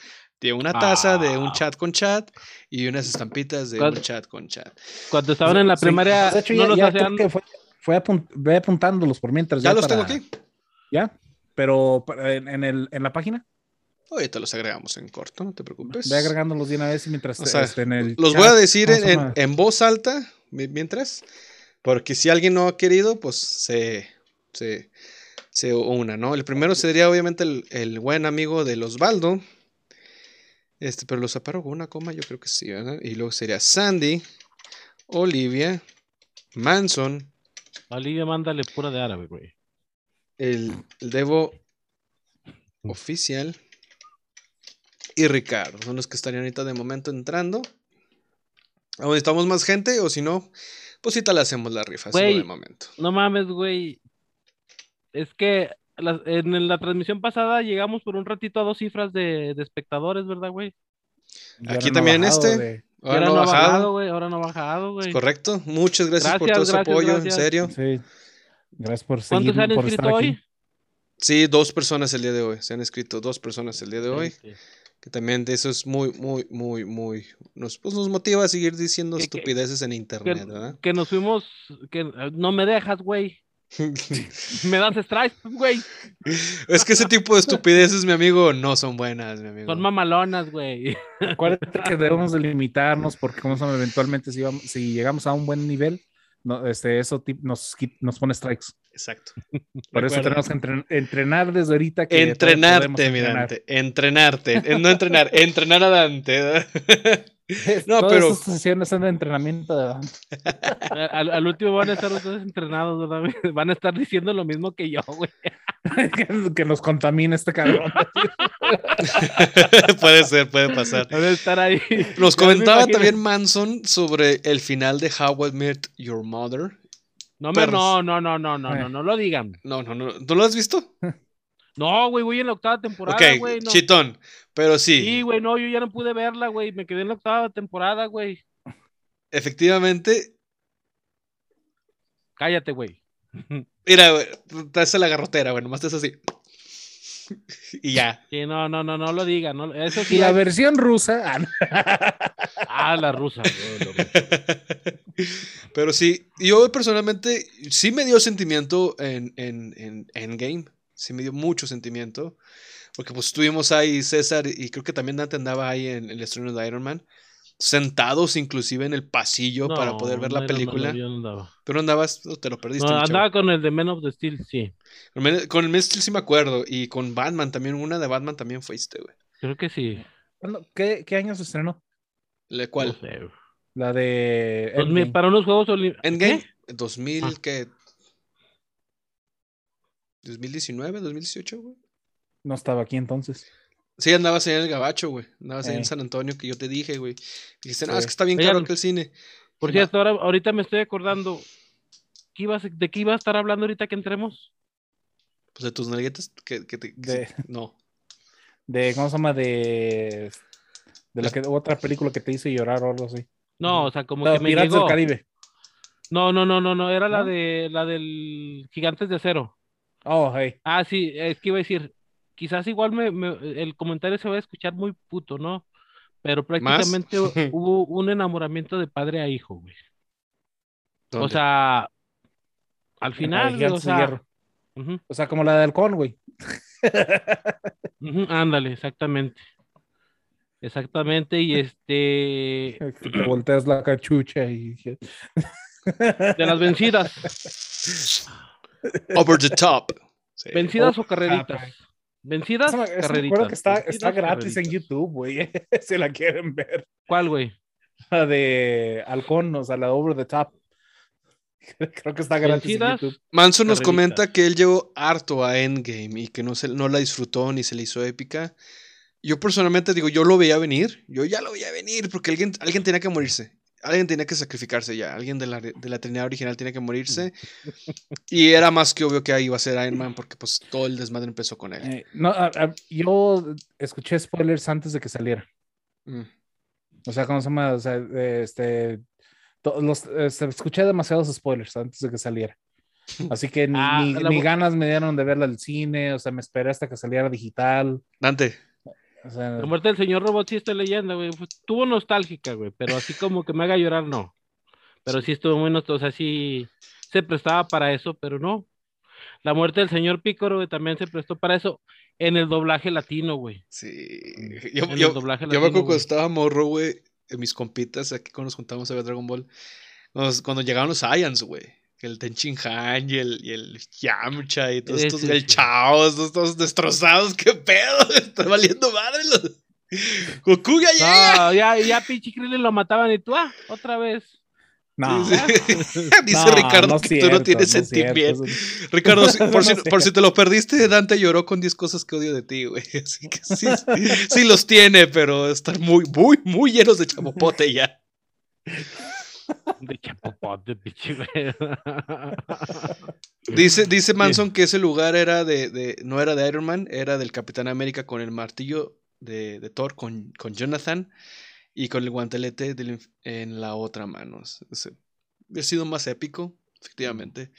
de una taza, de un Ah. chat con chat y unas estampitas de un chat con chat. Cuando estaban en la Sí, primaria, de hecho, no ya, los ya hacían. creo que fue, fue apun- ve apuntándolos por mientras. Ya los para- tengo aquí. Ya, pero en el, en la página, Ahorita los agregamos en corto, no te preocupes. ve agregándolos de una vez y mientras O sea, este, en el Los chat, voy a decir ¿cómo en, en- voz alta mi- mientras, porque si alguien no ha querido, pues se, se, se una, ¿no? El primero sería obviamente el, el buen amigo del Osvaldo, este, pero lo separo con una coma, yo creo que sí, ¿verdad? Y luego sería Sandy, Olivia, Manson, Olivia, mándale pura de árabe, güey. el, el Devo oficial y Ricardo. Son los que estarían ahorita de momento entrando. O necesitamos más gente, o si no, pues ahorita le hacemos la rifa, así Güey. de momento. No mames, güey. Es que la- en la transmisión pasada llegamos por un ratito a dos cifras de, de espectadores, ¿verdad, güey? Aquí no también bajado este. Ahora ahora no ha bajado. bajado, güey. Ahora no ha bajado, güey. Correcto. Muchas gracias, por Gracias, todo su gracias, apoyo, gracias. en serio. Sí. Gracias por seguir, ¿Cuántos se han por inscrito estar aquí. hoy? Sí, dos personas el día de hoy. Se han escrito dos personas el día de hoy. Sí, sí. Que también de eso es muy, muy, muy, muy. Nos, pues nos motiva a seguir diciendo Que- que- estupideces en Que, internet, ¿verdad? que nos fuimos. Que eh, no me dejas, güey. Me das strikes, güey. es que ese tipo de estupideces, mi amigo, no son buenas, mi amigo. Son mamalonas, güey. Acuérdate que debemos de limitarnos porque como son, eventualmente si, vamos- si llegamos a un buen nivel, no, este, eso nos, nos pone strikes. Exacto. Por eso tenemos que entren- entrenar desde ahorita. Que Entrenarte, mi entrenar. Dante. Entrenarte. Eh, No entrenar, entrenar a Dante. No, Todas pero- estas sesiones son de entrenamiento. ¿verdad? Al, al último van a estar ustedes entrenados, ¿verdad? Van a estar diciendo lo mismo que yo, güey. que, que nos contamine este cabrón. puede ser, puede pasar. Van a estar ahí. Nos comentaba también Manson sobre el final de How I Met Your Mother. No, me, no, no, no, no, no, no, no lo digan. No, no, no. ¿Tú lo has visto? No, güey, voy en la octava temporada, ok, güey. no. chitón. Pero sí, Sí, güey, no, yo ya no pude verla, güey. Me quedé en la octava temporada, güey. efectivamente. Cállate, güey. Mira, güey, te hace la garrotera, güey. Nomás te hace así. Y ya. Sí, no, no, no, no lo digan. No, eso Y la hay- versión rusa. ah, no. Ah, la rusa. güey, la rusa. Pero sí, yo personalmente sí me dio sentimiento en, en, en Endgame. Sí me dio mucho sentimiento. Porque pues estuvimos ahí, César, y creo que también Dante andaba ahí en el estreno de Iron Man. Sentados inclusive en el pasillo para poder ver no, la no, no, película. yo no andaba. Pero andabas, no, te lo perdiste. No, andaba con el de Men of the Steel, sí. Con el- Man of Steel sí me acuerdo. Y con Batman también. Una de Batman también fuiste, güey. Creo que sí. ¿Cuándo- ¿Qué, ¿Qué año se estrenó? ¿La cuál? No sé, güey. La de. Endgame. para unos Juegos Olímpicos. Endgame. 2000, Ah. ¿qué? 2019, 2018, güey. No estaba aquí entonces. Sí, andabas ahí en el gabacho, güey. Andabas ahí en Eh. San Antonio que yo te dije, güey. Dijiste, no, Sí. es que está bien Oigan, caro que el cine. Por No. cierto, ahora, ahorita me estoy acordando. ¿qué ibas- ¿De qué iba a estar hablando ahorita que entremos? Pues de tus nalguetas, que, que te... que De- sí, No. De, ¿Cómo se llama? De. De la que, otra película que te hizo llorar o algo así. No, o sea, como No, que me Piratas llegó. del Caribe. No, no, no, no, no, era la de la del Gigantes de Acero. Oh, hey. Ah, sí, es que iba a decir, quizás igual me, me- el comentario se va a escuchar muy puto, ¿no? Pero ¿Más? prácticamente hubo un enamoramiento de padre a hijo, güey. O sea, al final, o sea, ujú, O sea, como la de Halcón, güey. ándale, exactamente. Exactamente, y este, te volteas la cachucha y... de las vencidas, Over the top. Sí. vencidas o carreritas. Vencidas, carreritas. acuerdo que está, vencidas, está gratis en. YouTube, güey. si la quieren ver. ¿Cuál, güey? La de Halcón, o sea, la Over the Top. Creo que está gratis Vencidas, en YouTube. Manson nos Carreritas. comenta que él llegó harto a Endgame y que no, se, no la disfrutó ni se le hizo épica. Yo personalmente digo, yo lo veía venir, yo ya lo veía venir porque alguien, alguien tenía que morirse, alguien tenía que sacrificarse ya, alguien de la, de la Trinidad original tenía que morirse y era más que obvio que ahí iba a ser Iron Man porque pues todo el desmadre empezó con él. Eh, no, a- a- yo escuché spoilers antes de que saliera. Mm. O sea, ¿cómo se llama? O sea, este, to- los, este, escuché demasiados spoilers antes de que saliera. Así que ni, Ah, ni- la ni bu- ganas me dieron de verla al cine, o sea, me esperé hasta que saliera digital. Dante, O sea, La muerte del señor robot sí está leyenda, güey. Estuvo nostálgica, güey, pero así como que me haga llorar, no. Pero sí estuvo muy nostálgica, o sea, sí se prestaba para eso, pero no. La muerte del señor Pícoro, güey, también se prestó para eso en el doblaje latino, güey. sí, yo, En yo, el doblaje yo me latino, acuerdo cuando estaba morro, güey, en mis compitas aquí cuando nos juntamos a ver Dragon Ball, cuando, cuando llegaron los Saiyans, güey. El Tenchin Han y el, y el Yamcha y todos estos, el sí. Chao, estos todos destrozados, qué pedo, está valiendo madre los... Goku ya llega. Ya, ya pinche Krillin lo mataban y tú, ah, otra vez. no. Dice, No, Ricardo no que tú no cierto, tienes cierto, sentimiento. eso- Ricardo, por, no si, por si te lo perdiste, Dante lloró con 10 cosas que odio de ti, güey. Así que sí, sí los tiene, pero están muy, muy, muy llenos de chapopote ya. De chapopote, pinche, güey. Dice, dice Manson que ese lugar era de, de- no era de Iron Man, era del Capitán América con el martillo de, de Thor, con, con Jonathan y con el guantelete del en la otra mano. Ha sido más épico, efectivamente.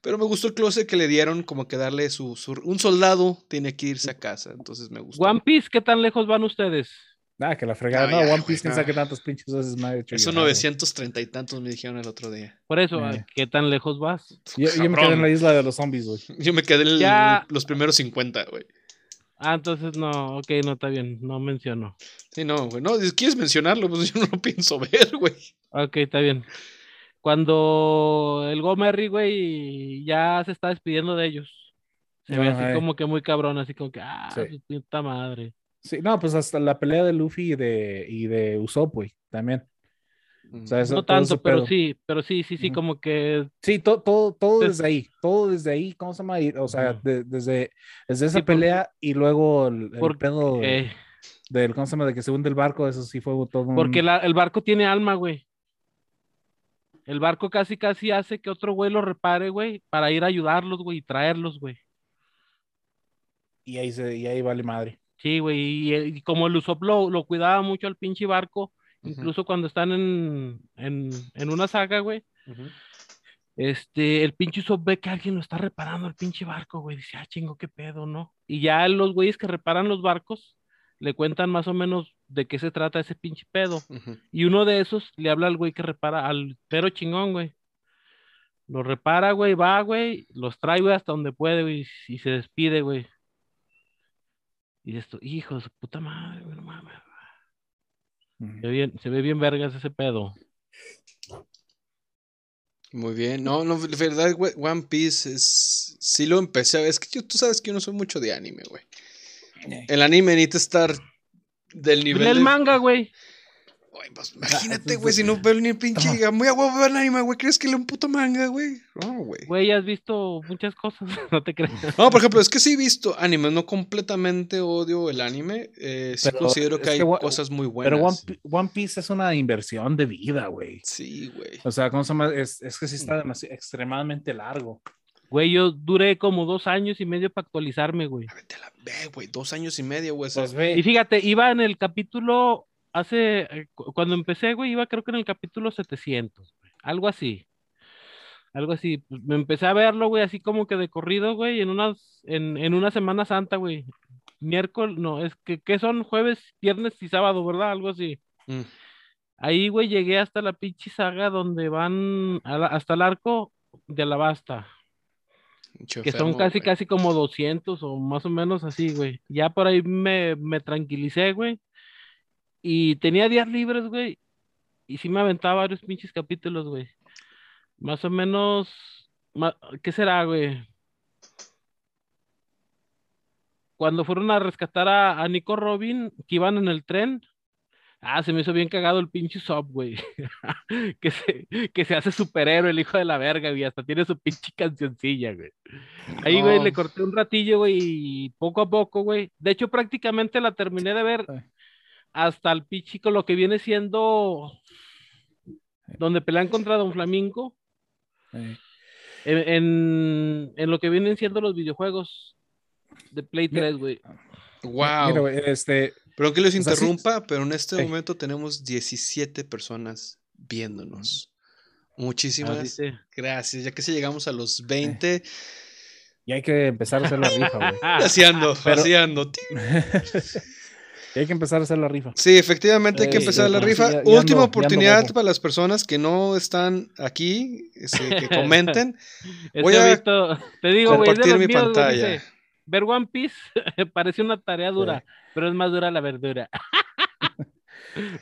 Pero me gustó el closet que le dieron, como que darle su, su- Un soldado tiene que irse a casa, entonces me gustó. One Piece, ¿qué tan lejos van ustedes? Ah, que la fregada. No, No, ya, One Piece, quién no. sabe qué tantas pinches veces me ha hecho. Esos llorar, güey. 930 y tantos me dijeron el otro día. Por eso, Eh. ¿qué tan lejos vas? Yo, yo me quedé en la isla de los zombies, güey. Yo me quedé en Ya. los primeros 50, güey. Ah, entonces no, ok, no está bien, no menciono. Sí, no, güey. No, quieres mencionarlo, pues yo no lo pienso ver, güey. Ok, está bien. Cuando el Gomerry, güey, ya se está despidiendo de ellos. Se ve así como que muy cabrón, así como que, ah, Sí. puta madre. Sí, no, pues hasta la pelea de Luffy y de, y de Usopp, güey, también. O sea, eso- no tanto, pero sí, pero sí, sí, sí, como que Sí, todo, todo, todo Des- desde ahí, todo desde ahí, ¿cómo se llama? O sea, de- desde, desde esa Sí, pelea y luego el, el porque- pedo de- del, ¿cómo se llama? De que se hunde el barco, eso sí fue todo un... porque la- el barco tiene alma, güey. El barco casi, casi hace que otro güey lo repare, güey, para ir a ayudarlos, güey, y traerlos, güey. Y ahí, se, y ahí vale madre. Sí, güey, y, y como el Usopp lo, lo cuidaba mucho al pinche barco, incluso cuando están en, en, en una saga, güey, este, el pinche Usopp ve que alguien lo está reparando el pinche barco, güey, dice, ah, chingo, qué pedo, ¿no? Y ya los güeyes que reparan los barcos le cuentan más o menos de qué se trata ese pinche pedo. Y uno de esos le habla al güey que repara, al pero chingón, güey. Lo repara, güey, va, güey, los trae, güey, hasta donde puede, güey, y se despide, güey. Y esto, hijo de su puta madre, güey, no mames. Se ve bien, se ve bien vergas ese pedo. Muy bien. No, no, de verdad, One Piece es. Sí lo empecé a ver. Es que yo, tú sabes que yo no soy mucho de anime, güey. El anime necesita estar del nivel. Lee el de- manga, güey. Güey, pues, imagínate, güey, si no veo ni el pinche. Muy a huevo ver el anime, güey. ¿Crees que leo un puto manga, güey? No, güey. Güey, ya has visto muchas cosas, no te creas. No, por ejemplo, es que sí he visto anime, no completamente odio el anime. eh, sí Pero considero que hay que cosas muy buenas. Pero One, Pi- One Piece es una inversión de vida, güey. Sí, güey. O sea, ¿cómo se llama? Es, es que sí está demasi- extremadamente largo. Güey, yo duré como dos años y medio para actualizarme, güey. A ver, te la ve, güey. Dos años y medio, güey. Pues Y fíjate, iba en el capítulo, hace, eh, cu- cuando empecé, güey, iba creo que en el capítulo 700, güey, algo así. Algo así, pues, me empecé a verlo, güey, así como que de corrido, güey, en unas, en, en una Semana Santa, güey. miércoles, no, es que, que son jueves, viernes y sábado, ¿verdad? Algo así. Mm. Ahí, güey, llegué hasta la pinche saga donde van la- hasta el arco de Alabasta, que son casi, güey. casi como 200 o más o menos así, güey. Ya por ahí me, me tranquilicé, güey. Y tenía días libres, güey. Y sí me aventaba varios pinches capítulos, güey. Más o menos, ¿qué será, güey? Cuando fueron a rescatar a, a Nico Robin, que iban en el tren, ah, se me hizo bien cagado el pinche Sop, güey. que, se, que se hace superhéroe, el hijo de la verga, güey. Hasta tiene su pinche cancioncilla, güey. Ahí, güey, le corté un ratillo, güey, y poco a poco, güey. De hecho, prácticamente la terminé de ver. Hasta el pinche con lo que viene siendo donde pelean contra Don Flamingo. En, en, en lo que vienen siendo los videojuegos de Play Mira- 3, güey. Wow. Mira, este, Perdón que les O sea, sí- interrumpa, pero en este momento tenemos 17 personas viéndonos. Muchísimas gracias. Ya que si llegamos a los 20, y hay que empezar a hacer la rifa, güey. Así ando, Pero- así ando. Hay que empezar a hacer la rifa. Sí, efectivamente hay que empezar la sí, rifa. ya- ya Última ando- oportunidad para las personas que no están aquí, este, que comenten. ese voy a Vito, te digo, compartir los mi míos, pantalla. dice, ver One Piece parece una tarea dura, pero es más dura la verdura.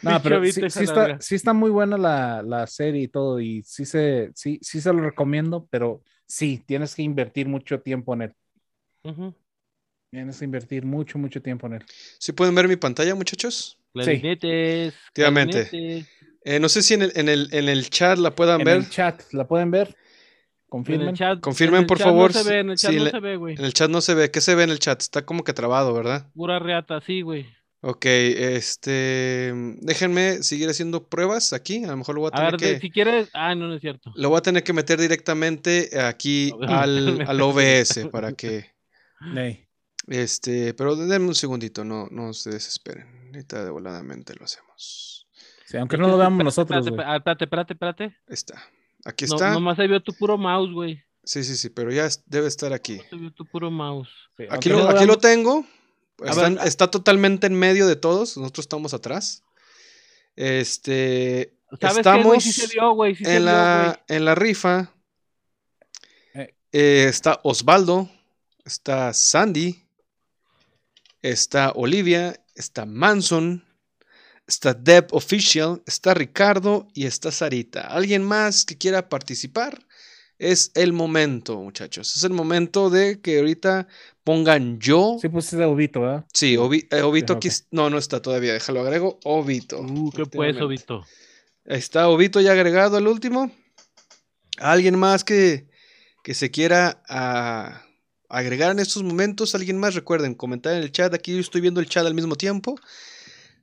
No, pero sí, sí la está, sí está muy buena la, la serie y todo, y sí se, sí, sí se lo recomiendo, pero sí, tienes que invertir mucho tiempo en él. Ujú. Tienes que invertir mucho, mucho tiempo en él. ¿Sí pueden ver mi pantalla, muchachos? Clarinetes. Efectivamente. clarinetes. Eh, no sé si en el, en el, en el chat la puedan En ver. el chat, ¿la pueden ver? En Confirmen. el chat, Confirmen, en el por chat favor, No se ve, en el chat si no le- se ve, güey. En el chat no se ve. ¿Qué se ve en el chat? Está como que trabado, ¿verdad? Pura reata, sí, güey. Ok, este. Déjenme seguir haciendo pruebas aquí. A lo mejor lo voy a A tener ver, que. de- si quieres. Ah, no, no es cierto. Lo voy a tener que meter directamente aquí A ver, al, al OBS para que. Ey, Este, pero denme un segundito, no, no se desesperen. Ahorita de voladamente lo hacemos. sí, aunque no lo veamos nosotros, espérate, espérate, espérate, está. Aquí No, está. nomás se vio tu puro mouse, güey. Sí, sí, sí, pero ya es- debe estar aquí. Se vio tu puro mouse. Sí, Aquí lo, no aquí lo tengo. Está, ver, está totalmente en medio de todos. Nosotros estamos atrás. Este. ¿Sabes qué? Sí Estamos se vio, güey. Sí se en, vio, la, en la rifa. Eh. eh, está Osvaldo. Está Sandy. Está Olivia. Está Manson. Está Deb Official. Está Ricardo. Y está Sarita. ¿Alguien más que quiera participar? Es el momento, muchachos. Es el momento de que ahorita pongan yo. Sí, pues es de Obito, ¿verdad? Sí, Ovi- eh, Obito aquí. No, no está todavía. Déjalo agrego. Obito. Uh, ¿qué pues. Obito? Está Obito ya agregado al último. ¿Alguien más que, que se quiera ah, agregar en estos momentos? ¿Alguien más? Recuerden, comentar en el chat. Aquí yo estoy viendo el chat al mismo tiempo.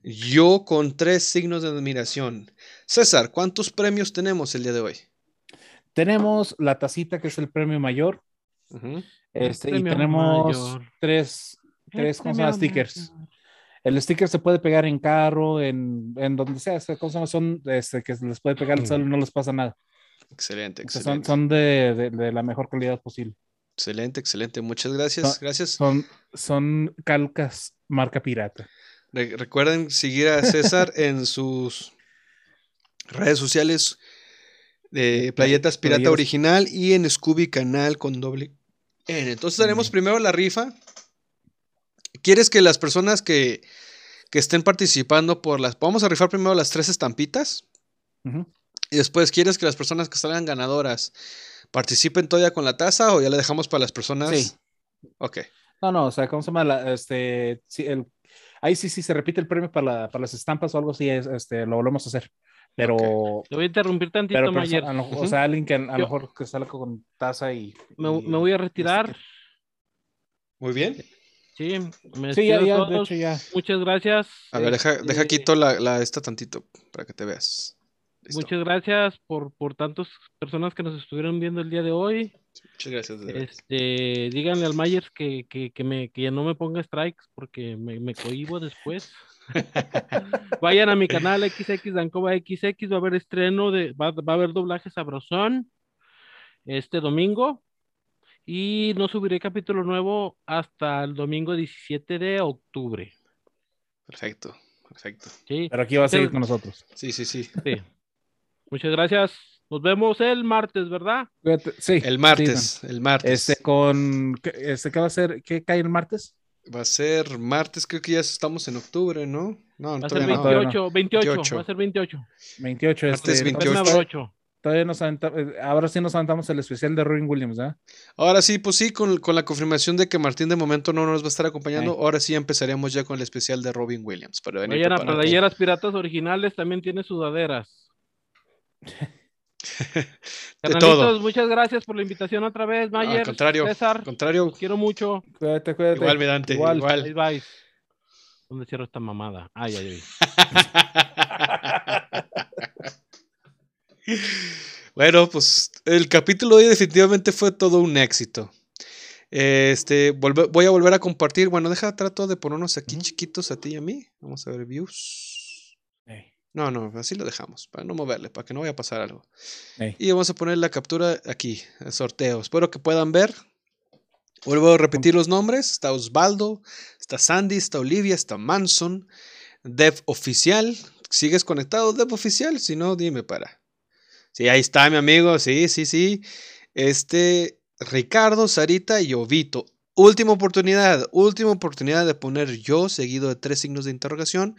Yo con tres signos de admiración. César, ¿cuántos premios tenemos el día de hoy? Tenemos la tacita, que es el premio mayor. Este, y tenemos mayor. tres, tres premio stickers. mayor. El sticker se puede pegar en carro, en, en donde sea. este, ¿cómo se llama? Son este, que se les puede pegar el sol y no les pasa nada. Excelente, O sea, son, excelente. son de, de- de la mejor calidad posible. Excelente, excelente. Muchas gracias. Son- Gracias. Son, son calcas marca pirata. Re- recuerden seguir a César en sus redes sociales de Playetas Pirata. Original y en Scooby Canal con doble N. Entonces haremos Mm. primero la rifa. ¿Quieres que las personas que, que estén participando por las... Vamos a rifar primero las tres estampitas y después quieres que las personas que salgan ganadoras participen todavía con la taza o ya la dejamos para las personas... Sí. Ok. No, no, o sea, ¿cómo se llama? La- este, sí, el, ahí sí, sí se repite el premio para, la- para las estampas o algo así, es, este, lo volvemos a hacer. Pero, Te voy a interrumpir tantito, pero Mayer. a lo- o sea, alguien que a, a lo mejor que salga con taza y. Me, y- me voy a retirar. Muy bien. Sí, me Sí, ya, ya, todos. hecho ya. Muchas gracias. A ver, deja, deja Este, quito la, la esta tantito para que te veas. Listo. Muchas gracias por, por tantas personas que nos estuvieron viendo el día de hoy. Muchas gracias. Este, díganle al Myers que, que, que, me, que ya no me ponga strikes porque me, me cohibo después. Vayan a mi canal XX Dancova XX, va a haber estreno de, va, va a haber doblaje sabrosón este domingo. Y no subiré capítulo nuevo hasta el domingo 17 de octubre. Perfecto, perfecto. ¿sí? Pero aquí va a seguir con nosotros. Sí, sí, sí. sí. Muchas gracias. Nos vemos el martes, ¿verdad? Sí. El sí, martes, el martes. Este con ¿qué, este, ¿qué va a ser? ¿Qué cae el martes? Va a ser martes, creo que ya estamos en octubre, ¿no? No, Va a ser todavía no. todavía 28, 28, 28. va a ser 28. 28 Martes este, 28. Me todavía- abrocho. todavía nos aventa- eh, ahora sí nos aventamos el especial de Robin Williams, ¿ah? Ahora sí, pues sí, con, con la confirmación de que Martín de momento no nos va a estar acompañando, Sí. ahora sí empezaremos ya con el especial de Robin Williams. Para venir playeras piratas originales, también tiene sudaderas. De todo. muchas gracias por la invitación otra vez, No, Mayer. al contrario, César, contrario, los quiero mucho. Cuídate, cuídate. igual, mi Dante, Igual. igual. Ahí vais. ¿Dónde cierro esta mamada? Ya, ya vi. bueno, pues el capítulo de hoy definitivamente fue todo un éxito. Este, voy a volver a compartir. Bueno, deja, trato de ponernos aquí chiquitos a ti y a mí. Vamos a ver views. No, no, así lo dejamos, para no moverle, para que no vaya a pasar algo. Y vamos a poner la captura aquí, el sorteo. Espero que puedan ver. Vuelvo a repetir los nombres. Está Osvaldo, está Sandy, está Olivia, está Manson, Dev Oficial. ¿Sigues conectado, Dev Oficial? Si no, dime para. Sí, ahí está mi amigo. Sí, sí, sí. Este, Ricardo, Sarita y Ovito. Última oportunidad, última oportunidad de poner yo seguido de tres signos de interrogación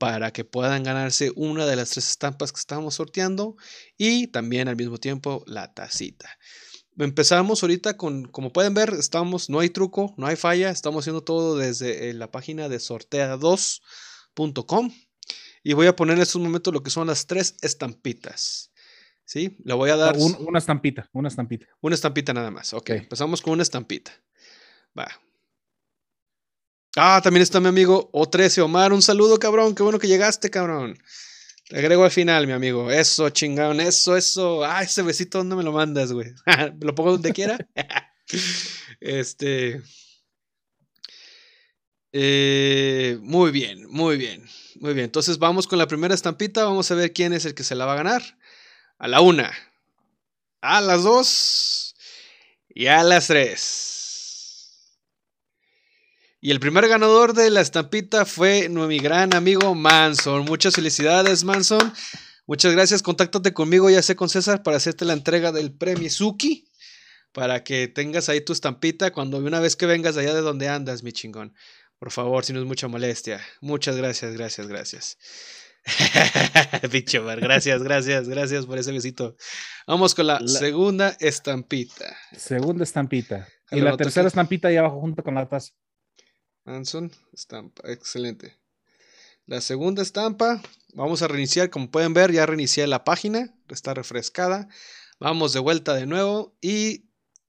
para que puedan ganarse una de las tres estampas que estamos sorteando y también al mismo tiempo la tacita. Empezamos ahorita con, como pueden ver, estamos, no hay truco, no hay falla, estamos haciendo todo desde eh, la página de sortea2.com y voy a poner en estos momentos lo que son las tres estampitas. ¿Sí? Le voy a dar Un- una estampita, una estampita. una estampita nada más. Ok, Ok. empezamos con una estampita. Va. Ah, también está mi amigo O13 Omar. Un saludo, cabrón. Qué bueno que llegaste, cabrón. Te agrego al final, mi amigo. Eso, chingón. Eso, eso. Ah, ese besito, ¿dónde me lo mandas, güey? ¿Lo pongo donde quiera? este. Eh, muy bien, muy bien. Muy bien. Entonces vamos con la primera estampita. Vamos a ver quién es el que se la va a ganar. A la una. A las dos. Y a las tres. Y el primer ganador de la estampita fue mi gran amigo Manson. Muchas felicidades, Manson. Muchas gracias. Contáctate conmigo, ya sé con César, para hacerte la entrega del premio Suki. Para que tengas ahí tu estampita cuando una vez que vengas de allá de donde andas, mi chingón. Por favor, si no es mucha molestia. Muchas gracias, gracias, gracias. Omar, gracias, gracias, gracias por ese besito. Vamos con la, La- segunda estampita. Segunda estampita. Y la tercera estampita ahí abajo junto con la taza. Manson, estampa, excelente. La segunda estampa, vamos a reiniciar, como pueden ver, ya reinicié la página, está refrescada. Vamos de vuelta de nuevo y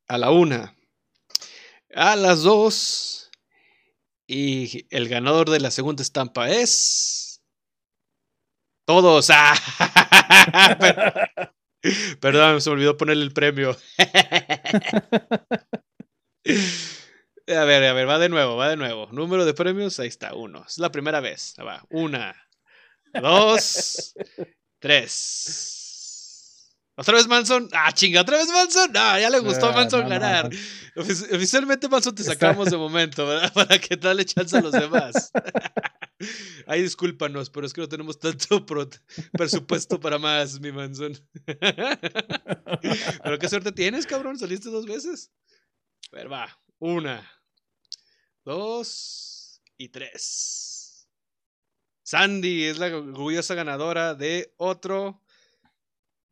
a la una, a las dos. Y el ganador de la segunda estampa es... Todos. ¡Ah! Per- Perdón, se olvidó ponerle el premio. A ver, a ver, va de nuevo, va de nuevo. Número de premios, ahí está, uno. Es la primera vez. Va, una, dos, tres. ¿Otra vez Manson? Ah, chinga, ¿otra vez Manson? No, ya le gustó a Ah, Manson no, ganar. no. Oficialmente Manson te sacamos de momento, ¿verdad? Para que dale chance a los demás. Ay, discúlpanos, pero es que no tenemos tanto presupuesto para más, mi Manson. pero qué suerte tienes, cabrón. Saliste dos veces. A ver, va. Una, dos y tres. Sandy es la orgullosa ganadora de otro.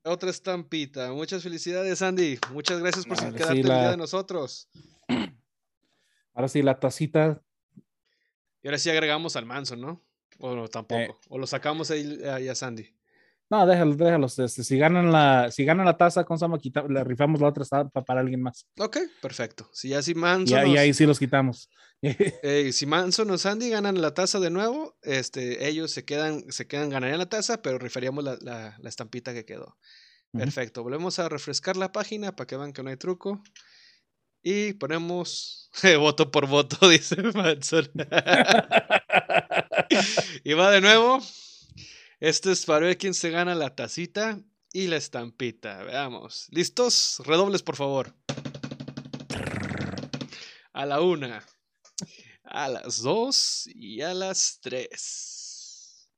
Otra estampita. Muchas felicidades, Sandy. Muchas gracias por Ahora sí, quedarte la- día de nosotros. Ahora sí, la tacita. Y ahora sí agregamos al Manson, ¿no? O no, tampoco. Eh. O lo sacamos ahí, ahí a Sandy. No, déjalos, déjalos. este, si ganan la, si ganan la taza, con Sama quita- le rifamos la otra estampa para alguien más. Ok, perfecto. Si ya si Y, Manson, ahí- o- ahí sí los quitamos. eh, si Manson o Sandy ganan la taza de nuevo, este, ellos se quedan, se quedan, ganarían la taza, pero rifaríamos la, la- la estampita que quedó. Perfecto. Volvemos a refrescar la página para que vean que no hay truco. Y ponemos eh, voto por voto, dice Manson. y va de nuevo. Este es para ver quién se gana la tacita y la estampita. Veamos. ¿Listos? Redobles, por favor. a la una, a las dos y a las tres.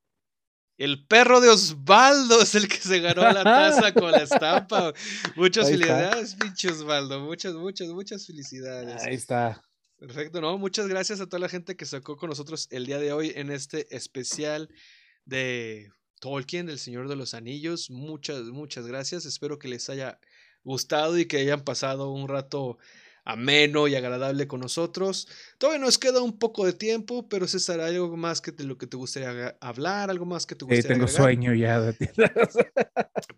El perro de Osvaldo es el que se ganó la taza con la estampa. Muchas felicidades, pinche Osvaldo. Muchas, muchas, muchas felicidades. Ahí está. Perfecto, ¿no? Muchas gracias a toda la gente que sacó con nosotros el día de hoy en este especial de Tolkien, del Señor de los Anillos. Muchas, muchas gracias. Espero que les haya gustado y que hayan pasado un rato ameno y agradable con nosotros. Todavía nos queda un poco de tiempo, pero César, ¿hay algo más que de lo que te gustaría hablar? ¿Algo más que te gustaría Sí, tengo sueño ya. De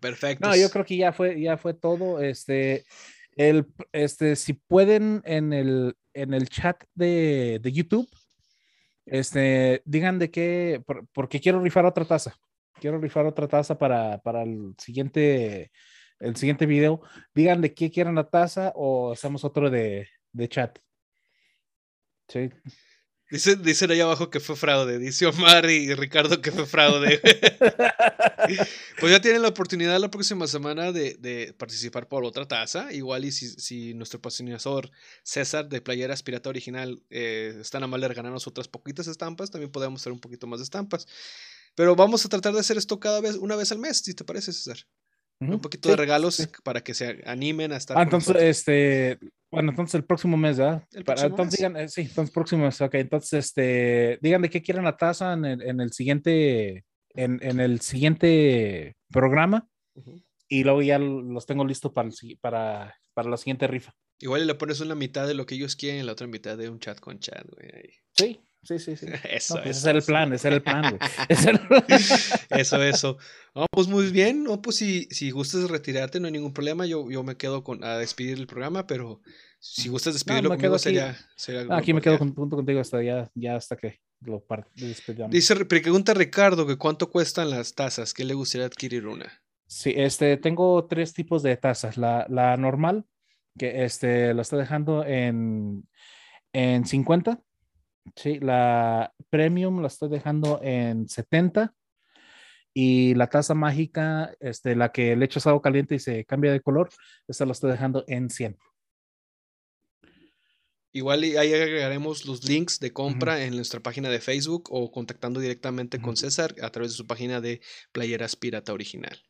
Perfecto. No, yo creo que ya fue, ya fue todo. Este, el, este, si pueden en el, en el chat de, de YouTube, este, digan de qué, por, porque quiero rifar otra taza. Quiero rifar otra taza para, para el siguiente, el siguiente video. Digan de qué quieren la taza o hacemos otro de, de chat. Sí. Dicen, dicen ahí abajo que fue fraude. Dice Omar y Ricardo que fue fraude. pues ya tienen la oportunidad la próxima semana de, de participar por otra taza. Igual y si, si nuestro patrocinador César de Playera Aspirata Original eh, está tan amable de ganarnos otras poquitas estampas, también podemos hacer un poquito más de estampas. Pero vamos a tratar de hacer esto cada vez, una vez al mes, si te parece, César. Ujú. Un poquito Sí, de regalos sí. para que se animen a estar. Ah, entonces, este, bueno, entonces el próximo mes, ¿verdad? El Para- próximo entonces mes. digan, eh, sí, entonces próximo mes, ok, entonces, este, digan de qué quieren la taza en el, en el siguiente, en, en el siguiente programa y luego ya los tengo listos para, el para, para la siguiente rifa. Igual y le pones una mitad de lo que ellos quieren y la otra mitad de un chat con chat, güey. Sí, sí, sí, sí. Eso, No, pues ese era el plan, ese era el plan, güey. Eso, eso. No, pues muy bien. No, pues si, si gustas retirarte, no hay ningún problema. Yo, yo me quedo con, a despedir el programa, pero si gustas despedirlo me conmigo sería, sería No, aquí me quedo con- junto contigo hasta ya, ya hasta que lo despedamos. Dice, pregunta Ricardo que cuánto cuestan las tazas, que le gustaría adquirir una. Sí, este, tengo tres tipos de tazas. La, la normal, que este, la estoy dejando en, en 50. Sí, la premium la estoy dejando en 70. Y la taza mágica, este, la que le echas agua caliente y se cambia de color, esa la estoy dejando en 100. Igual ahí agregaremos los links de compra en nuestra página de Facebook o contactando directamente con. César a través de su página de Playeras Pirata Original.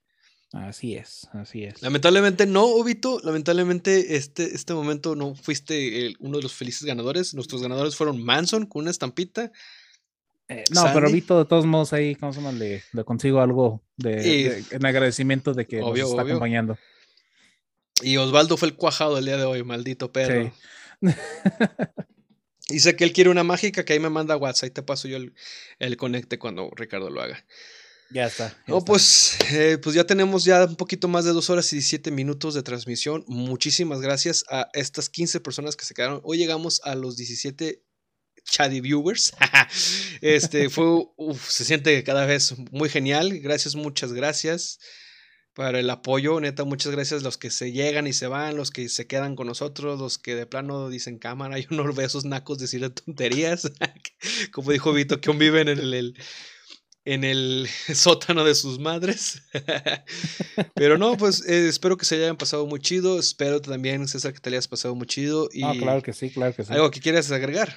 Así es, así es. Lamentablemente no, Obito. Lamentablemente este, este momento no fuiste el- uno de los felices ganadores. Nuestros ganadores fueron Manson con una estampita. Eh, no, pero. Vito, de todos modos, ahí, ¿cómo se llama? Le, le consigo algo de, Y- de- en agradecimiento de que Obvio, nos está obvio. acompañando. Y Osvaldo fue el cuajado el día de hoy, maldito perro. Sí. Dice que él quiere una mágica que ahí me manda WhatsApp. Ahí te paso yo el, el conecte cuando Ricardo lo haga. Ya está. ya No, está. pues, eh, pues ya tenemos ya un poquito más de dos horas y 17 minutos de transmisión. Muchísimas gracias a estas 15 personas que se quedaron. Hoy llegamos a los 17 Chadi viewers. este fue, uf, se siente cada vez muy genial. Gracias, muchas gracias para el apoyo. Neta, muchas gracias a los que se llegan y se van, los que se quedan con nosotros, los que de plano dicen cámara. Yo no veo a esos nacos decir tonterías. Como dijo Vito, que aún viven en el- el en el sótano de sus madres. Pero no, pues eh, espero que se hayan pasado muy chido. Espero también, César, que te hayas pasado muy chido. Y No, claro que sí, claro que sí. algo que quieras agregar.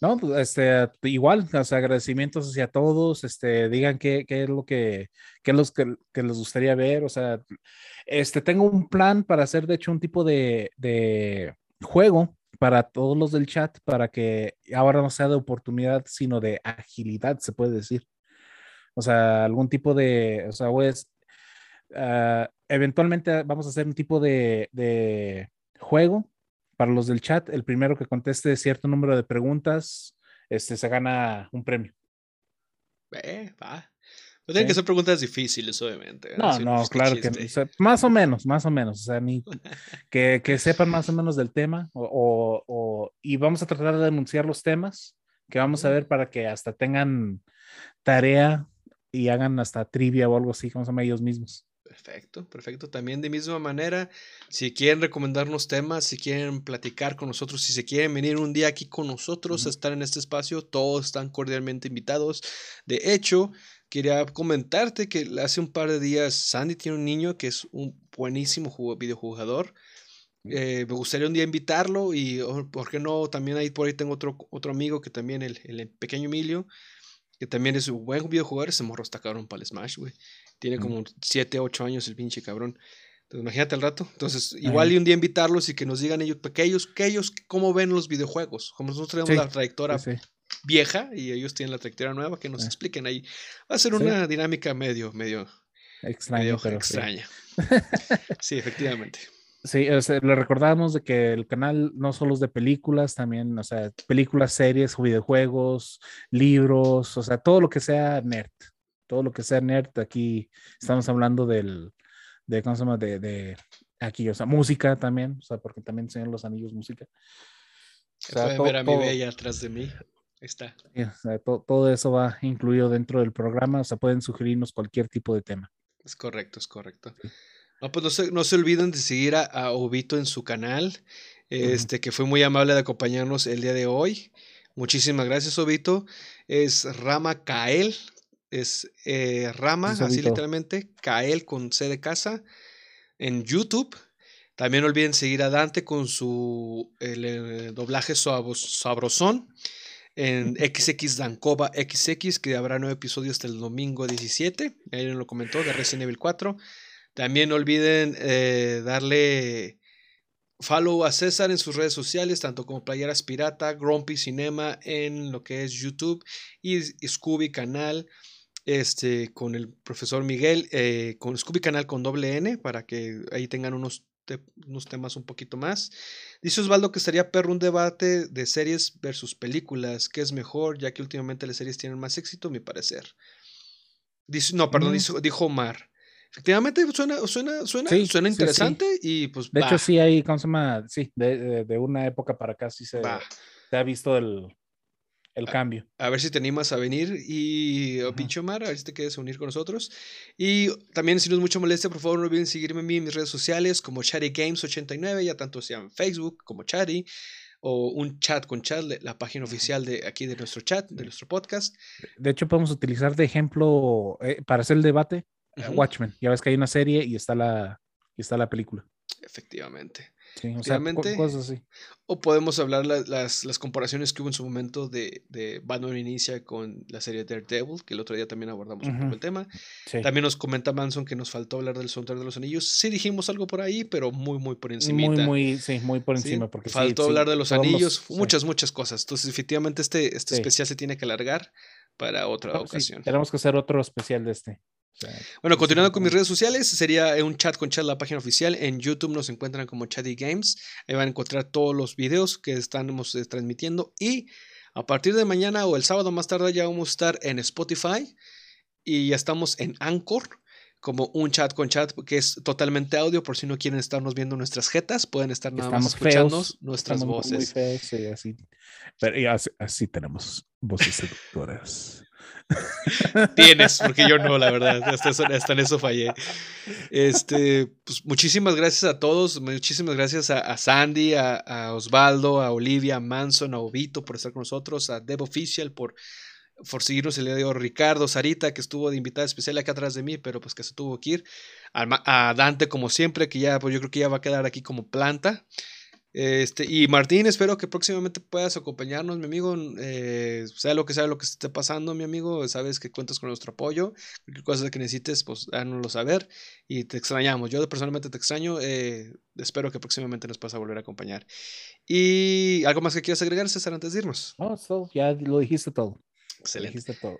No, pues este, igual, sea, agradecimientos hacia todos, este, digan qué, qué es lo que, qué es lo que, que les gustaría ver, o sea, este, tengo un plan para hacer, de hecho, un tipo de, de juego para todos los del chat, para que ahora no sea de oportunidad, sino de agilidad, se puede decir. O sea, algún tipo de, o sea, pues, ah, eventualmente vamos a hacer un tipo de, de juego para los del chat, el primero que conteste cierto número de preguntas, este, se gana un premio. Eh, va. No tienen Sí. que ser preguntas difíciles, obviamente. No, no, claro que chiste. O sea, más o menos, más o menos. O sea, ni, que, que sepan más o menos del tema. O, o- o- y vamos a tratar de anunciar los temas que vamos a ver para que hasta tengan tarea y hagan hasta trivia o algo así, como se llama ellos mismos. Perfecto, perfecto. También de misma manera, si quieren recomendarnos temas, si quieren platicar con nosotros, si se quieren venir un día aquí con nosotros a estar en este espacio, todos están cordialmente invitados. De hecho, quería comentarte que hace un par de días Sandy tiene un niño que es un buenísimo videojugador Eh, me gustaría un día invitarlo y, o, ¿por qué no? También ahí por ahí tengo otro, otro amigo que también, el, el pequeño Emilio, que también es un buen videojugador. Ese morro está cabrón para el Smash, güey. Tiene como 7, 8 años el pinche cabrón. Entonces, imagínate al rato. Entonces, igual y un día invitarlos y que nos digan ellos, que ellos, que ellos cómo ven los videojuegos. Como nosotros tenemos la trayectoria Sí, sí. vieja y ellos tienen la trayectoria nueva, que nos Ah. expliquen ahí. Va a ser una dinámica medio, medio, Extraño, extraña. Sí, efectivamente. Sí, o sea, le recordamos de que el canal no solo es de películas, también, o sea, películas, series, videojuegos, libros, o sea, todo lo que sea nerd, todo lo que sea nerd, aquí estamos hablando del, de, ¿cómo se llama? De, de aquí, o sea, música también, o sea, porque también enseñan los anillos música. O sea, Pueden ver a mi bella atrás de mí. Ahí está. sí, o sea, to- todo eso va incluido dentro del programa, o sea, pueden sugerirnos cualquier tipo de tema. Es correcto, es correcto. No, pues no se, no se olviden de seguir a, a Obito en su canal, este, que fue muy amable de acompañarnos el día de hoy. Muchísimas gracias, Obito. Es Rama Kael, es eh, Rama, así literalmente, Kael con C de casa, en YouTube. También no olviden seguir a Dante con su el, eh, doblaje sabrosón en XX Dankova XX, que habrá nueve episodios hasta el domingo 17. Ahí lo comentó, de Resident Evil 4. También no olviden eh, darle follow a César en sus redes sociales, tanto como Playeras Pirata, Grumpy Cinema en lo que es YouTube y Scooby Canal este, con el profesor Miguel, eh, con Scooby Canal con doble N, para que ahí tengan unos, te- unos temas un poquito más. Dice Osvaldo que estaría perro un debate de series versus películas, ¿qué es mejor? Ya que últimamente las series tienen más éxito, a mi parecer. Dice, no, perdón, Mm. dijo, dijo Omar. Efectivamente, suena, suena, suena, Sí, suena sí, sí. interesante y pues De hecho, sí hay, ¿cómo se llama? Sí, de, de- de una época para acá sí se, se ha visto el, el cambio. A ver si te animas a venir y oh, pinche Omar, a ver si te quieres unir con nosotros. Y también, si no es mucha molestia, por favor, no olviden seguirme en mis redes sociales como Chatty Games 89, ya tanto sea en Facebook como Chatty, o un chat con chat, la- la página oficial de aquí de nuestro chat, de nuestro podcast. De hecho, podemos utilizar de ejemplo eh, para hacer el debate Watchmen. Ya ves que hay una serie y está la, y está la película. Efectivamente. Sí, o sea, co- Efectivamente. cosas así. O podemos hablar la- las, las comparaciones que hubo en su momento de, de Batman Inicia con la serie Daredevil, que el otro día también abordamos un poco el tema. Sí. También nos comenta Manson que nos faltó hablar del Soundtrack de los Anillos. Sí dijimos algo por ahí, pero muy, muy por encima. muy, muy, sí, muy por Sí, encima. Porque faltó hablar de los anillos, muchas, muchas cosas. Entonces, efectivamente, este, este especial se tiene que alargar para otra ocasión. tenemos que hacer otro especial de este. Sea, Bueno, continuando con mis redes sociales, sería un chat con chat la página oficial. En YouTube nos encuentran como Chatty Games. Ahí van a encontrar todos los videos que estamos eh, transmitiendo. Y a partir de mañana o el sábado más tarde ya vamos a estar en Spotify. Y ya estamos en Anchor como un chat con chat que es totalmente audio. Por si no quieren estarnos viendo nuestras jetas, pueden estar nada más escuchando nuestras estamos muy- muy voces. feos, sí, así. Pero así, así tenemos voces seductoras. Tienes, porque yo no, la verdad. Hasta, hasta en eso fallé. Este, pues muchísimas gracias a todos. Muchísimas gracias a, Sandy, a, Osvaldo, a Olivia, a Manson, a Obito por estar con nosotros, a Dev Official por, por seguirnos el día de hoy, Ricardo, Sarita, que estuvo de invitada especial acá atrás de mí, pero pues que se tuvo que ir. A, a Dante, como siempre, que ya, pues yo creo que ya va a quedar aquí como planta. Este, y Martín, espero que próximamente puedas acompañarnos, mi amigo. eh, sea lo que sea lo que esté pasando, mi amigo. Sabes que cuentas con nuestro apoyo. Cualquier cosa que necesites, pues háganoslo saber. Y te extrañamos. Yo personalmente te extraño. eh, espero que próximamente nos puedas a volver a acompañar. Y algo más que quieras agregar, César, antes de irnos. No, todo, ya lo dijiste todo. Lo Excelente. dijiste todo.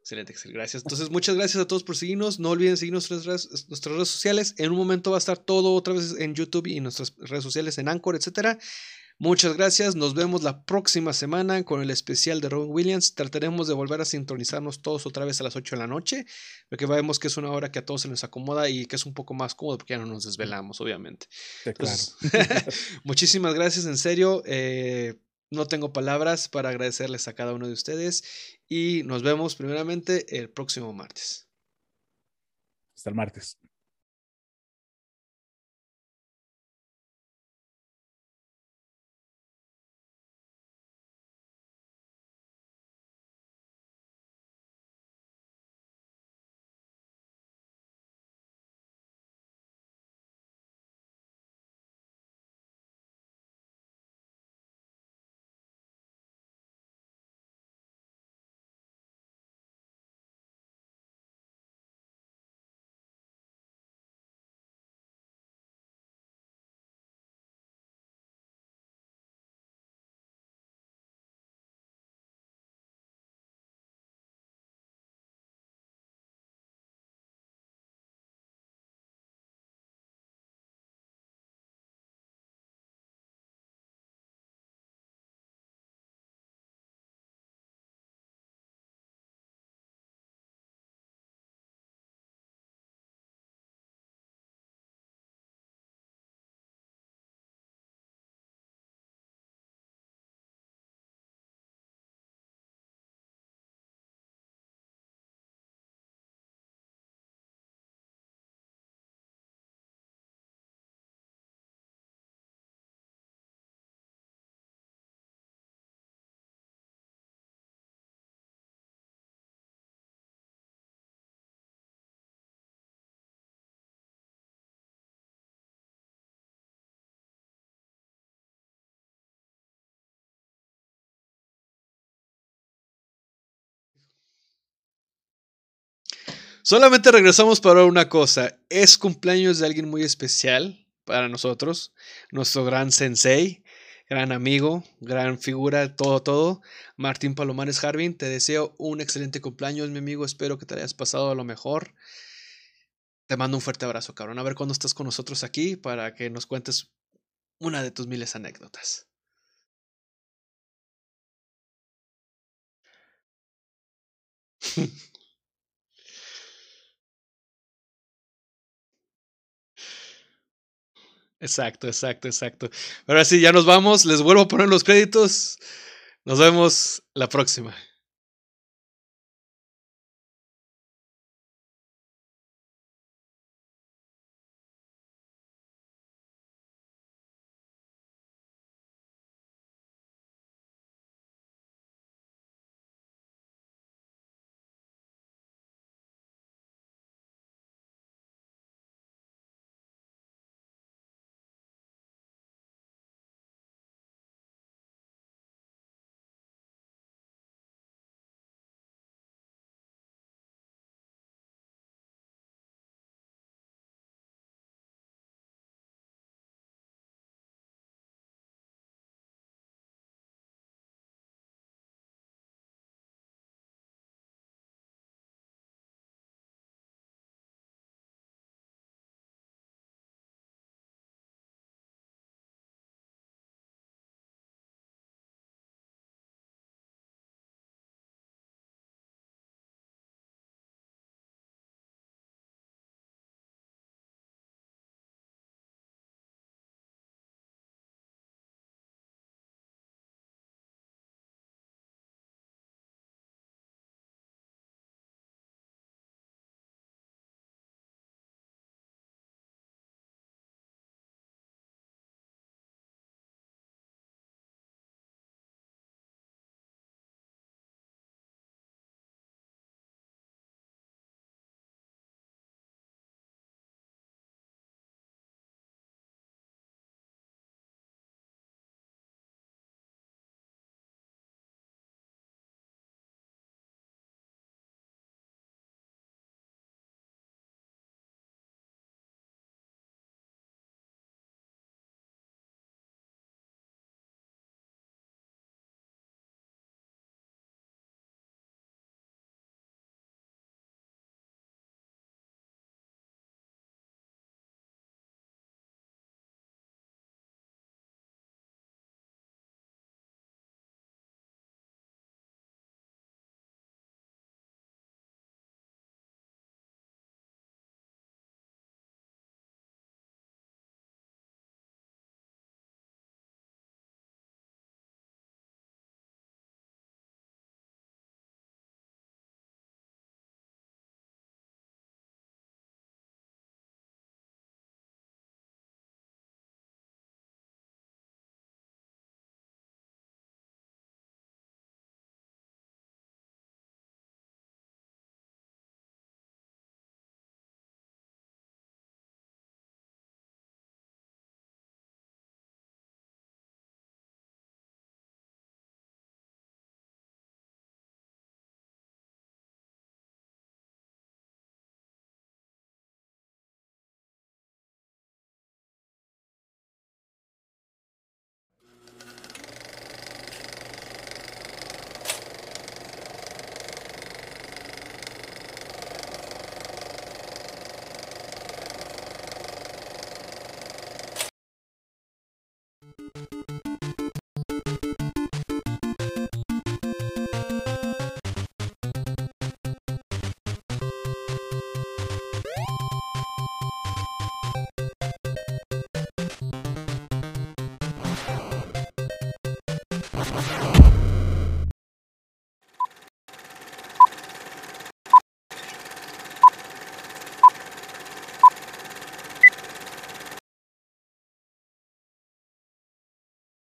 Excelente, excelente. Gracias. Entonces, muchas gracias a todos por seguirnos. No olviden seguirnos en nuestras redes, nuestras redes sociales. En un momento va a estar todo otra vez en YouTube y en nuestras redes sociales, en Anchor, etcétera. Muchas gracias. Nos vemos la próxima semana con el especial de Robin Williams. Trataremos de volver a sintonizarnos todos otra vez a las 8 de la noche, porque vemos que es una hora que a todos se nos acomoda y que es un poco más cómodo porque ya no nos desvelamos, obviamente. Sí, claro. Entonces, muchísimas gracias, en serio. eh, no tengo palabras para agradecerles a cada uno de ustedes y nos vemos primeramente el próximo martes. Hasta el martes. Solamente regresamos para una cosa. Es cumpleaños de alguien muy especial para nosotros. Nuestro gran sensei, gran amigo, gran figura, todo, todo. Martín Palomares Harvin, te deseo un excelente cumpleaños, mi amigo. Espero que te hayas pasado a lo mejor. Te mando un fuerte abrazo, cabrón. A ver cuándo estás con nosotros aquí para que nos cuentes una de tus miles anécdotas. Exacto, exacto, exacto. Ahora sí, ya nos vamos. Les vuelvo a poner los créditos. Nos vemos la próxima.